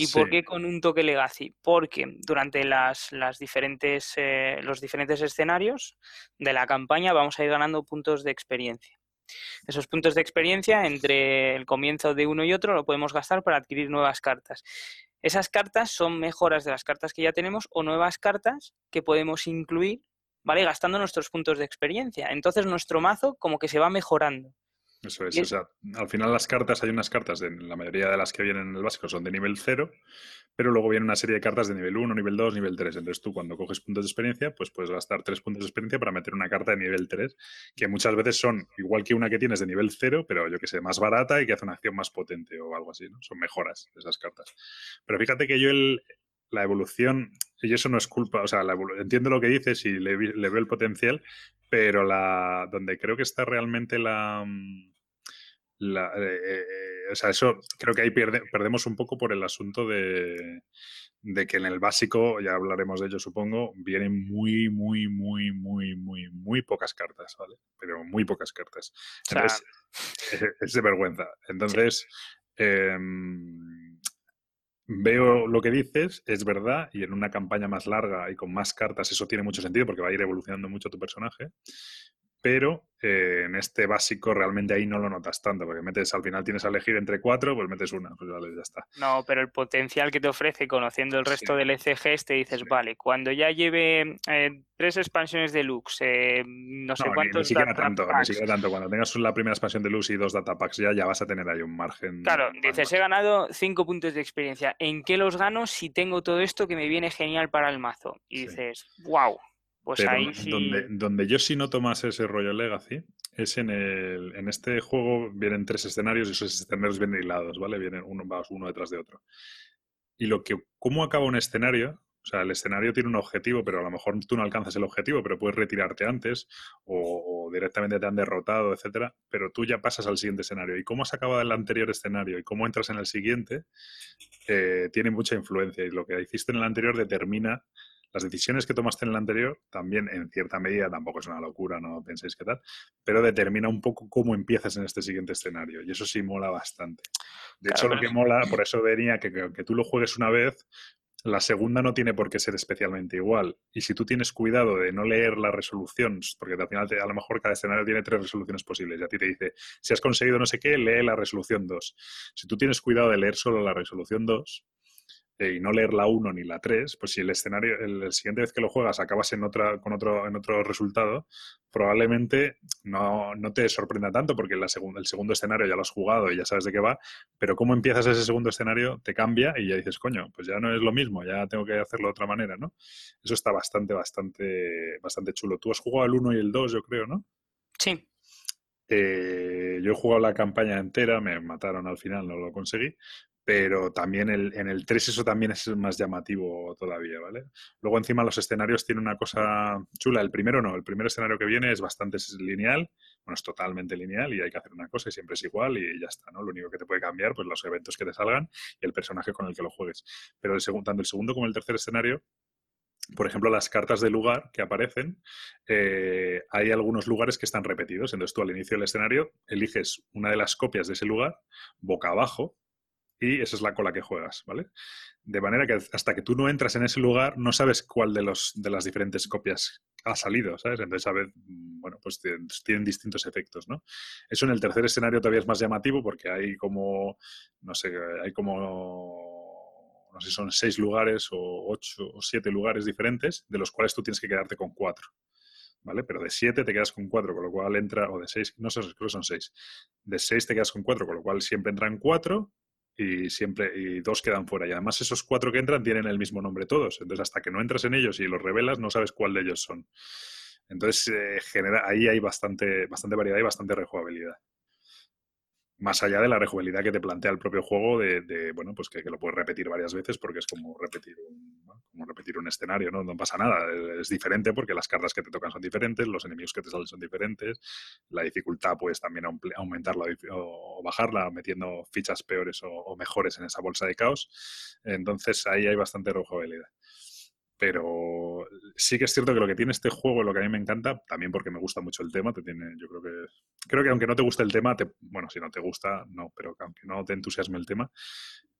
¿Y por qué con un toque legacy? Porque durante las, las diferentes, eh, los diferentes escenarios de la campaña vamos a ir ganando puntos de experiencia. Esos puntos de experiencia entre el comienzo de uno y otro lo podemos gastar para adquirir nuevas cartas. Esas cartas son mejoras de las cartas que ya tenemos o nuevas cartas que podemos incluir, ¿vale? Gastando nuestros puntos de experiencia. Entonces nuestro mazo como que se va mejorando. Eso es, o sea, al final las cartas, hay unas cartas, de, la mayoría de las que vienen en el básico son de nivel 0, pero luego viene una serie de cartas de nivel 1, nivel 2, nivel 3. Entonces tú cuando coges puntos de experiencia, pues puedes gastar 3 puntos de experiencia para meter una carta de nivel 3, que muchas veces son igual que una que tienes de nivel 0, pero yo que sé, más barata y que hace una acción más potente o algo así, ¿no? Son mejoras esas cartas. Pero fíjate que yo el, la evolución, y eso no es culpa, o sea, entiendo lo que dices y le, le, veo el potencial, pero la donde creo que está realmente la... Mm, la eh, eh, o sea, eso creo que ahí pierde, perdemos un poco por el asunto de, de, que en el básico, ya hablaremos de ello supongo, vienen muy, muy, muy, muy, muy, muy pocas cartas, ¿vale? Pero muy pocas cartas. Entonces, es, de vergüenza. Entonces, eh, Veo lo que dices, es verdad, y en una campaña más larga y con más cartas eso tiene mucho sentido porque va a ir evolucionando mucho tu personaje, pero eh, en este básico realmente ahí no lo notas tanto, porque metes al final tienes a elegir entre cuatro, pues metes una, pues vale, ya está. No, pero el potencial que te ofrece conociendo el resto del ECGs, te dices, vale, cuando ya lleve eh, tres expansiones de Lux, eh, no sé cuántos. Ni, siquiera tanto, ni siquiera tanto. Cuando tengas la primera expansión de Lux y dos datapacks ya, ya vas a tener ahí un margen. Claro, dices, he ganado cinco puntos de experiencia. ¿En qué los gano si tengo todo esto que me viene genial para el mazo? Y dices, wow. Pues ahí donde, donde, yo sí noto más ese rollo Legacy es en el. En este juego vienen tres escenarios y esos escenarios vienen hilados, ¿vale? Vienen uno, uno detrás de otro. Y lo que. ¿Cómo acaba un escenario? O sea, el escenario tiene un objetivo, pero a lo mejor tú no alcanzas el objetivo, pero puedes retirarte antes o, directamente te han derrotado, etcétera. Pero tú ya pasas al siguiente escenario. Y cómo has acabado el anterior escenario y cómo entras en el siguiente eh, tiene mucha influencia. Y lo que hiciste en el anterior determina las decisiones que tomaste en el anterior también, en cierta medida, tampoco es una locura, no penséis que tal, pero determina un poco cómo empiezas en este siguiente escenario. Y eso sí mola bastante. De hecho, lo que mola, por eso venía que, que, tú lo juegues una vez, la segunda no tiene por qué ser especialmente igual. Y si tú tienes cuidado de no leer la resolución, porque al final a lo mejor cada escenario tiene tres resoluciones posibles y a ti te dice, si has conseguido no sé qué, lee la resolución 2. Si tú tienes cuidado de leer solo la resolución 2, eh, y no leer la 1 ni la 3, pues si el escenario, el, siguiente vez que lo juegas acabas en otra, con otro, en otro resultado, probablemente no, no te sorprenda tanto porque la el segundo escenario ya lo has jugado y ya sabes de qué va, pero cómo empiezas ese segundo escenario te cambia y ya dices, coño, pues ya no es lo mismo, ya tengo que hacerlo de otra manera, ¿no? Eso está bastante, bastante, bastante chulo. Tú has jugado el 1 y el 2, yo creo, ¿no? Sí. Eh, yo he jugado la campaña entera, me mataron al final, no lo conseguí, pero también el, en el 3 eso también es más llamativo todavía, ¿vale? Luego encima los escenarios tienen una cosa chula. El primero no, el primer escenario que viene es bastante lineal, bueno, es totalmente lineal y hay que hacer una cosa y siempre es igual y ya está, ¿no? Lo único que te puede cambiar, pues los eventos que te salgan y el personaje con el que lo juegues. Pero el segundo, tanto el segundo como el tercer escenario por ejemplo, las cartas de lugar que aparecen, eh, hay algunos lugares que están repetidos. Entonces tú al inicio del escenario eliges una de las copias de ese lugar boca abajo y esa es la cola que juegas, ¿vale? De manera que hasta que tú no entras en ese lugar no sabes cuál de, los, de las diferentes copias ha salido, ¿sabes? Entonces, a ver, mm, bueno, pues tienen, distintos efectos, ¿no? Eso en el tercer escenario todavía es más llamativo porque hay como, no sé, hay como, no sé, son seis lugares o ocho o siete lugares diferentes de los cuales tú tienes que quedarte con cuatro. ¿vale? Pero de 7 te quedas con 4, con lo cual entra, o de 6, no sé, creo que son 6. De 6 te quedas con 4, con lo cual siempre entran 4 y siempre y dos quedan fuera. Y además esos cuatro que entran tienen el mismo nombre todos. Entonces hasta que no entras en ellos y los revelas no sabes cuál de ellos son. Entonces eh, genera, ahí hay bastante, bastante variedad y bastante rejugabilidad más allá de la rejugabilidad que te plantea el propio juego de, bueno, pues que, lo puedes repetir varias veces porque es como repetir un, como repetir un escenario, ¿no? No pasa nada, es diferente porque las cartas que te tocan son diferentes, los enemigos que te salen son diferentes, la dificultad puedes también aumentarla o bajarla metiendo fichas peores o, o mejores en esa bolsa de caos, entonces ahí hay bastante rejugabilidad pero sí que es cierto que lo que tiene este juego, lo que a mí me encanta, también porque me gusta mucho el tema, te tiene, yo creo que creo que aunque no te guste el tema, te, bueno, si no te gusta, no, pero aunque no te entusiasme el tema,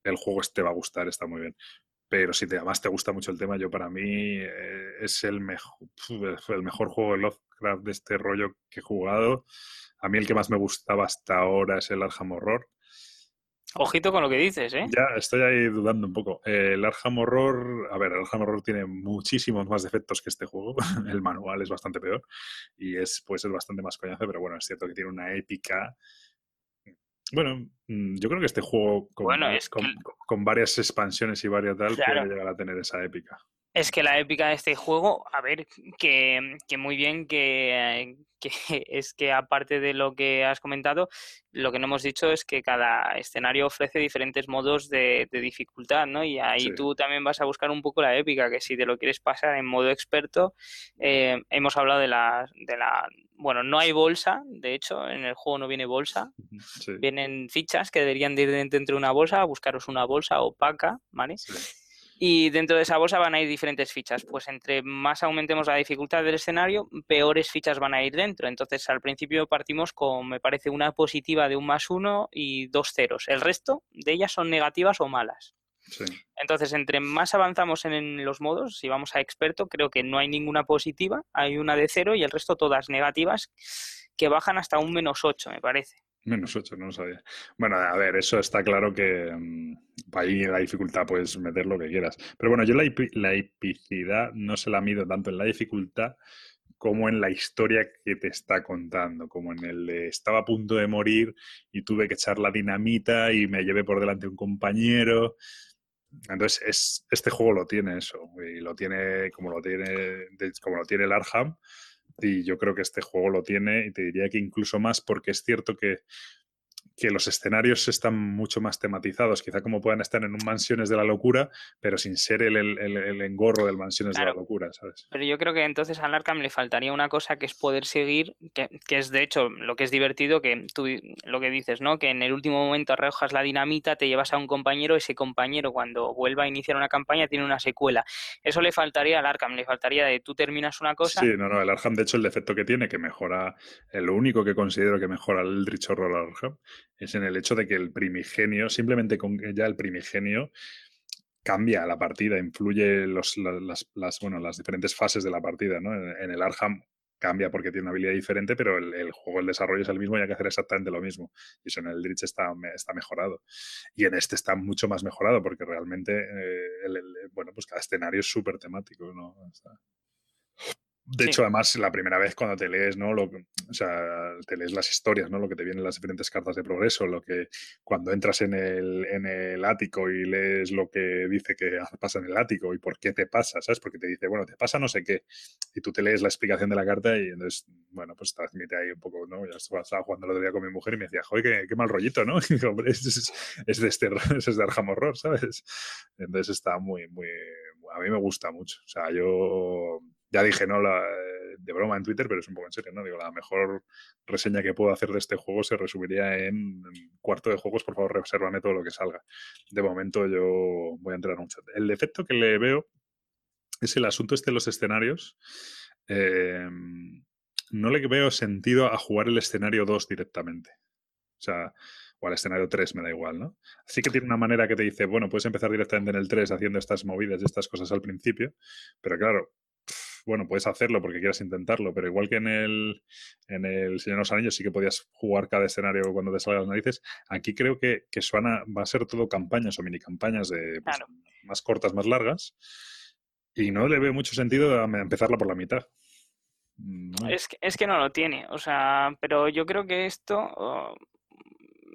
el juego te va a gustar, está muy bien. Pero si te, además te gusta mucho el tema, yo para mí eh, es el mejor, el mejor juego de Lovecraft de este rollo que he jugado. A mí el que más me gustaba hasta ahora es el Arkham Horror Ojito con lo que dices, ¿eh? Ya estoy ahí dudando un poco. el Arkham Horror, a ver, el Arkham Horror tiene muchísimos más defectos que este juego. el manual es bastante peor y es, puede ser bastante más coñazo, pero bueno, es cierto que tiene una épica. Bueno, mm, yo creo que este juego con, con, varias expansiones y varias tal puede llegar a tener esa épica. Es que la épica de este juego, a ver, que, que muy bien que, que es que aparte de lo que has comentado, lo que no hemos dicho es que cada escenario ofrece diferentes modos de, dificultad, ¿no? Y ahí tú también vas a buscar un poco la épica, que si te lo quieres pasar en modo experto, eh, hemos hablado de la, de la... Bueno, no hay bolsa, de hecho, en el juego no viene bolsa, vienen fichas que deberían de ir dentro de una bolsa, buscaros una bolsa opaca, ¿vale? Y dentro de esa bolsa van a ir diferentes fichas. Pues entre más aumentemos la dificultad del escenario, peores fichas van a ir dentro. Entonces al principio partimos con, me parece, una positiva de un más uno y dos ceros. El resto de ellas son negativas o malas. Entonces, entre más avanzamos en los modos, si vamos a experto, creo que no hay ninguna positiva, hay una de cero y el resto todas negativas que bajan hasta un menos ocho, me parece. Menos 8, no lo sabía. Bueno, a ver, eso está claro que um, ahí la dificultad puedes meter lo que quieras. Pero bueno, yo la, la epicidad no se la mido tanto en la dificultad como en la historia que te está contando, como en el de estaba a punto de morir y tuve que echar la dinamita y me llevé por delante un compañero. Entonces, es, este juego lo tiene eso, y lo tiene como lo tiene, como lo tiene el Arham, y yo creo que este juego lo tiene y te diría que incluso más porque es cierto que que los escenarios están mucho más tematizados, quizá como puedan estar en un Mansiones de la Locura, pero sin ser el, el, engorro del Mansiones de la Locura, ¿sabes? Pero yo creo que entonces a Arkham le faltaría una cosa que es poder seguir, que, es de hecho lo que es divertido, que tú lo que dices, ¿no? Que en el último momento arrojas la dinamita, te llevas a un compañero, ese compañero cuando vuelva a iniciar una campaña tiene una secuela. Eso le faltaría al Arkham, le faltaría de tú terminas una cosa. Sí, no, no, el Arkham de hecho el defecto que tiene, que mejora, lo único que considero que mejora el Rich Horror Arkham, es en el hecho de que el primigenio, simplemente con ya el primigenio, cambia la partida, influye los, las, bueno, las diferentes fases de la partida. ¿no? En, el Arham cambia porque tiene una habilidad diferente, pero el, juego, el desarrollo es el mismo y hay que hacer exactamente lo mismo. Y eso en el Dritch está, está mejorado. Y en este está mucho más mejorado porque realmente, eh, bueno, pues cada escenario es súper temático. ¿no? De hecho, además, la primera vez cuando te lees, ¿no? Lo, o sea, te lees las historias, ¿no? Lo que te vienen las diferentes cartas de progreso, lo que cuando entras en el, en el ático y lees lo que dice que pasa en el ático y por qué te pasa, ¿sabes? Porque te dice, bueno, te pasa no sé qué. Y tú te lees la explicación de la carta y entonces, bueno, pues te transmite ahí un poco, ¿no? Ya estaba jugando el otro día con mi mujer y me decía, joder, qué, mal rollito, ¿no? Y digo, hombre, es, es, de este, es de Arkham Horror, ¿sabes? Entonces está muy, muy, a mí me gusta mucho. O sea, yo ya dije, ¿no? La, de broma en Twitter, pero es un poco en serio, ¿no? Digo, la mejor reseña que puedo hacer de este juego se resumiría en, cuarto de juegos, por favor, resérvame todo lo que salga. De momento yo voy a entrar en un chat. El defecto que le veo es el asunto este de los escenarios. Em, no le veo sentido a jugar el escenario 2 directamente. O sea, o al escenario 3, me da igual, ¿no? Así que tiene una manera que te dice, bueno, puedes empezar directamente en el 3 haciendo estas movidas y estas cosas al principio, pero claro, bueno, puedes hacerlo porque quieras intentarlo, pero igual que en el, en el Señor de los Anillos sí que podías jugar cada escenario cuando te salgan las narices, aquí creo que, que suena, va a ser todo campañas o mini campañas de, pues, más cortas, más largas, y no le veo mucho sentido a empezarla por la mitad. Es, que, es que no lo tiene, o sea, pero yo creo que esto,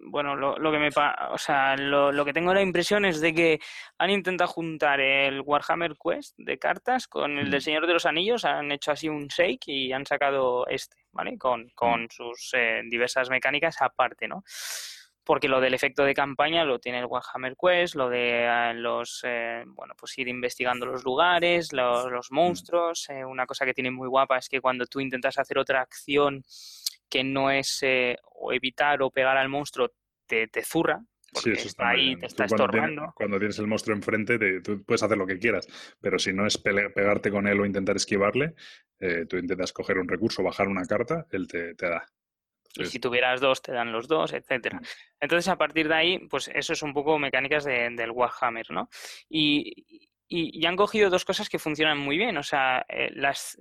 bueno, lo, lo, que me o sea, lo, lo, que tengo la impresión es de que han intentado juntar el Warhammer Quest de cartas con el del mm. Señor de los Anillos, han hecho así un shake y han sacado este, ¿vale? Con, con mm. sus eh, diversas mecánicas aparte, ¿no? Porque lo del efecto de campaña lo tiene el Warhammer Quest, lo de eh, los, eh, bueno, pues ir investigando los lugares, los, los mm. monstruos. una cosa que tiene muy guapa es que cuando tú intentas hacer otra acción que no es eh, o evitar o pegar al monstruo, te, te zurra. Porque está ahí, te está estorbando. cuando tienes el monstruo enfrente, tú puedes hacer lo que quieras, pero si no es pegarte con él o intentar esquivarle, eh, tú intentas coger un recurso, bajar una carta, él te, te da. Y si tuvieras dos, te dan los dos, etcétera. Entonces, a partir de ahí, pues eso es un poco mecánicas del Warhammer, ¿no? Y, y, han cogido dos cosas que funcionan muy bien. O sea, eh, las,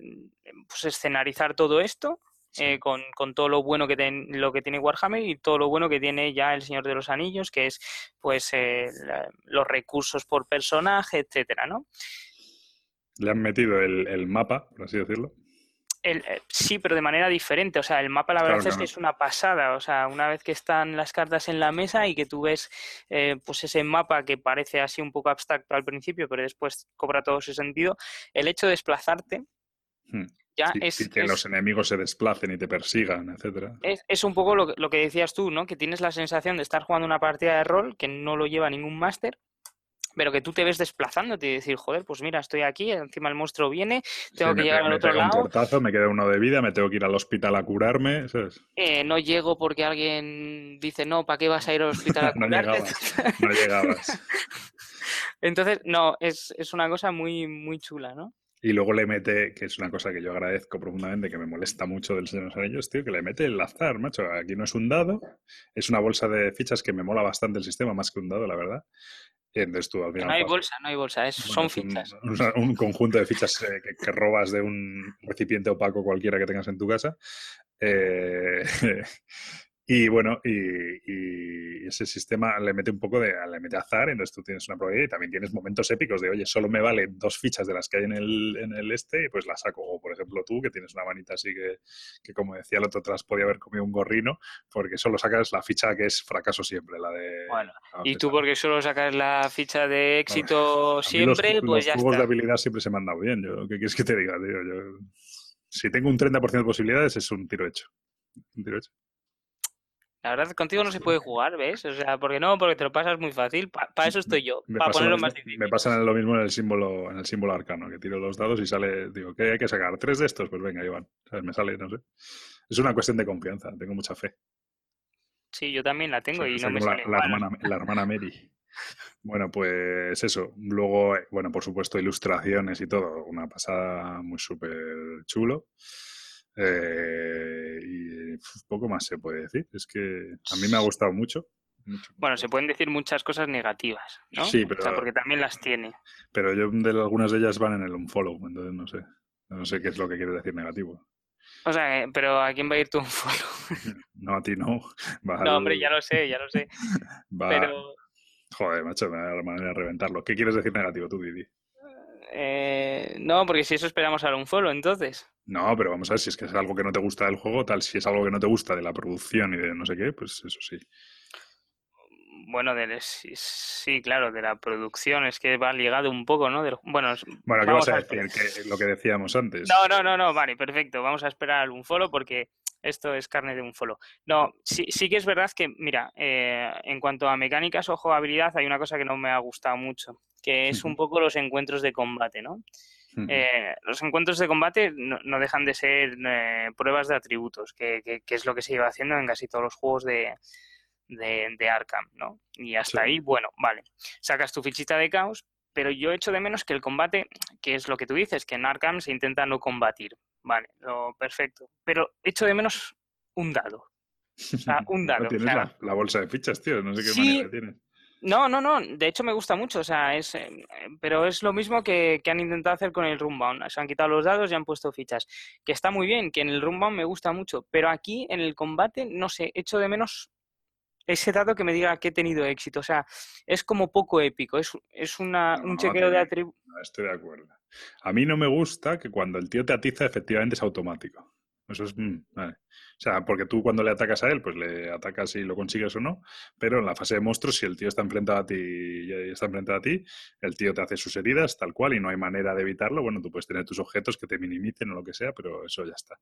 pues escenarizar todo esto, eh, con, con, todo lo bueno que, ten, lo que tiene Warhammer y todo lo bueno que tiene ya el Señor de los Anillos, que es pues eh, los recursos por personaje, etcétera, ¿no? Le han metido el, el mapa, por así decirlo. El, eh, sí, pero de manera diferente. O sea, el mapa la verdad es que es una pasada. O sea, una vez que están las cartas en la mesa y que tú ves pues ese mapa que parece así un poco abstracto al principio, pero después cobra todo su sentido, el hecho de desplazarte hmm ya es, que los enemigos se desplacen y te persigan, etcétera. Es, un poco lo, que decías tú, ¿no? Que tienes la sensación de estar jugando una partida de rol que no lo lleva ningún máster, pero que tú te ves desplazándote y decir, joder, pues mira, estoy aquí, encima el monstruo viene, tengo que llegar al otro lado. Un tortazo, me queda uno de vida, me tengo que ir al hospital a curarme. Eh, no llego porque alguien dice, no, ¿para qué vas a ir al hospital a curarte? no llegabas, no llegabas. Entonces, no, es, es una cosa muy, muy chula, ¿no? Y luego le mete, que es una cosa que yo agradezco profundamente, que me molesta mucho del Señor de los Anillos, tío, que le mete el azar, macho. Aquí no es un dado, es una bolsa de fichas que me mola bastante el sistema, más que un dado, la verdad. Y entonces tú al final, no hay bolsa, no hay bolsa, es, son fichas. Un, conjunto de fichas eh, que, robas de un recipiente opaco cualquiera que tengas en tu casa. Eh, Y bueno, y, ese sistema le mete un poco de, le mete azar, entonces tú tienes una probabilidad y también tienes momentos épicos de, oye, solo me valen dos fichas de las que hay en el, en el este y pues las saco. O por ejemplo tú, que tienes una manita así que, que como decía el otro, tras podía haber comido un gorrino, porque solo sacas la ficha que es fracaso siempre, la de... Bueno, y tú porque solo sacas la ficha de éxito siempre, pues ya Los juegos de habilidad siempre se me han dado bien, yo, ¿qué quieres que te diga, tío? Yo, si tengo un 30% de posibilidades es un tiro hecho. Un tiro hecho. La verdad, contigo no se puede jugar, ¿ves? O sea, porque no, porque te lo pasas muy fácil. Para eso estoy yo, para ponerlo más difícil. Me pasa lo mismo en el símbolo, en el símbolo arcano, que tiro los dados y sale, digo, ¿qué hay que sacar? ¿Tres de estos? Pues venga, ahí van. Me sale, no sé. Es una cuestión de confianza, tengo mucha fe. Sí, yo también la tengo y no me sale la, hermana, la hermana Mary. Bueno, pues eso. Luego, bueno, por supuesto, ilustraciones y todo. Una pasada muy súper chulo. Eh, y poco más se puede decir. Es que a mí me ha gustado mucho. Bueno, se pueden decir muchas cosas negativas, ¿no? Sí, pero... porque también las tiene. Pero yo de algunas de ellas van en el unfollow, entonces no sé. No sé qué es lo que quiere decir negativo. O sea, pero ¿a quién va a ir tu unfollow? no, a ti no. no, hombre, ya lo sé, ya lo sé. Pero... Joder, macho, me da la manera de reventarlo. ¿Qué quieres decir negativo tú, Didi? Eh, no, porque si eso esperamos a un follow, entonces. No, pero vamos a ver si es que es algo que no te gusta del juego, tal, si es algo que no te gusta de la producción y de no sé qué, pues eso sí. Bueno, de, sí, claro, de la producción, es que va ligado un poco, ¿no? bueno, bueno, ¿qué vas a, decir? Que, lo que decíamos antes. No, no, no, no, vale, perfecto. Vamos a esperar un follow porque esto es carne de un follow. No, sí, sí que es verdad que, mira, eh, en cuanto a mecánicas o jugabilidad, hay una cosa que no me ha gustado mucho, que es un poco los encuentros de combate, ¿no? Eh, los encuentros de combate no, dejan de ser eh, pruebas de atributos, que, que, es lo que se lleva haciendo en casi todos los juegos de, de, Arkham, ¿no? Y hasta ahí, bueno, vale. Sacas tu fichita de caos, pero yo echo de menos que el combate, que es lo que tú dices, que en Arkham se intenta no combatir. Vale, perfecto. Pero echo de menos un dado. O sea, un dado. tienes la, bolsa de fichas, tío. No sé qué manera tienes. No, no, no. De hecho, me gusta mucho. O sea, es, eh, pero es lo mismo que, que, han intentado hacer con el Runbound. Se han quitado los dados y han puesto fichas. Que está muy bien, que en el Runbound me gusta mucho. Pero aquí, en el combate, no sé, echo de menos ese dato que me diga que he tenido éxito. O sea, es como poco épico. Es, es una, un chequeo de atributos. estoy de acuerdo. A mí no me gusta que cuando el tío te atiza, efectivamente es automático. Eso es. Mm. O sea, porque tú cuando le atacas a él, pues le atacas si lo consigues o no. Pero en la fase de monstruos, si el tío está enfrentado a ti y está enfrentado a ti, el tío te hace sus heridas tal cual y no hay manera de evitarlo. Bueno, tú puedes tener tus objetos que te minimicen o lo que sea, pero eso ya está.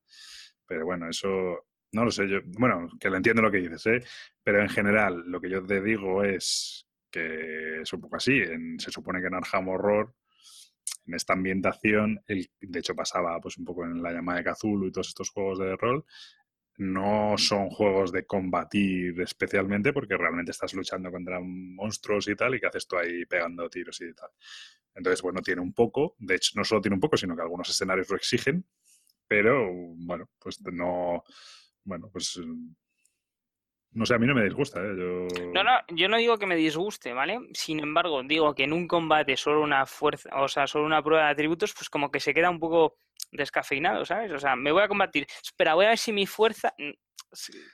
Pero bueno, eso no lo sé, yo, bueno, que lo entiendo lo que dices, ¿eh? pero en general lo que yo te digo es que es un poco así. se supone que en Arkham Horror, en esta ambientación, el, de hecho pasaba pues un poco en la llamada de Cthulhu y todos estos juegos de rol, no son juegos de combatir especialmente porque realmente estás luchando contra monstruos y tal y que haces tú ahí pegando tiros y tal. Entonces, bueno, tiene un poco, de hecho no solo tiene un poco, sino que algunos escenarios lo exigen, pero bueno, pues no, bueno, pues no sé, a mí no me disgusta, ¿eh? Yo... No, no, yo no digo que me disguste, ¿vale? Sin embargo, digo que en un combate solo una fuerza, o sea, solo una prueba de atributos, pues como que se queda un poco descafeinado, ¿sabes? O sea, me voy a combatir, espera, voy a ver si mi fuerza mm,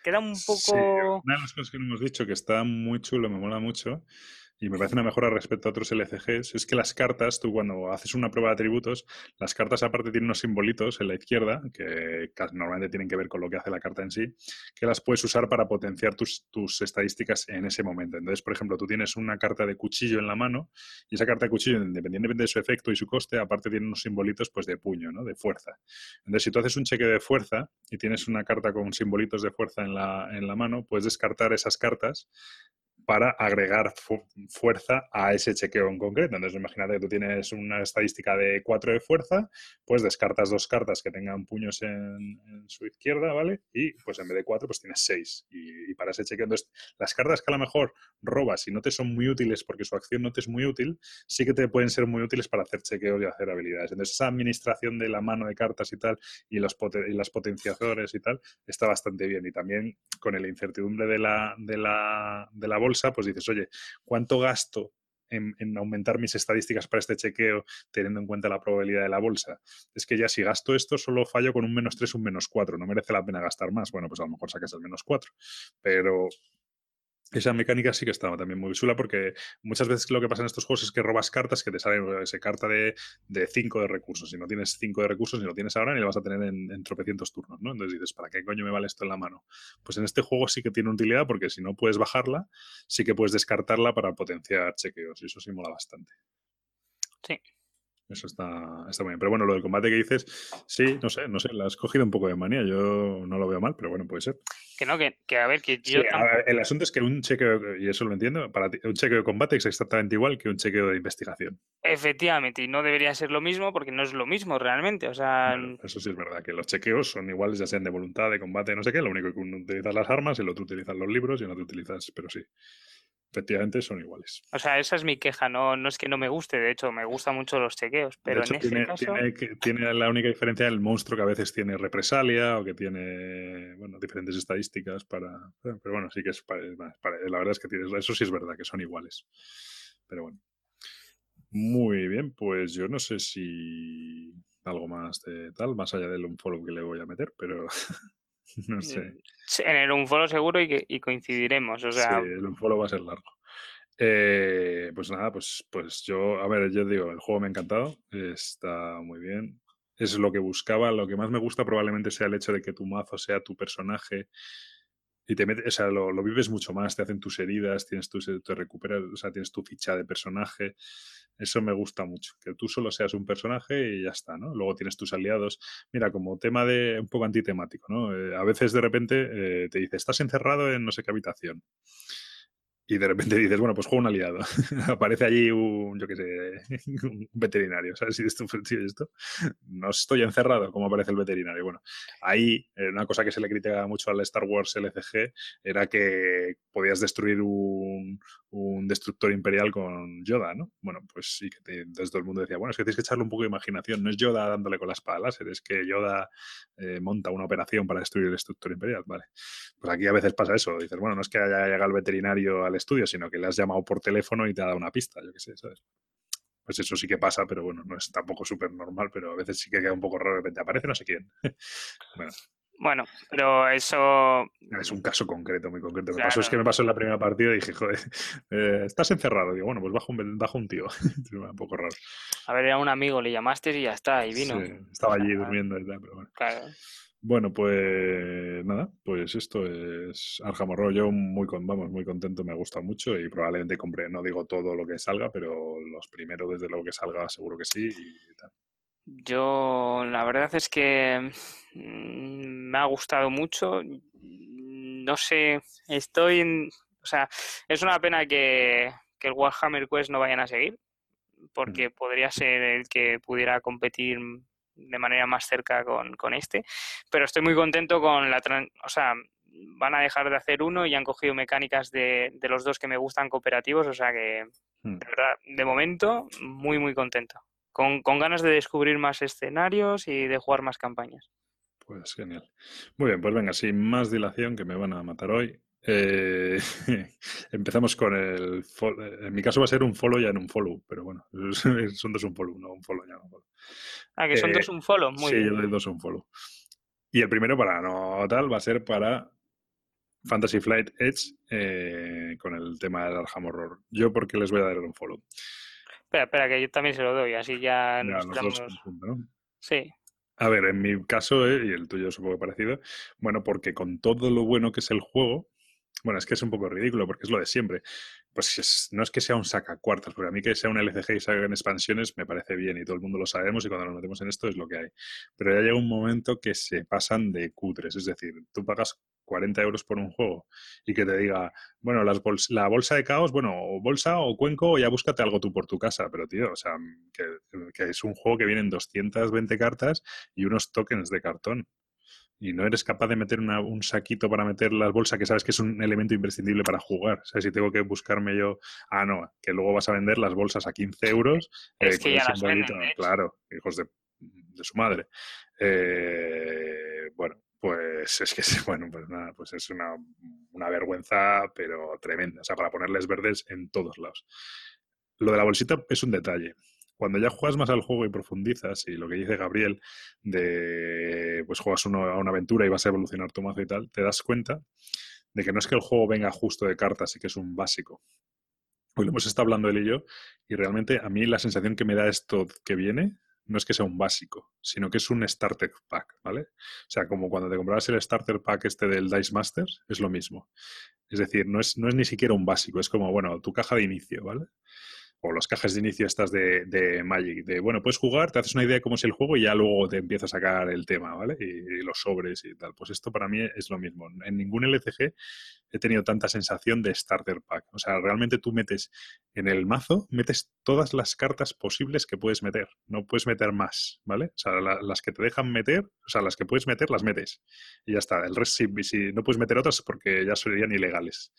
queda un poco... una de las cosas que no hemos dicho que está muy chulo, me mola mucho, y me parece una mejora respecto a otros LCGs, es que las cartas, tú cuando haces una prueba de atributos, las cartas aparte tienen unos simbolitos en la izquierda, que normalmente tienen que ver con lo que hace la carta en sí, que las puedes usar para potenciar tus, tus estadísticas en ese momento. Entonces, por ejemplo, tú tienes una carta de cuchillo en la mano y esa carta de cuchillo, independientemente de su efecto y su coste, aparte tiene unos simbolitos pues, de puño, ¿no? de fuerza. Entonces, si tú haces un cheque de fuerza y tienes una carta con simbolitos de fuerza en la, en la mano, puedes descartar esas cartas para agregar fuerza a ese chequeo en concreto. Entonces, imagínate que tú tienes una estadística de 4 de fuerza, pues descartas dos cartas que tengan puños en, su izquierda, ¿vale? Y pues en vez de 4, pues tienes 6. Y, para ese chequeo, entonces, las cartas que a lo mejor robas y no te son muy útiles porque su acción no te es muy útil, sí que te pueden ser muy útiles para hacer chequeos y hacer habilidades. Entonces, esa administración de la mano de cartas y tal, y los y las potenciadores y tal, está bastante bien. Y también con la incertidumbre de la, de la, de la bolsa, pues dices, oye, ¿cuánto gasto en, aumentar mis estadísticas para este chequeo teniendo en cuenta la probabilidad de la bolsa? Es que ya si gasto esto, solo fallo con un menos 3, un menos 4. No merece la pena gastar más. Bueno, pues a lo mejor sacas el menos 4. Pero esa mecánica sí que estaba también muy chula porque muchas veces lo que pasa en estos juegos es que robas cartas que te salen esa carta de 5 de, recursos. Si no tienes 5 de recursos, ni lo tienes ahora, ni lo vas a tener en, tropecientos turnos, ¿no? Entonces dices, ¿para qué coño me vale esto en la mano? Pues en este juego sí que tiene utilidad porque si no puedes bajarla, sí que puedes descartarla para potenciar chequeos y eso sí mola bastante. Sí, eso está, está muy bien. Pero bueno, lo del combate que dices, sí, no sé, no sé, la has cogido un poco de manía. Yo no lo veo mal, pero bueno, puede ser. Que no, que, que a ver, que yo. el asunto es que un chequeo, y eso lo entiendo, para un chequeo de combate es exactamente igual que un chequeo de investigación. Efectivamente, y no debería ser lo mismo porque no es lo mismo realmente. O sea. eso sí es verdad, que los chequeos son iguales, ya sean de voluntad, de combate, no sé qué. Lo único que uno utiliza las armas, el otro utiliza los libros y el otro utilizas, pero sí efectivamente son iguales. O sea, esa es mi queja, no, no es que no me guste, de hecho, me gustan mucho los chequeos, pero en este tiene, caso... Tiene, la única diferencia el monstruo que a veces tiene represalia o que tiene, bueno, diferentes estadísticas para... Pero bueno, sí que es... la verdad es que tienes, eso sí es verdad, que son iguales. Pero bueno. Muy bien, pues yo no sé si algo más de tal, más allá del un follow que le voy a meter, pero no sé. En el Unfollow seguro y, y coincidiremos. O sea... Sí, el Unfollow va a ser largo. Eh, pues nada, pues, pues yo, a ver, yo digo, el juego me ha encantado, está muy bien. Es lo que buscaba, lo que más me gusta probablemente sea el hecho de que tu mazo sea tu personaje y te metes, o sea, lo, vives mucho más, te hacen tus heridas, tienes tu, te recuperas, o sea, tienes tu ficha de personaje. Eso me gusta mucho, que tú solo seas un personaje y ya está, ¿no? Luego tienes tus aliados. Mira, como tema de un poco antitemático, ¿no? Eh, a veces de repente eh, te dice, estás encerrado en no sé qué habitación y de repente dices, bueno, pues juego un aliado. Aparece allí un, yo qué sé, un veterinario. ¿Sabes si esto, esto? No estoy encerrado, como aparece el veterinario. Bueno, ahí eh, una cosa que se le critica mucho al Star Wars LCG era que podías destruir un, un destructor imperial con Yoda, ¿no? Bueno, pues sí que entonces todo el mundo decía, bueno, es que tienes que echarle un poco de imaginación. No es Yoda dándole con la espada láser, es que Yoda eh, monta una operación para destruir el destructor imperial, ¿vale? Pues aquí a veces pasa eso. Dices, bueno, no es que haya llegado el veterinario al estudio, sino que le has llamado por teléfono y te ha dado una pista, yo qué sé, ¿sabes? Pues eso sí que pasa, pero bueno, no es tampoco súper normal, pero a veces sí que queda un poco raro, de repente aparece no sé quién. bueno. Bueno, pero eso... Es un caso concreto, muy concreto. Lo que pasó es que me pasó en la primera partida y dije, joder, eh, estás encerrado. Digo, bueno, pues bajo un, bajo un tío. un poco raro. A ver, era un amigo, le llamaste y ya está, y vino. Sí, estaba allí durmiendo y tal, pero bueno. Claro. Bueno, pues nada, pues esto es Arkham Horror. Yo muy, con, vamos, muy contento, me gusta mucho y probablemente compré, no digo todo lo que salga, pero los primeros desde luego que salga seguro que sí y tal. Yo la verdad es que mm, me ha gustado mucho. No sé, estoy en... O sea, es una pena que, que el Warhammer Quest no vayan a seguir, porque podría ser el que pudiera competir de manera más cerca con, este, pero estoy muy contento con la... O sea, van a dejar de hacer uno y han cogido mecánicas de, de los dos que me gustan cooperativos, o sea que, hmm. de verdad, de momento, muy, muy contento. Con, con ganas de descubrir más escenarios y de jugar más campañas. Pues genial. Muy bien, pues venga, sin más dilación, que me van a matar hoy. Eh, empezamos con el. En mi caso va a ser un follow ya en un follow, pero bueno, son dos un follow, no un follow ya un follow. Ah, que son dos un follow, muy sí, bien. Sí, yo doy dos un follow. Y el primero para no tal va a ser para Fantasy Flight Edge eh, con el tema del Arkham Horror. Yo porque les voy a dar un follow. Espera, espera, que yo también se lo doy, así ya, nos los ¿no? Sí. A ver, en mi caso, eh, y el tuyo es un poco parecido, bueno, porque con todo lo bueno que es el juego, bueno, es que es un poco ridículo porque es lo de siempre. Pues no es que sea un sacacuartas, porque a mí que sea un LCG y salgan expansiones me parece bien y todo el mundo lo sabemos y cuando nos metemos en esto es lo que hay. Pero ya llega un momento que se pasan de cutres, es decir, tú pagas 40 euros por un juego y que te diga, bueno, las la bolsa de caos, bueno, o bolsa o cuenco, o ya búscate algo tú por tu casa, pero tío, o sea, que, que es un juego que vienen 220 cartas y unos tokens de cartón y no eres capaz de meter un saquito para meter las bolsas, que sabes que es un elemento imprescindible para jugar. O sea, si tengo que buscarme yo, ah, no, que luego vas a vender las bolsas a 15 euros. Es eh, que ya las venden, Claro, hijos de, su madre. Eh, bueno, pues es que, bueno, pues nada, pues es una, una vergüenza, pero tremenda. O sea, para ponerles verdes en todos lados. Lo de la bolsita es un detalle cuando ya juegas más al juego y profundizas, y lo que dice Gabriel, de pues juegas uno a una aventura y vas a evolucionar tu mazo y tal, te das cuenta de que no es que el juego venga justo de cartas y que es un básico. Hoy lo hemos estado hablando él y yo, y realmente a mí la sensación que me da esto que viene no es que sea un básico, sino que es un starter pack, ¿vale? O sea, como cuando te comprabas el starter pack este del Dice Masters, es lo mismo. Es decir, no es, no es ni siquiera un básico, es como, bueno, tu caja de inicio, ¿vale? O las cajas de inicio estas de, de, Magic, de bueno, puedes jugar, te haces una idea de cómo es el juego y ya luego te empieza a sacar el tema, ¿vale? Y, los sobres y tal. Pues esto para mí es lo mismo. En ningún LCG he tenido tanta sensación de starter pack. O sea, realmente tú metes en el mazo, metes todas las cartas posibles que puedes meter. No puedes meter más, ¿vale? O sea, las que te dejan meter, o sea, las que puedes meter, las metes. Y ya está. El resto, si, no puedes meter otras porque ya serían ilegales.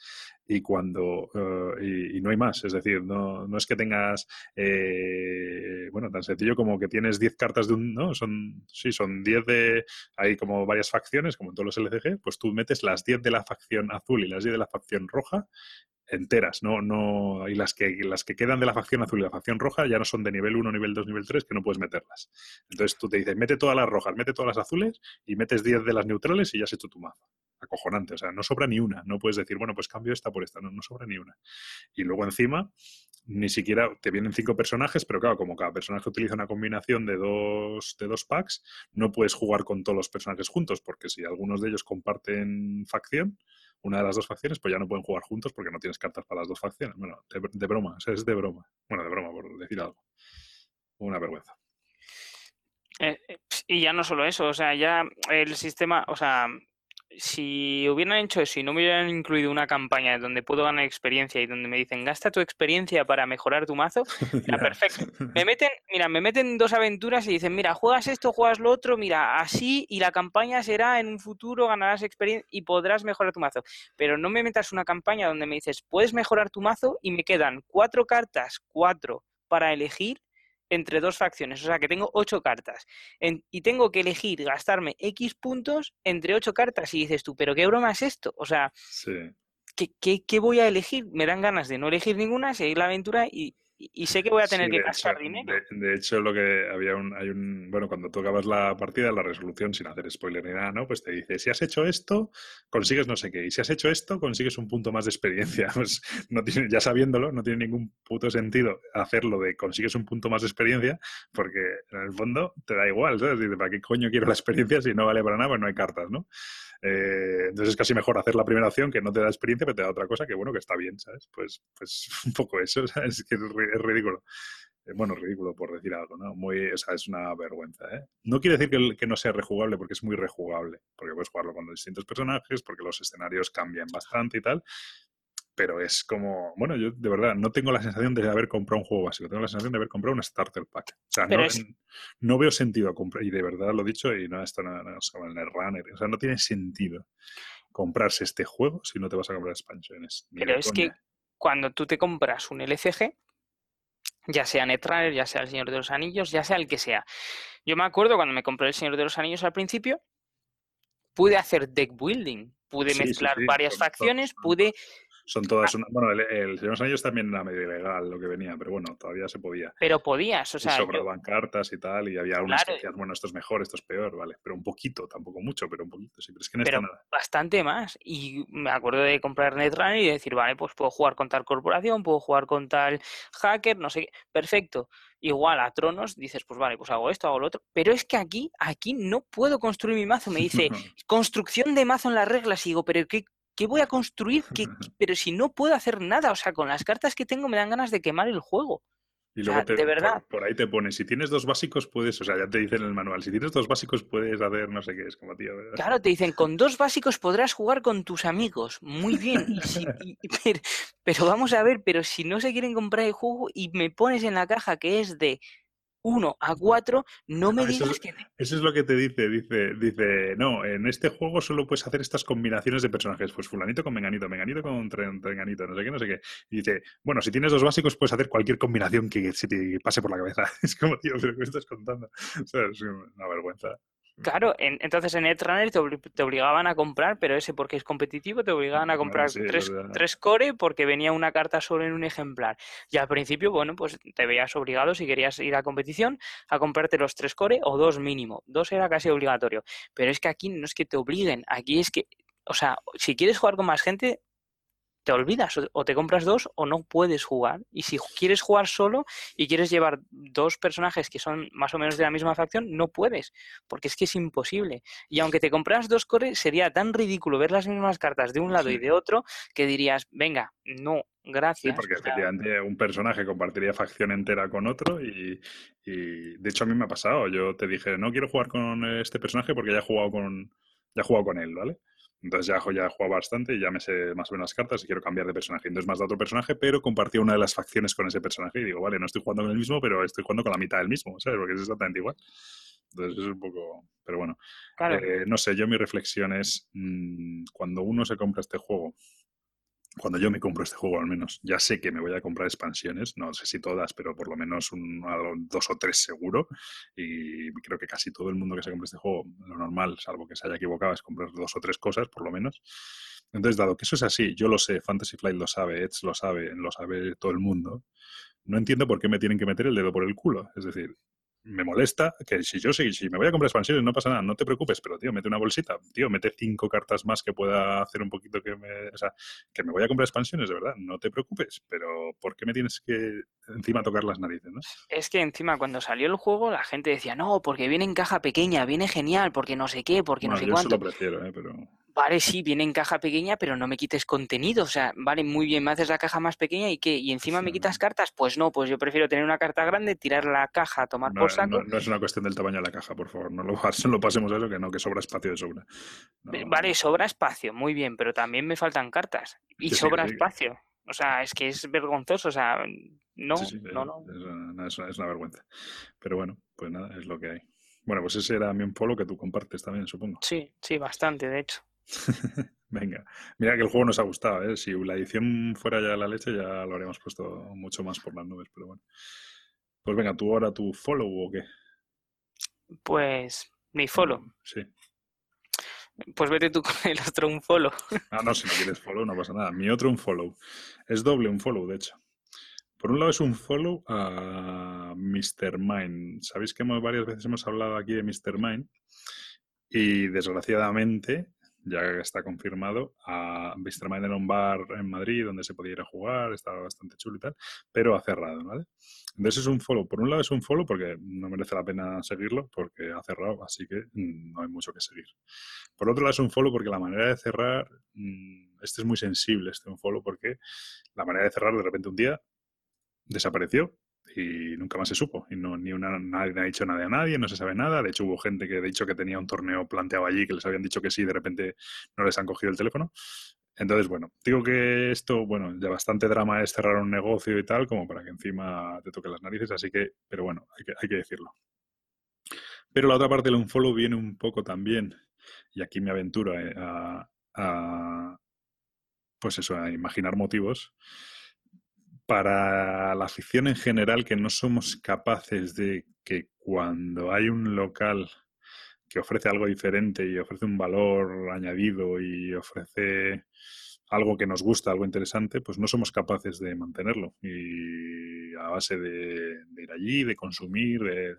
Y cuando, eh, y, no hay más. Es decir, no, no es que tengas, eh, bueno, tan sencillo como que tienes 10 cartas de un, ¿no? Son, sí, son 10 de, hay como varias facciones, como en todos los LCG, pues tú metes las 10 de la facción azul y las 10 de la facción roja enteras, no, no, y las que, las que quedan de la facción azul y la facción roja ya no son de nivel 1, nivel 2, nivel 3, que no puedes meterlas. Entonces tú te dices, mete todas las rojas, mete todas las azules y metes 10 de las neutrales y ya has hecho tu mazo. Acojonante. O sea, no sobra ni una. No puedes decir, bueno, pues cambio esta por esta. No, no sobra ni una. Y luego encima, ni siquiera te vienen cinco personajes, pero claro, como cada personaje utiliza una combinación de dos, de dos packs, no puedes jugar con todos los personajes juntos, porque si algunos de ellos comparten facción, una de las dos facciones, pues ya no pueden jugar juntos porque no tienes cartas para las dos facciones. Bueno, de, broma, o sea, es de broma. Bueno, de broma, por decir algo. Una vergüenza. Eh, eh, y ya no solo eso, o sea, ya el sistema, o sea, si hubieran hecho eso y no me hubieran incluido una campaña donde puedo ganar experiencia y donde me dicen gasta tu experiencia para mejorar tu mazo, mira, perfecto. Me meten, mira, me meten dos aventuras y dicen, mira, juegas esto, juegas lo otro, mira, así y la campaña será en un futuro, ganarás experiencia y podrás mejorar tu mazo. Pero no me metas una campaña donde me dices, puedes mejorar tu mazo y me quedan cuatro cartas, cuatro para elegir entre dos facciones. O sea que tengo ocho cartas. y tengo que elegir gastarme X puntos entre ocho cartas. Y dices tú, ¿pero qué broma es esto? O sea, ¿qué, qué, voy a elegir? Me dan ganas de no elegir ninguna, seguir la aventura y, y sé que voy a tener que gastar dinero. De, hecho, lo que había un, hay un, bueno, cuando tú acabas la partida, la resolución, sin hacer spoiler ni nada, ¿no? Pues te dice, si has hecho esto, consigues no sé qué, y si has hecho esto, consigues un punto más de experiencia. Pues no tiene, ya sabiéndolo, no tiene ningún puto sentido hacerlo de consigues un punto más de experiencia, porque en el fondo te da igual, ¿sabes? Dice, ¿para qué coño quiero la experiencia si no vale para nada? Pues no hay cartas, ¿no? Eh, entonces es casi mejor hacer la primera opción que no te da experiencia, pero te da otra cosa que, bueno, que está bien, ¿sabes? Pues, pues un poco eso, ¿sabes? Es que es, ridículo. Eh, bueno, ridículo por decir algo, ¿no? Muy, o sea, es una vergüenza, ¿eh? No quiere decir que, que, no sea rejugable, porque es muy rejugable, porque puedes jugarlo con distintos personajes, porque los escenarios cambian bastante y tal, pero es como, bueno, yo de verdad no tengo la sensación de haber comprado un juego básico, tengo la sensación de haber comprado un starter pack. O sea, no, veo sentido a comprar, y de verdad lo he dicho, y no, esto no, no en el runner, o sea, no tiene sentido comprarse este juego si no te vas a comprar expansiones. Pero es que cuando tú te compras un LCG, ya sea Netrunner, ya sea el Señor de los Anillos, ya sea el que sea. Yo me acuerdo cuando me compré el Señor de los Anillos al principio, pude hacer deck building, pude mezclar varias facciones, pude son todas ah. bueno, el, el Señor de los Anillos también era medio ilegal lo que venía, pero bueno, todavía se podía. Pero podías, o sea. Y sobraban cartas y tal, y había unas que decían, bueno, esto es mejor, esto es peor, vale. Pero un poquito, tampoco mucho, pero un poquito, sí. Pero es que no está nada. Bastante más. Y me acuerdo de comprar Netrunner y decir, vale, pues puedo jugar con tal corporación, puedo jugar con tal hacker, no sé qué. Perfecto. Igual a Tronos dices, pues vale, pues hago esto, hago lo otro. Pero es que aquí, aquí no puedo construir mi mazo. Me dice, construcción de mazo en las reglas. Y digo, pero ¿qué, ¿qué voy a construir? pero si no puedo hacer nada, o sea, con las cartas que tengo me dan ganas de quemar el juego. Y luego de verdad. Por, ahí te pones, si tienes dos básicos puedes, o sea, ya te dicen en el manual, si tienes dos básicos puedes hacer no sé qué, es como tío. ¿verdad? Claro, te dicen, con dos básicos podrás jugar con tus amigos. Muy bien. pero, vamos a ver, pero si no se quieren comprar el juego y me pones en la caja que es de 1 a 4, no me digas que... Eso es lo que te dice, dice, dice, no, en este juego solo puedes hacer estas combinaciones de personajes, pues fulanito con menganito, menganito con menganito, no sé qué, no sé qué. Y dice, bueno, si tienes dos básicos puedes hacer cualquier combinación que se te pase por la cabeza. Es como, tío, pero ¿qué estás contando? O sea, es una vergüenza. Claro, entonces en Netrunner te, te, obligaban a comprar, pero ese porque es competitivo, te obligaban a comprar tres, core porque venía una carta solo en un ejemplar. Y al principio, bueno, pues te veías obligado si querías ir a competición a comprarte los tres core o dos mínimo. Dos era casi obligatorio. Pero es que aquí no es que te obliguen, aquí es que, o sea, si quieres jugar con más gente, te olvidas o te compras dos o no puedes jugar. Y si quieres jugar solo y quieres llevar dos personajes que son más o menos de la misma facción, no puedes, porque es que es imposible. Y aunque te compras dos core, sería tan ridículo ver las mismas cartas de un lado y de otro que dirías, venga, no, gracias. Sí, porque efectivamente un personaje compartiría facción entera con otro y, y, de hecho a mí me ha pasado. Yo te dije, no quiero jugar con este personaje porque ya he jugado con, ya he jugado con él, ¿vale? Entonces ya, ya jugado bastante y ya me sé más o menos las cartas y quiero cambiar de personaje. Entonces más de otro personaje, pero compartí una de las facciones con ese personaje y digo, vale, no estoy jugando con el mismo, pero estoy jugando con la mitad del mismo, ¿sabes? Porque es exactamente igual. Entonces es un poco... Pero bueno, eh, no sé, yo mi reflexión es, mm, cuando uno se compra este juego cuando yo me compro este juego al menos, ya sé que me voy a comprar expansiones, no sé si todas, pero por lo menos dos o tres seguro. Y creo que casi todo el mundo que se compra este juego, lo normal, salvo que se haya equivocado, es comprar dos o tres cosas, por lo menos. Entonces, dado que eso es así, yo lo sé, Fantasy Flight lo sabe, Edge lo sabe, lo sabe todo el mundo, no entiendo por qué me tienen que meter el dedo por el culo. Es decir, me molesta que si yo si, si me voy a comprar expansiones no pasa nada, no te preocupes, pero tío, mete una bolsita, tío, mete cinco cartas más que pueda hacer un poquito que me, o sea, que me voy a comprar expansiones, de verdad, no te preocupes, pero ¿por qué me tienes que encima tocar las narices, no? Es que encima cuando salió el juego la gente decía, no, porque viene en caja pequeña, viene genial, porque no sé qué, porque no sé yo cuánto. Eso lo prefiero, ¿eh? pero... Vale, sí, viene en caja pequeña, pero no me quites contenido. O sea, vale, muy bien, me haces la caja más pequeña y qué, y encima me quitas cartas. Pues no, pues yo prefiero tener una carta grande, tirar la caja, tomar no, por saco. No, no, es una cuestión del tamaño de la caja, por favor. No lo, no lo pasemos a eso, que no, que sobra espacio de sobra. No. Vale, sobra espacio, muy bien, pero también me faltan cartas. Y sí, sobra sí. espacio. O sea, es que es vergonzoso. O sea, no, no, no. Es, una, es una- es una vergüenza. Pero bueno, pues nada, es lo que hay. Bueno, pues ese era mi un follow que tú compartes también, supongo. Sí, sí, bastante, de hecho. Venga, mira que el juego nos ha gustado, ¿eh? Si la edición fuera ya la leche, ya lo habríamos puesto mucho más por las nubes, pero bueno. Pues venga, tú ahora tu follow o qué? Pues mi follow. Sí. Pues vete tú con el otro un follow. Ah, no, si no quieres follow, no pasa nada. Mi otro un follow. Es doble un follow, de hecho. Por un lado es un follow a Mr. Mind. Sabéis que hemos, varias veces hemos hablado aquí de Mr. Mind y desgraciadamente, ya está confirmado, a. Mind era un bar en Madrid donde se podía ir a jugar, estaba bastante chulo y tal, pero ha cerrado, ¿vale? Entonces es un follow. Por un lado es un follow porque no merece la pena seguirlo porque ha cerrado, así que no hay mucho que seguir. Por otro lado es un follow porque la manera de cerrar, mm, este es muy sensible, este un follow porque la manera de cerrar de repente un día desapareció y nunca más se supo. Y no, ni una, nadie ha dicho nada a nadie, no se sabe nada. De hecho, hubo gente que ha dicho que tenía un torneo planteado allí, que les habían dicho que sí, de repente no les han cogido el teléfono. Entonces, bueno, digo que esto, bueno, ya bastante drama es cerrar un negocio y tal, como para que encima te toque las narices, así que, pero bueno, hay que, hay que decirlo. Pero la otra parte del unfollow viene un poco también, y aquí me aventuro eh, a, pues eso, a imaginar motivos, para la afición en general que no somos capaces de que cuando hay un local que ofrece algo diferente y ofrece un valor añadido y ofrece algo que nos gusta, algo interesante, pues no somos capaces de mantenerlo. Y a base de, ir allí, de consumir, de,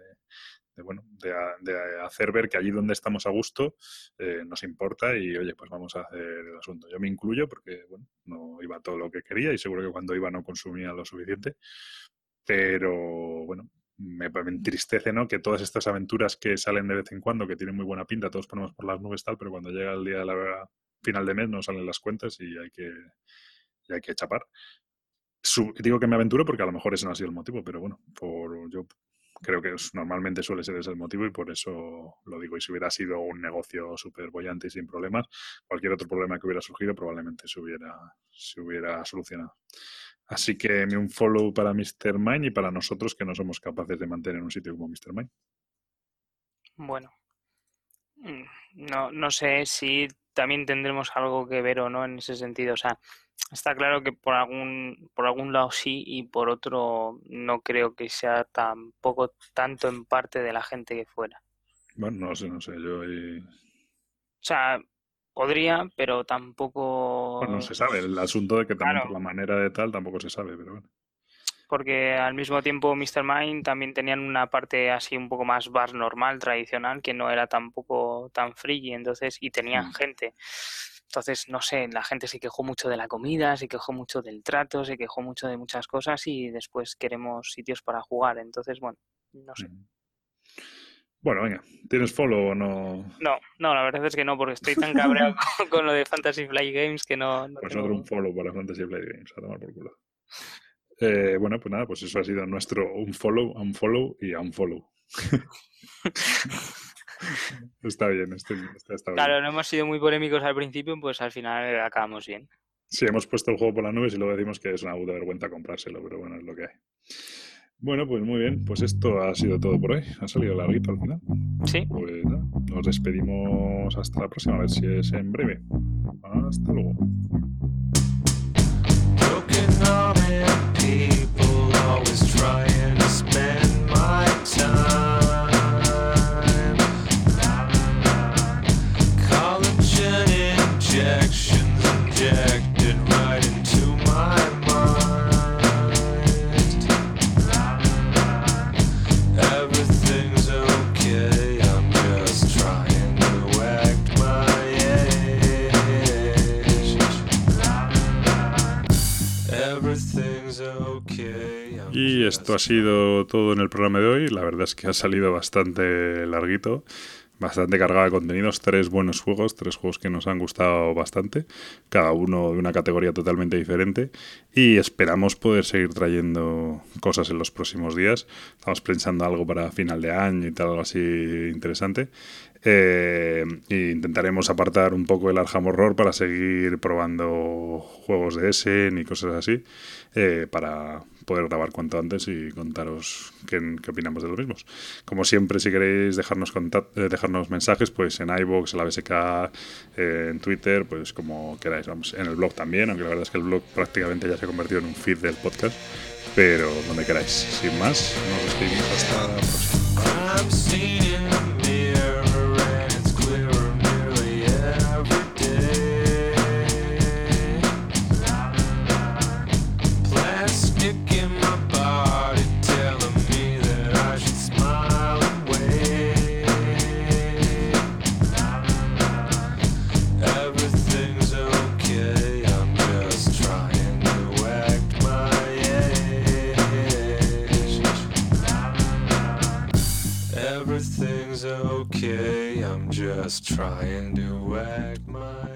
de bueno, de, hacer ver que allí donde estamos a gusto eh, nos importa y oye, pues vamos a hacer el asunto. Yo me incluyo porque bueno, no iba todo lo que quería y seguro que cuando iba no consumía lo suficiente. Pero bueno, me, entristece, ¿no? Que todas estas aventuras que salen de vez en cuando, que tienen muy buena pinta, todos ponemos por las nubes tal, pero cuando llega el día de la final de mes no salen las cuentas y hay que, y hay que chapar. Digo que me aventuro porque a lo mejor ese no ha sido el motivo, pero bueno, por, yo creo que normalmente suele ser ese el motivo y por eso lo digo. Y si hubiera sido un negocio súper bollante y sin problemas, cualquier otro problema que hubiera surgido probablemente se hubiera, se hubiera solucionado. Así que un follow para Mr. Mind y para nosotros que no somos capaces de mantener un sitio como Mr. Mind. Bueno, mm, no, no sé si también tendremos algo que ver o no en ese sentido. O sea, está claro que por algún, por algún lado sí y por otro no creo que sea tampoco tanto en parte de la gente que fuera. Bueno, no sé, no sé. Yo. O sea, podría, pero tampoco. Bueno, no se sabe. El asunto de que también claro. por la manera de tal tampoco se sabe, pero bueno. Porque al mismo tiempo Mr. Mind también tenían una parte así un poco más bar normal, tradicional, que no era tampoco tan free, entonces, y tenían mm. gente. Entonces, no sé, la gente se quejó mucho de la comida, se quejó mucho del trato, se quejó mucho de muchas cosas y después queremos sitios para jugar. Entonces, bueno, no sé. Mm. Bueno, venga, ¿tienes follow o no? No, no, la verdad es que no, porque estoy tan cabreado con, con, lo de Fantasy Flight Games que no. no pues tengo... otro un follow para Fantasy Flight Games, a tomar por culo. Eh, bueno, pues nada, pues eso ha sido nuestro un follow, un follow y un follow. está bien, está, está, está claro, bien. no hemos sido muy polémicos al principio, pues al final acabamos bien. Sí, hemos puesto el juego por las nubes y luego decimos que es una puta vergüenza comprárselo, pero bueno, es lo que hay. Bueno, pues muy bien, pues esto ha sido todo por hoy. Ha salido larguito al final. Sí. Pues nada, nos despedimos hasta la próxima, a ver si es en breve. Hasta luego. Esto ha sido todo en el programa de hoy. La verdad es que ha salido bastante larguito bastante cargada de contenidos, tres buenos juegos, tres juegos que nos han gustado bastante, cada uno de una categoría totalmente diferente y esperamos poder seguir trayendo cosas en los próximos días. Estamos pensando algo para final de año y tal, algo así interesante. Eh, e intentaremos apartar un poco el Arkham Horror para seguir probando juegos de Essen y cosas así, eh, para, poder grabar cuanto antes y contaros qué, opinamos de los mismos. Como siempre, si queréis dejarnos, eh, dejarnos mensajes, pues en iVoox, en la BSK, eh, en Twitter, pues como queráis. Vamos, en el blog también, aunque la verdad es que el blog prácticamente ya se ha convertido en un feed del podcast, pero donde queráis. Sin más, nos despedimos hasta la próxima. Just trying to act my